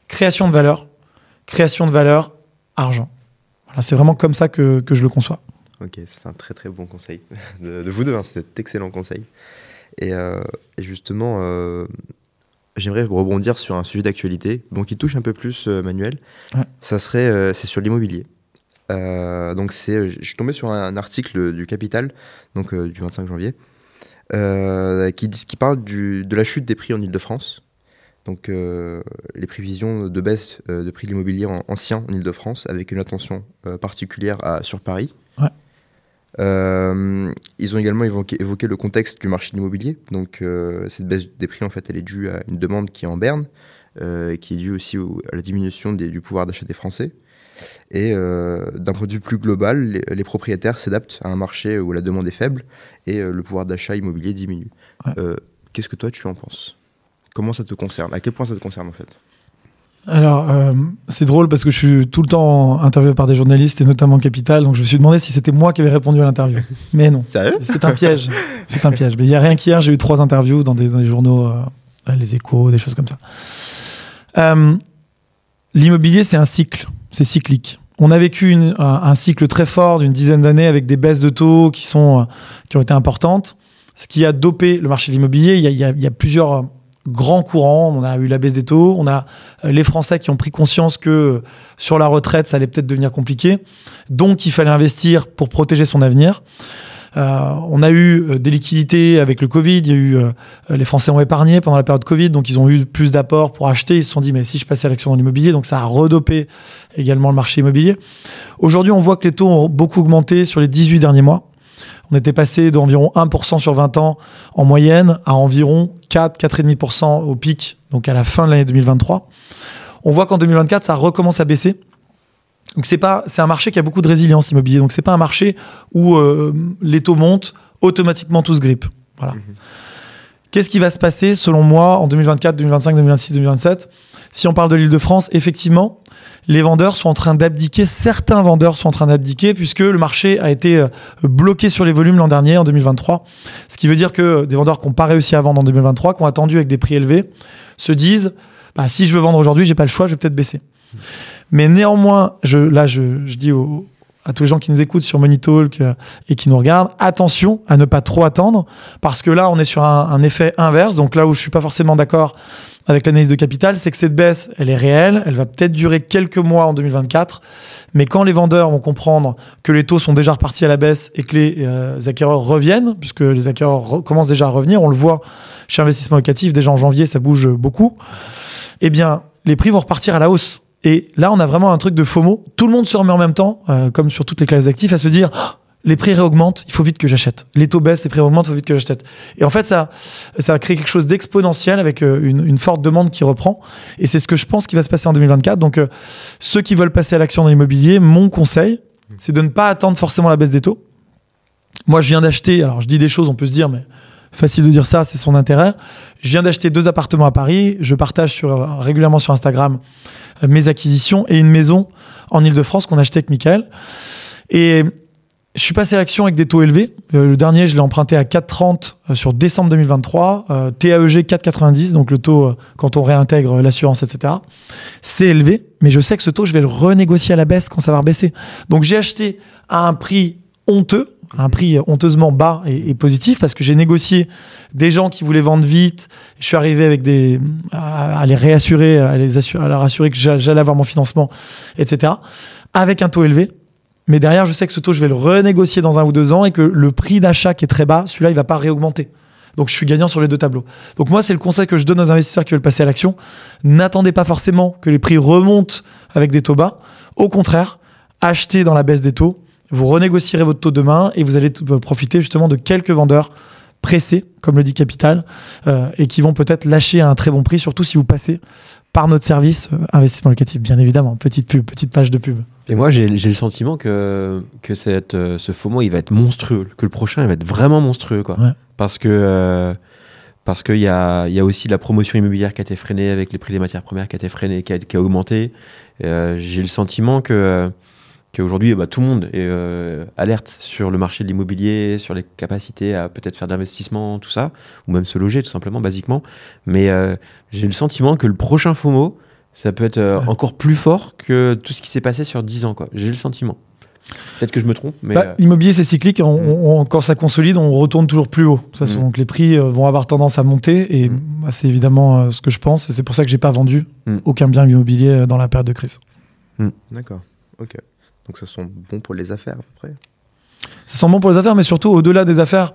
création de valeur, création de valeur, argent. Voilà, c'est vraiment comme ça que, que je le conçois. Ok, c'est un très très bon conseil de, vous deux. hein, C'était excellent conseil. Et, euh, et justement, euh, j'aimerais rebondir sur un sujet d'actualité, bon, qui touche un peu plus euh, Manuel. Ouais. Ça serait, c'est sur l'immobilier. Donc c'est, je suis tombé sur un article du Capital, donc du 25 janvier, qui, dit- qui parle du- de la chute des prix en Ile-de-France. Donc euh, les prévisions de baisse euh, de prix de l'immobilier en- ancien en Ile-de-France, avec une attention euh, particulière à, sur Paris. Euh, ils ont également évoqué, évoqué le contexte du marché de l'immobilier. Donc, euh, cette baisse des prix, en fait, elle est due à une demande qui est en berne, euh, qui est due aussi au- à la diminution des- du pouvoir d'achat des Français. Et d'un point de vue plus global, les, les propriétaires s'adaptent à un marché où la demande est faible et le pouvoir d'achat immobilier diminue. Ouais. Qu'est-ce que toi tu en penses? Comment ça te concerne? À quel point ça te concerne en fait? Alors, euh, c'est drôle parce que je suis tout le temps interviewé par des journalistes et notamment Capital, donc je me suis demandé si c'était moi qui avais répondu à l'interview. Mais non, Sérieux c'est un piège. C'est un piège. Mais il y a rien qu'hier, j'ai eu trois interviews dans des, dans des journaux, euh, les échos, des choses comme ça. Euh, L'immobilier, c'est un cycle, c'est cyclique. On a vécu une- un, un cycle très fort d'une dizaine d'années avec des baisses de taux qui, sont, qui ont été importantes. Ce qui a dopé le marché de l'immobilier, il y a, il y a- il y a plusieurs grands courants. On a eu la baisse des taux, on a euh, les Français qui ont pris conscience que euh, sur la retraite, ça allait peut-être devenir compliqué. Donc, il fallait investir pour protéger son avenir. Euh, on a eu euh, des liquidités avec le Covid. Il y a eu euh, les Français ont épargné pendant la période Covid, donc ils ont eu plus d'apports pour acheter. Ils se sont dit mais si je passais à l'action dans l'immobilier, donc ça a redopé également le marché immobilier. Aujourd'hui, on voit que les taux ont beaucoup augmenté sur les 18 derniers mois. On était passé d'environ 1% sur 20 ans en moyenne à environ 4, 4,5% au pic, donc à la fin de l'année 2023. On voit qu'en 2024, ça recommence à baisser. Donc c'est pas, c'est un marché qui a beaucoup de résilience immobilier. Donc c'est pas un marché où euh, les taux montent automatiquement tous grippent. Voilà. Qu'est-ce qui va se passer selon moi en 2024, 2025, 2026, 2027 Si on parle de l'Île-de-France, effectivement, les vendeurs sont en train d'abdiquer. Certains vendeurs sont en train d'abdiquer puisque le marché a été euh, bloqué sur les volumes l'an dernier, en 2023. Ce qui veut dire que des vendeurs qui n'ont pas réussi à vendre en 2023, qui ont attendu avec des prix élevés, se disent bah, si je veux vendre aujourd'hui, j'ai pas le choix, je vais peut-être baisser. Mais néanmoins, là, je, je dis aux, à tous les gens qui nous écoutent sur Money euh, et qui nous regardent, attention à ne pas trop attendre, parce que là, on est sur un, effet inverse. Donc là où je suis pas forcément d'accord avec l'analyse de capital, c'est que cette baisse, elle est réelle, elle va peut-être durer quelques mois en 2024, mais quand les vendeurs vont comprendre que les taux sont déjà repartis à la baisse et que les euh, acquéreurs reviennent, puisque les acquéreurs re- commencent déjà à revenir, on le voit chez Investissement Locatif, déjà en janvier, ça bouge beaucoup, eh bien, les prix vont repartir à la hausse. Et là, on a vraiment un truc de FOMO. Tout le monde se remet en même temps, euh, comme sur toutes les classes d'actifs, à se dire Ah, les prix réaugmentent, il faut vite que j'achète. Les taux baissent, les prix augmentent, il faut vite que j'achète. Et en fait, ça, ça a créé quelque chose d'exponentiel avec euh, une, une forte demande qui reprend. Et c'est ce que je pense qui va se passer en 2024. Donc, euh, ceux qui veulent passer à l'action dans l'immobilier, mon conseil, c'est de ne pas attendre forcément la baisse des taux. Moi, je viens d'acheter, alors je dis des choses, on peut se dire, mais facile de dire ça, c'est son intérêt. Je viens d'acheter deux appartements à Paris. Je partage sur, régulièrement sur Instagram euh, mes acquisitions et une maison en Ile-de-France qu'on a acheté avec Michael. Et je suis passé à l'action avec des taux élevés. Euh, le dernier, je l'ai emprunté à 4,30 euh, sur décembre 2023. Euh, TAEG 4,90, donc le taux quand on réintègre l'assurance, etc. C'est élevé, mais je sais que ce taux, je vais le renégocier à la baisse quand ça va rebaisser. Donc j'ai acheté à un prix honteux, un prix honteusement bas et, positif, parce que j'ai négocié des gens qui voulaient vendre vite. Je suis arrivé avec des à, les réassurer, à les assurer, à leur assurer que j'a- j'allais avoir mon financement, etc. Avec un taux élevé. Mais derrière, je sais que ce taux, je vais le renégocier dans un ou deux ans et que le prix d'achat qui est très bas, celui-là, il va pas réaugmenter. Donc, je suis gagnant sur les deux tableaux. Donc, moi, c'est le conseil que je donne aux investisseurs qui veulent passer à l'action. N'attendez pas forcément que les prix remontent avec des taux bas. Au contraire, achetez dans la baisse des taux. Vous renégocierez votre taux demain et vous allez t- profiter justement de quelques vendeurs pressés, comme le dit Capital, euh, et qui vont peut-être lâcher à un très bon prix, surtout si vous passez par notre service euh, investissement locatif, bien évidemment. Petite pub, petite page de pub. Et moi, j'ai le sentiment que, que cette, euh, ce FOMO, il va être monstrueux. Que le prochain, il va être vraiment monstrueux. Quoi. Ouais. Parce que. euh, parce qu'il y a, y a aussi la promotion immobilière qui a été freinée avec les prix des matières premières qui a été freinée, qui a, qui a augmenté. Euh, j'ai le sentiment que euh, qu'aujourd'hui, bah, tout le monde est euh, alerte sur le marché de l'immobilier, sur les capacités à peut-être faire d'investissement, tout ça, ou même se loger tout simplement, basiquement. Mais euh, j'ai le sentiment que le prochain FOMO, ça peut être euh, Ouais. encore plus fort que tout ce qui s'est passé sur 10 ans. J'ai le sentiment. Peut-être que je me trompe, mais Bah, euh, L'immobilier, c'est cyclique. On- on- on- quand ça consolide, on retourne toujours plus haut. De toute façon, Mm. donc les prix euh, vont avoir tendance à monter. Et Mm. bah, c'est évidemment euh, ce que je pense. Et c'est pour ça que j'ai pas vendu Mm. aucun bien immobilier euh, dans la période de crise. D'accord. Ok. Donc ça sent bon pour les affaires à peu près. Ça sent bon pour les affaires, mais surtout au-delà des affaires.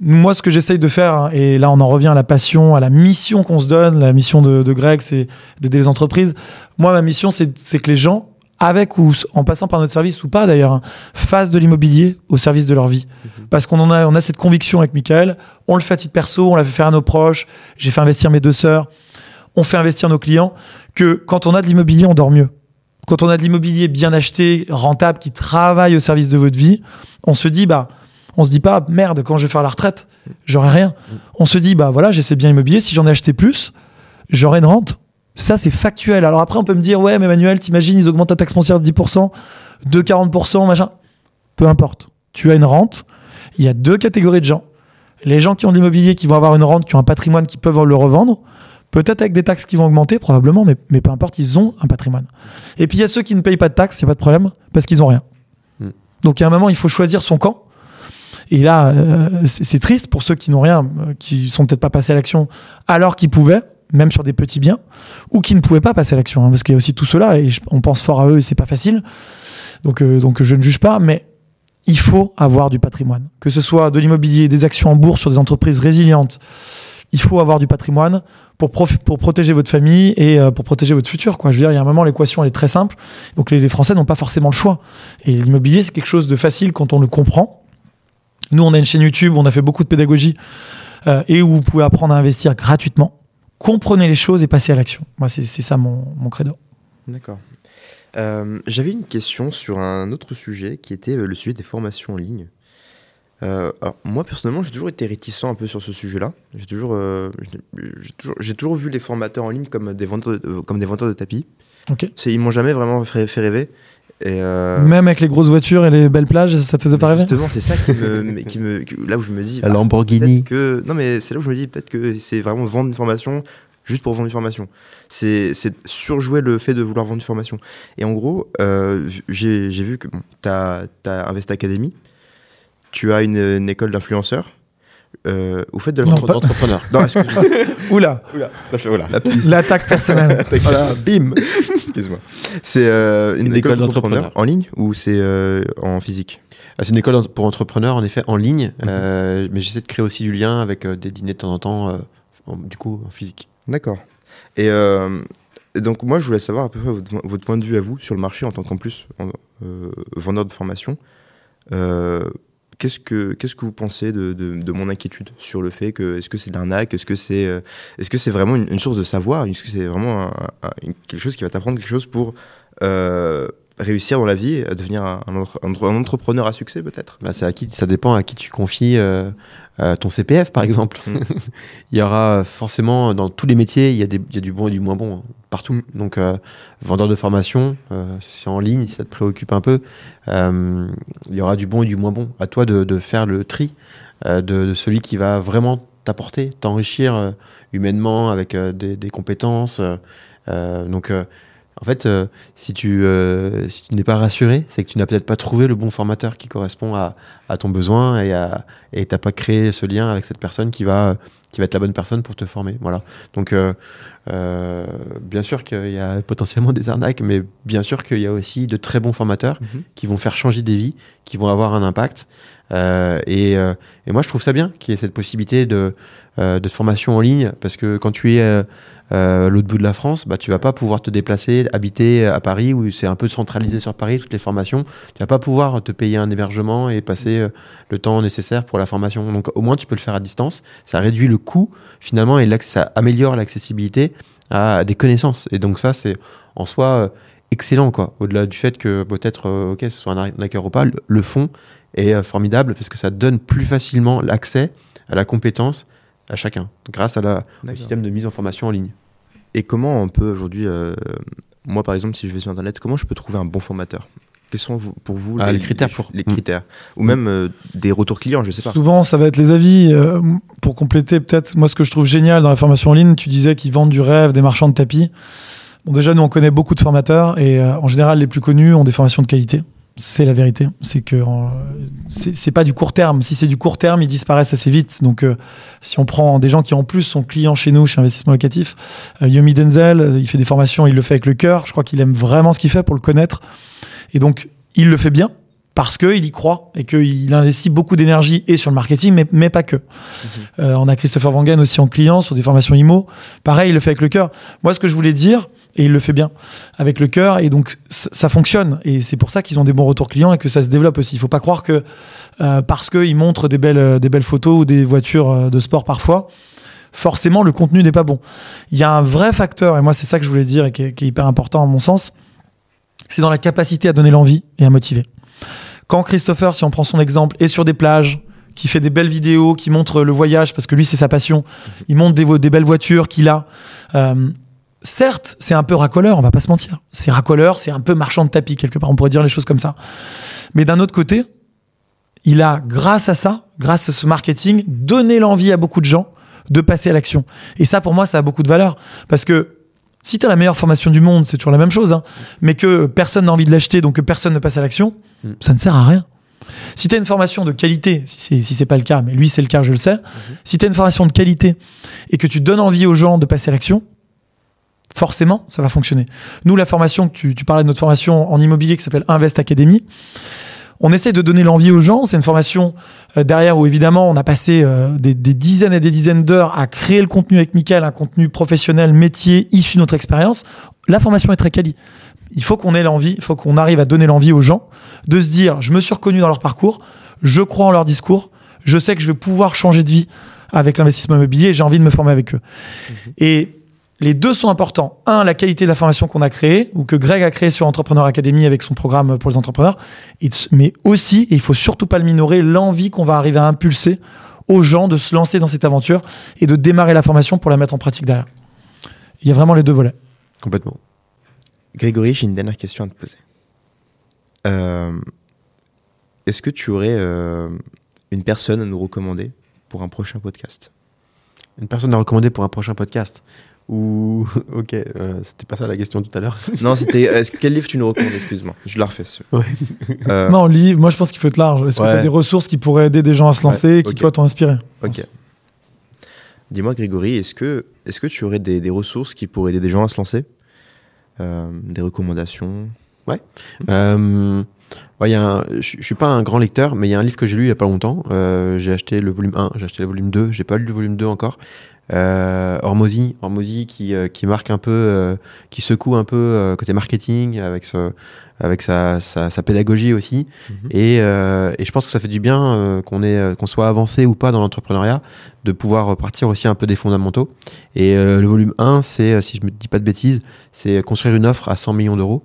Moi, ce que j'essaye de faire, hein, et là on en revient à la passion, à la mission qu'on se donne, la mission de, de Greg, c'est d'aider les entreprises. Moi, ma mission, c'est que les gens, avec ou en passant par notre service ou pas d'ailleurs, hein, fassent de l'immobilier au service de leur vie. Parce qu'on en a, on a cette conviction avec Michael, on le fait à titre perso, on l'a fait faire à nos proches, j'ai fait investir mes deux sœurs, on fait investir nos clients, que quand on a de l'immobilier, on dort mieux. Quand on a de l'immobilier bien acheté, rentable, qui travaille au service de votre vie, on se dit, bah, on se dit pas, merde, quand je vais faire la retraite, j'aurai rien. On se dit, bah voilà, j'ai ces biens immobiliers, si j'en ai acheté plus, j'aurai une rente. Ça, c'est factuel. Alors après, on peut me dire, ouais, mais Emmanuel, t'imagines, ils augmentent ta taxe foncière de 10%, de 40%, machin. Peu importe. Tu as une rente. Il y a deux catégories de gens. Les gens qui ont de l'immobilier, qui vont avoir une rente, qui ont un patrimoine, qui peuvent le revendre. Peut-être avec des taxes qui vont augmenter, probablement, mais, mais peu importe, ils ont un patrimoine. Et puis il y a ceux qui ne payent pas de taxes, il n'y a pas de problème, parce qu'ils ont rien. Mm. Donc il y a un moment, il faut choisir son camp. Et là, euh, c'est triste pour ceux qui n'ont rien, euh, qui sont peut-être pas passés à l'action alors qu'ils pouvaient, même sur des petits biens, ou qui ne pouvaient pas passer à l'action, hein, parce qu'il y a aussi tout cela, et on pense fort à eux, et c'est pas facile. Donc, euh, donc je ne juge pas, mais il faut avoir du patrimoine. Que ce soit de l'immobilier, des actions en bourse sur des entreprises résilientes, il faut avoir du patrimoine pour, protéger votre famille et euh, pour protéger votre futur. Je veux dire, il y a un moment, l'équation, elle est très simple. Donc les, Français n'ont pas forcément le choix. Et l'immobilier, c'est quelque chose de facile quand on le comprend. Nous, on a une chaîne YouTube, on a fait beaucoup de pédagogie euh, et où vous pouvez apprendre à investir gratuitement. Comprenez les choses et passez à l'action. Moi, c'est ça mon, credo. D'accord. Euh, J'avais une question sur un autre sujet qui était le sujet des formations en ligne. Euh, alors, moi, personnellement, j'ai toujours été réticent un peu sur ce sujet-là. J'ai toujours, euh, j'ai- toujours, vu les formateurs en ligne comme des vendeurs de, euh, comme des vendeurs de tapis. Ok. C'est- Ils m'ont jamais vraiment fait, fait rêver. Et euh, Même avec les grosses voitures et les belles plages, ça te faisait pas rêver? Justement, c'est ça qui me, qui me, que- là où je me dis. la ah, Lamborghini. que non, mais c'est là où je me dis peut-être que c'est vraiment vendre une formation juste pour vendre une formation. C'est c'est surjouer le fait de vouloir vendre une formation. Et en gros, euh, j'ai vu que bon, tu as, Invest Academy, tu as une, une école d'influenceurs. Euh, vous faites de Non, l'entre- pas- D'entrepreneur. Non, excuse-moi. Oula, Oula, l'attaque personnelle. Voilà, bim Excuse-moi. C'est euh, une, Une école école d'entrepreneurs d'entrepreneurs. en ligne ou c'est euh, en physique? Ah, C'est une école pour entrepreneurs, en effet, en ligne. euh, mais j'essaie de créer aussi du lien avec euh, des dîners de temps en temps, euh, en- du coup, en physique. D'accord. Et, euh, donc moi, je voulais savoir à peu près votre, votre point de vue à vous sur le marché en tant qu'en plus en- euh, vendeur de formation. Qu'est-ce que qu'est-ce que vous pensez de, de, de mon inquiétude sur le fait que est-ce que c'est de l'arnaque est-ce que c'est euh, est-ce que c'est vraiment une, source de savoir est-ce que c'est vraiment un- quelque chose qui va t'apprendre quelque chose pour euh, réussir dans la vie à devenir un, un entre- un entre- un entrepreneur à succès peut-être Bah, c'est à qui, ça dépend à qui tu confies euh, euh, ton CPF, par exemple. Mm. il y aura forcément, dans tous les métiers, il y, a des- il y a du bon et du moins bon, hein, partout. Mm. Donc, euh, vendeur de formation, euh, si c'est en ligne, si ça te préoccupe un peu, euh, il y aura du bon et du moins bon. À toi de, de faire le tri euh, de, de celui qui va vraiment t'apporter, t'enrichir euh, humainement avec euh, des, des compétences. euh, euh, donc, euh, en fait, euh, si tu, euh, si tu n'es pas rassuré, c'est que tu n'as peut-être pas trouvé le bon formateur qui correspond à, à ton besoin et et t'as pas créé ce lien avec cette personne qui va qui va être la bonne personne pour te former. Voilà. Donc, euh, bien sûr qu'il y a potentiellement des arnaques, mais bien sûr qu'il y a aussi de très bons formateurs Mhm. qui vont faire changer des vies, qui vont avoir un impact. Euh, et, euh, et moi, je trouve ça bien qu'il y ait cette possibilité de, euh, de formation en ligne, parce que quand tu es euh, l'autre bout de la France, bah, tu vas pas pouvoir te déplacer, habiter à Paris, où c'est un peu centralisé sur Paris, toutes les formations. Tu vas pas pouvoir te payer un hébergement et passer euh, le temps nécessaire pour la formation. Donc au moins, tu peux le faire à distance. Ça réduit le coût, finalement, et l'accès- ça améliore l'accessibilité à des connaissances. Et donc ça, c'est en soi euh, excellent, quoi. Au-delà du fait que peut-être, ok, ce soit un arnaqueur ou pas, le, fond est formidable parce que ça donne plus facilement l'accès à la compétence à chacun, grâce à la, au système de mise en formation en ligne. Et comment on peut aujourd'hui, euh, moi par exemple, si je vais sur Internet, comment je peux trouver un bon formateur? Quels sont vous- pour vous Ah, les critères pour- les Mm. critères? Ou même euh, des retours clients, je sais pas. Souvent, ça va être les avis. Euh, pour compléter, peut-être, moi, ce que je trouve génial dans la formation en ligne, tu disais qu'ils vendent du rêve, des marchands de tapis. Bon, déjà, nous, on connaît beaucoup de formateurs et euh, en général, les plus connus ont des formations de qualité. C'est la vérité. C'est que euh, c'est pas du court terme. Si c'est du court terme, ils disparaissent assez vite. Donc, euh, si on prend des gens qui en plus sont clients chez nous, chez Investissement Locatif, euh, Yomi Denzel, euh, il fait des formations, il le fait avec le cœur. Je crois qu'il aime vraiment ce qu'il fait pour le connaître. Et donc, il le fait bien parce qu'il y croit et qu'il investit beaucoup d'énergie et sur le marketing, mais, mais pas que. Euh, on a Christopher Wangen aussi en client sur des formations IMO. Pareil, il le fait avec le cœur. Moi, ce que je voulais dire, et il le fait bien avec le cœur, et donc ça, fonctionne. Et c'est pour ça qu'ils ont des bons retours clients et que ça se développe aussi. Il faut pas croire que euh, parce qu'ils montrent des belles, euh, des belles photos ou des voitures euh, de sport parfois, forcément le contenu n'est pas bon. Il y a un vrai facteur, et moi c'est ça que je voulais dire et qui est, hyper important à mon sens, c'est dans la capacité à donner l'envie et à motiver. Quand Christopher, si on prend son exemple, est sur des plages, qui fait des belles vidéos, qui montre le voyage, parce que lui c'est sa passion, il montre des, belles voitures qu'il a. certes, c'est un peu racoleur, on va pas se mentir. C'est racoleur, c'est un peu marchand de tapis, quelque part, on pourrait dire les choses comme ça. Mais d'un autre côté, il a, grâce à ça, grâce à ce marketing, donné l'envie à beaucoup de gens de passer à l'action. Et ça, pour moi, ça a beaucoup de valeur. Parce que si tu as la meilleure formation du monde, c'est toujours la même chose, hein, mais que personne n'a envie de l'acheter, donc que personne ne passe à l'action, Mm. ça ne sert à rien. Si tu as une formation de qualité, si c'est si c'est pas le cas, mais lui c'est le cas, je le sais, si tu as une formation de qualité et que tu donnes envie aux gens de passer à l'action, forcément, ça va fonctionner. Nous, la formation, que tu, tu parlais de notre formation en immobilier qui s'appelle Invest Academy, on essaie de donner l'envie aux gens. C'est une formation euh, derrière où évidemment on a passé euh, des, des dizaines et des dizaines d'heures à créer le contenu avec Mickaël, un contenu professionnel, métier, issu de notre expérience. La formation est très quali. Il faut qu'on ait l'envie, il faut qu'on arrive à donner l'envie aux gens de se dire je me suis reconnu dans leur parcours, je crois en leur discours, je sais que je vais pouvoir changer de vie avec l'investissement immobilier et j'ai envie de me former avec eux. Et les deux sont importants. Un, la qualité de la formation qu'on a créée, ou que Greg a créée sur Entrepreneur Academy avec son programme pour les entrepreneurs, mais aussi, et il faut surtout pas le minorer, l'envie qu'on va arriver à impulser aux gens de se lancer dans cette aventure et de démarrer la formation pour la mettre en pratique derrière. Il y a vraiment les deux volets. Complètement. Grégory, j'ai une dernière question à te poser. Euh, Est-ce que tu aurais euh, une personne à nous recommander pour un prochain podcast? Une personne à recommander pour un prochain podcast? Ou ok, euh, c'était pas ça la question tout à l'heure. Non, c'était est-ce- quel livre tu nous recommandes Excuse-moi, je la refais. Ouais. Euh, Non, livre, moi je pense qu'il faut être large. Est-ce que tu as Ouais. des ressources qui pourraient aider des gens à se lancer et qui, ok. toi, t'ont inspiré? Ok. Dis-moi, Grégory, est-ce que, est que tu aurais des, des ressources qui pourraient aider des gens à se lancer? Euh, Des recommandations? Euh, ouais, il y a un- je je suis pas un grand lecteur, mais il y a un livre que j'ai lu il y a pas longtemps. Euh, j'ai acheté le volume 1, j'ai acheté le volume 2, j'ai pas lu le volume 2 encore. Euh, Hormozy, Hormozy qui, euh, qui marque un peu, euh, qui secoue un peu euh, côté marketing avec, ce, avec sa, sa, sa pédagogie aussi. Mhm. Et, et je pense que ça fait du bien qu'on soit avancé ou pas dans l'entrepreneuriat, de pouvoir repartir aussi un peu des fondamentaux. Et le volume 1, c'est, si je me dis pas de bêtises, c'est construire une offre à 100 millions d'euros.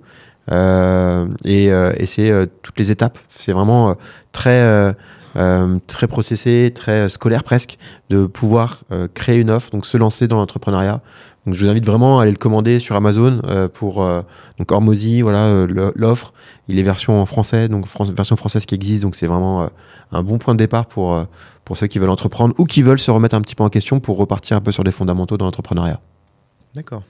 Euh, et euh, et c'est euh, toutes les étapes. C'est vraiment très, euh, très processé, très euh, scolaire presque, de pouvoir euh, créer une offre, donc se lancer dans l'entrepreneuriat. Donc je vous invite vraiment à aller le commander sur Amazon pour donc voilà l'offre. Il est version en français, donc version française qui existe, donc c'est vraiment un bon point de départ pour pour ceux qui veulent entreprendre ou qui veulent se remettre un petit peu en question pour repartir un peu sur les fondamentaux dans l'entrepreneuriat. D'accord.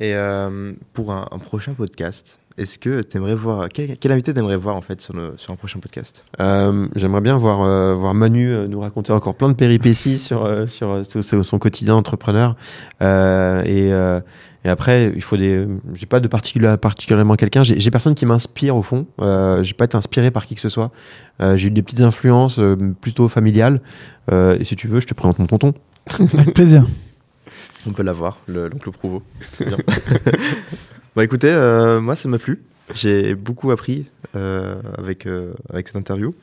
Et euh, pour un, un prochain podcast, est-ce que tu aimerais voir. Quel, quel invité t'aimerais voir en fait sur, le- sur un prochain podcast? Euh, J'aimerais bien voir, euh, voir Manu euh, nous raconter encore plein de péripéties sur, sur, sur- sur son quotidien entrepreneur. Euh, et, euh, et après, il faut des. J'ai pas de particulier, particulièrement quelqu'un. J'ai j'ai personne qui m'inspire au fond. Euh, J'ai pas été inspiré par qui que ce soit. Euh, J'ai eu des petites influences euh, plutôt familiales. Euh, et si tu veux, je te présente mon tonton. Avec plaisir. On peut l'avoir, le- l'oncle Prouveau. C'est bien. bah écoutez, euh, moi ça m'a plu. J'ai beaucoup appris euh, avec, euh, avec cette interview.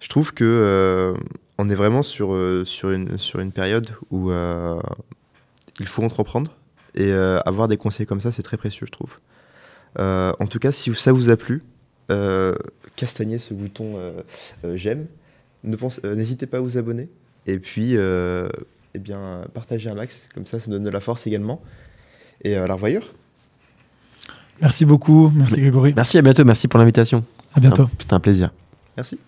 Je trouve que on est vraiment sur, sur, une, sur une période où il faut entreprendre et avoir des conseils comme ça, c'est très précieux, je trouve. En tout cas, si ça vous a plu, castagnez ce bouton j'aime. N'hésitez pas à vous abonner. Et puis, eh bien, partagez un max, comme ça, ça donne de la force également. Et euh, à la revoyure. Merci beaucoup. Merci Grégory. Merci, à bientôt. Merci pour l'invitation. À bientôt. C'était un plaisir. Merci.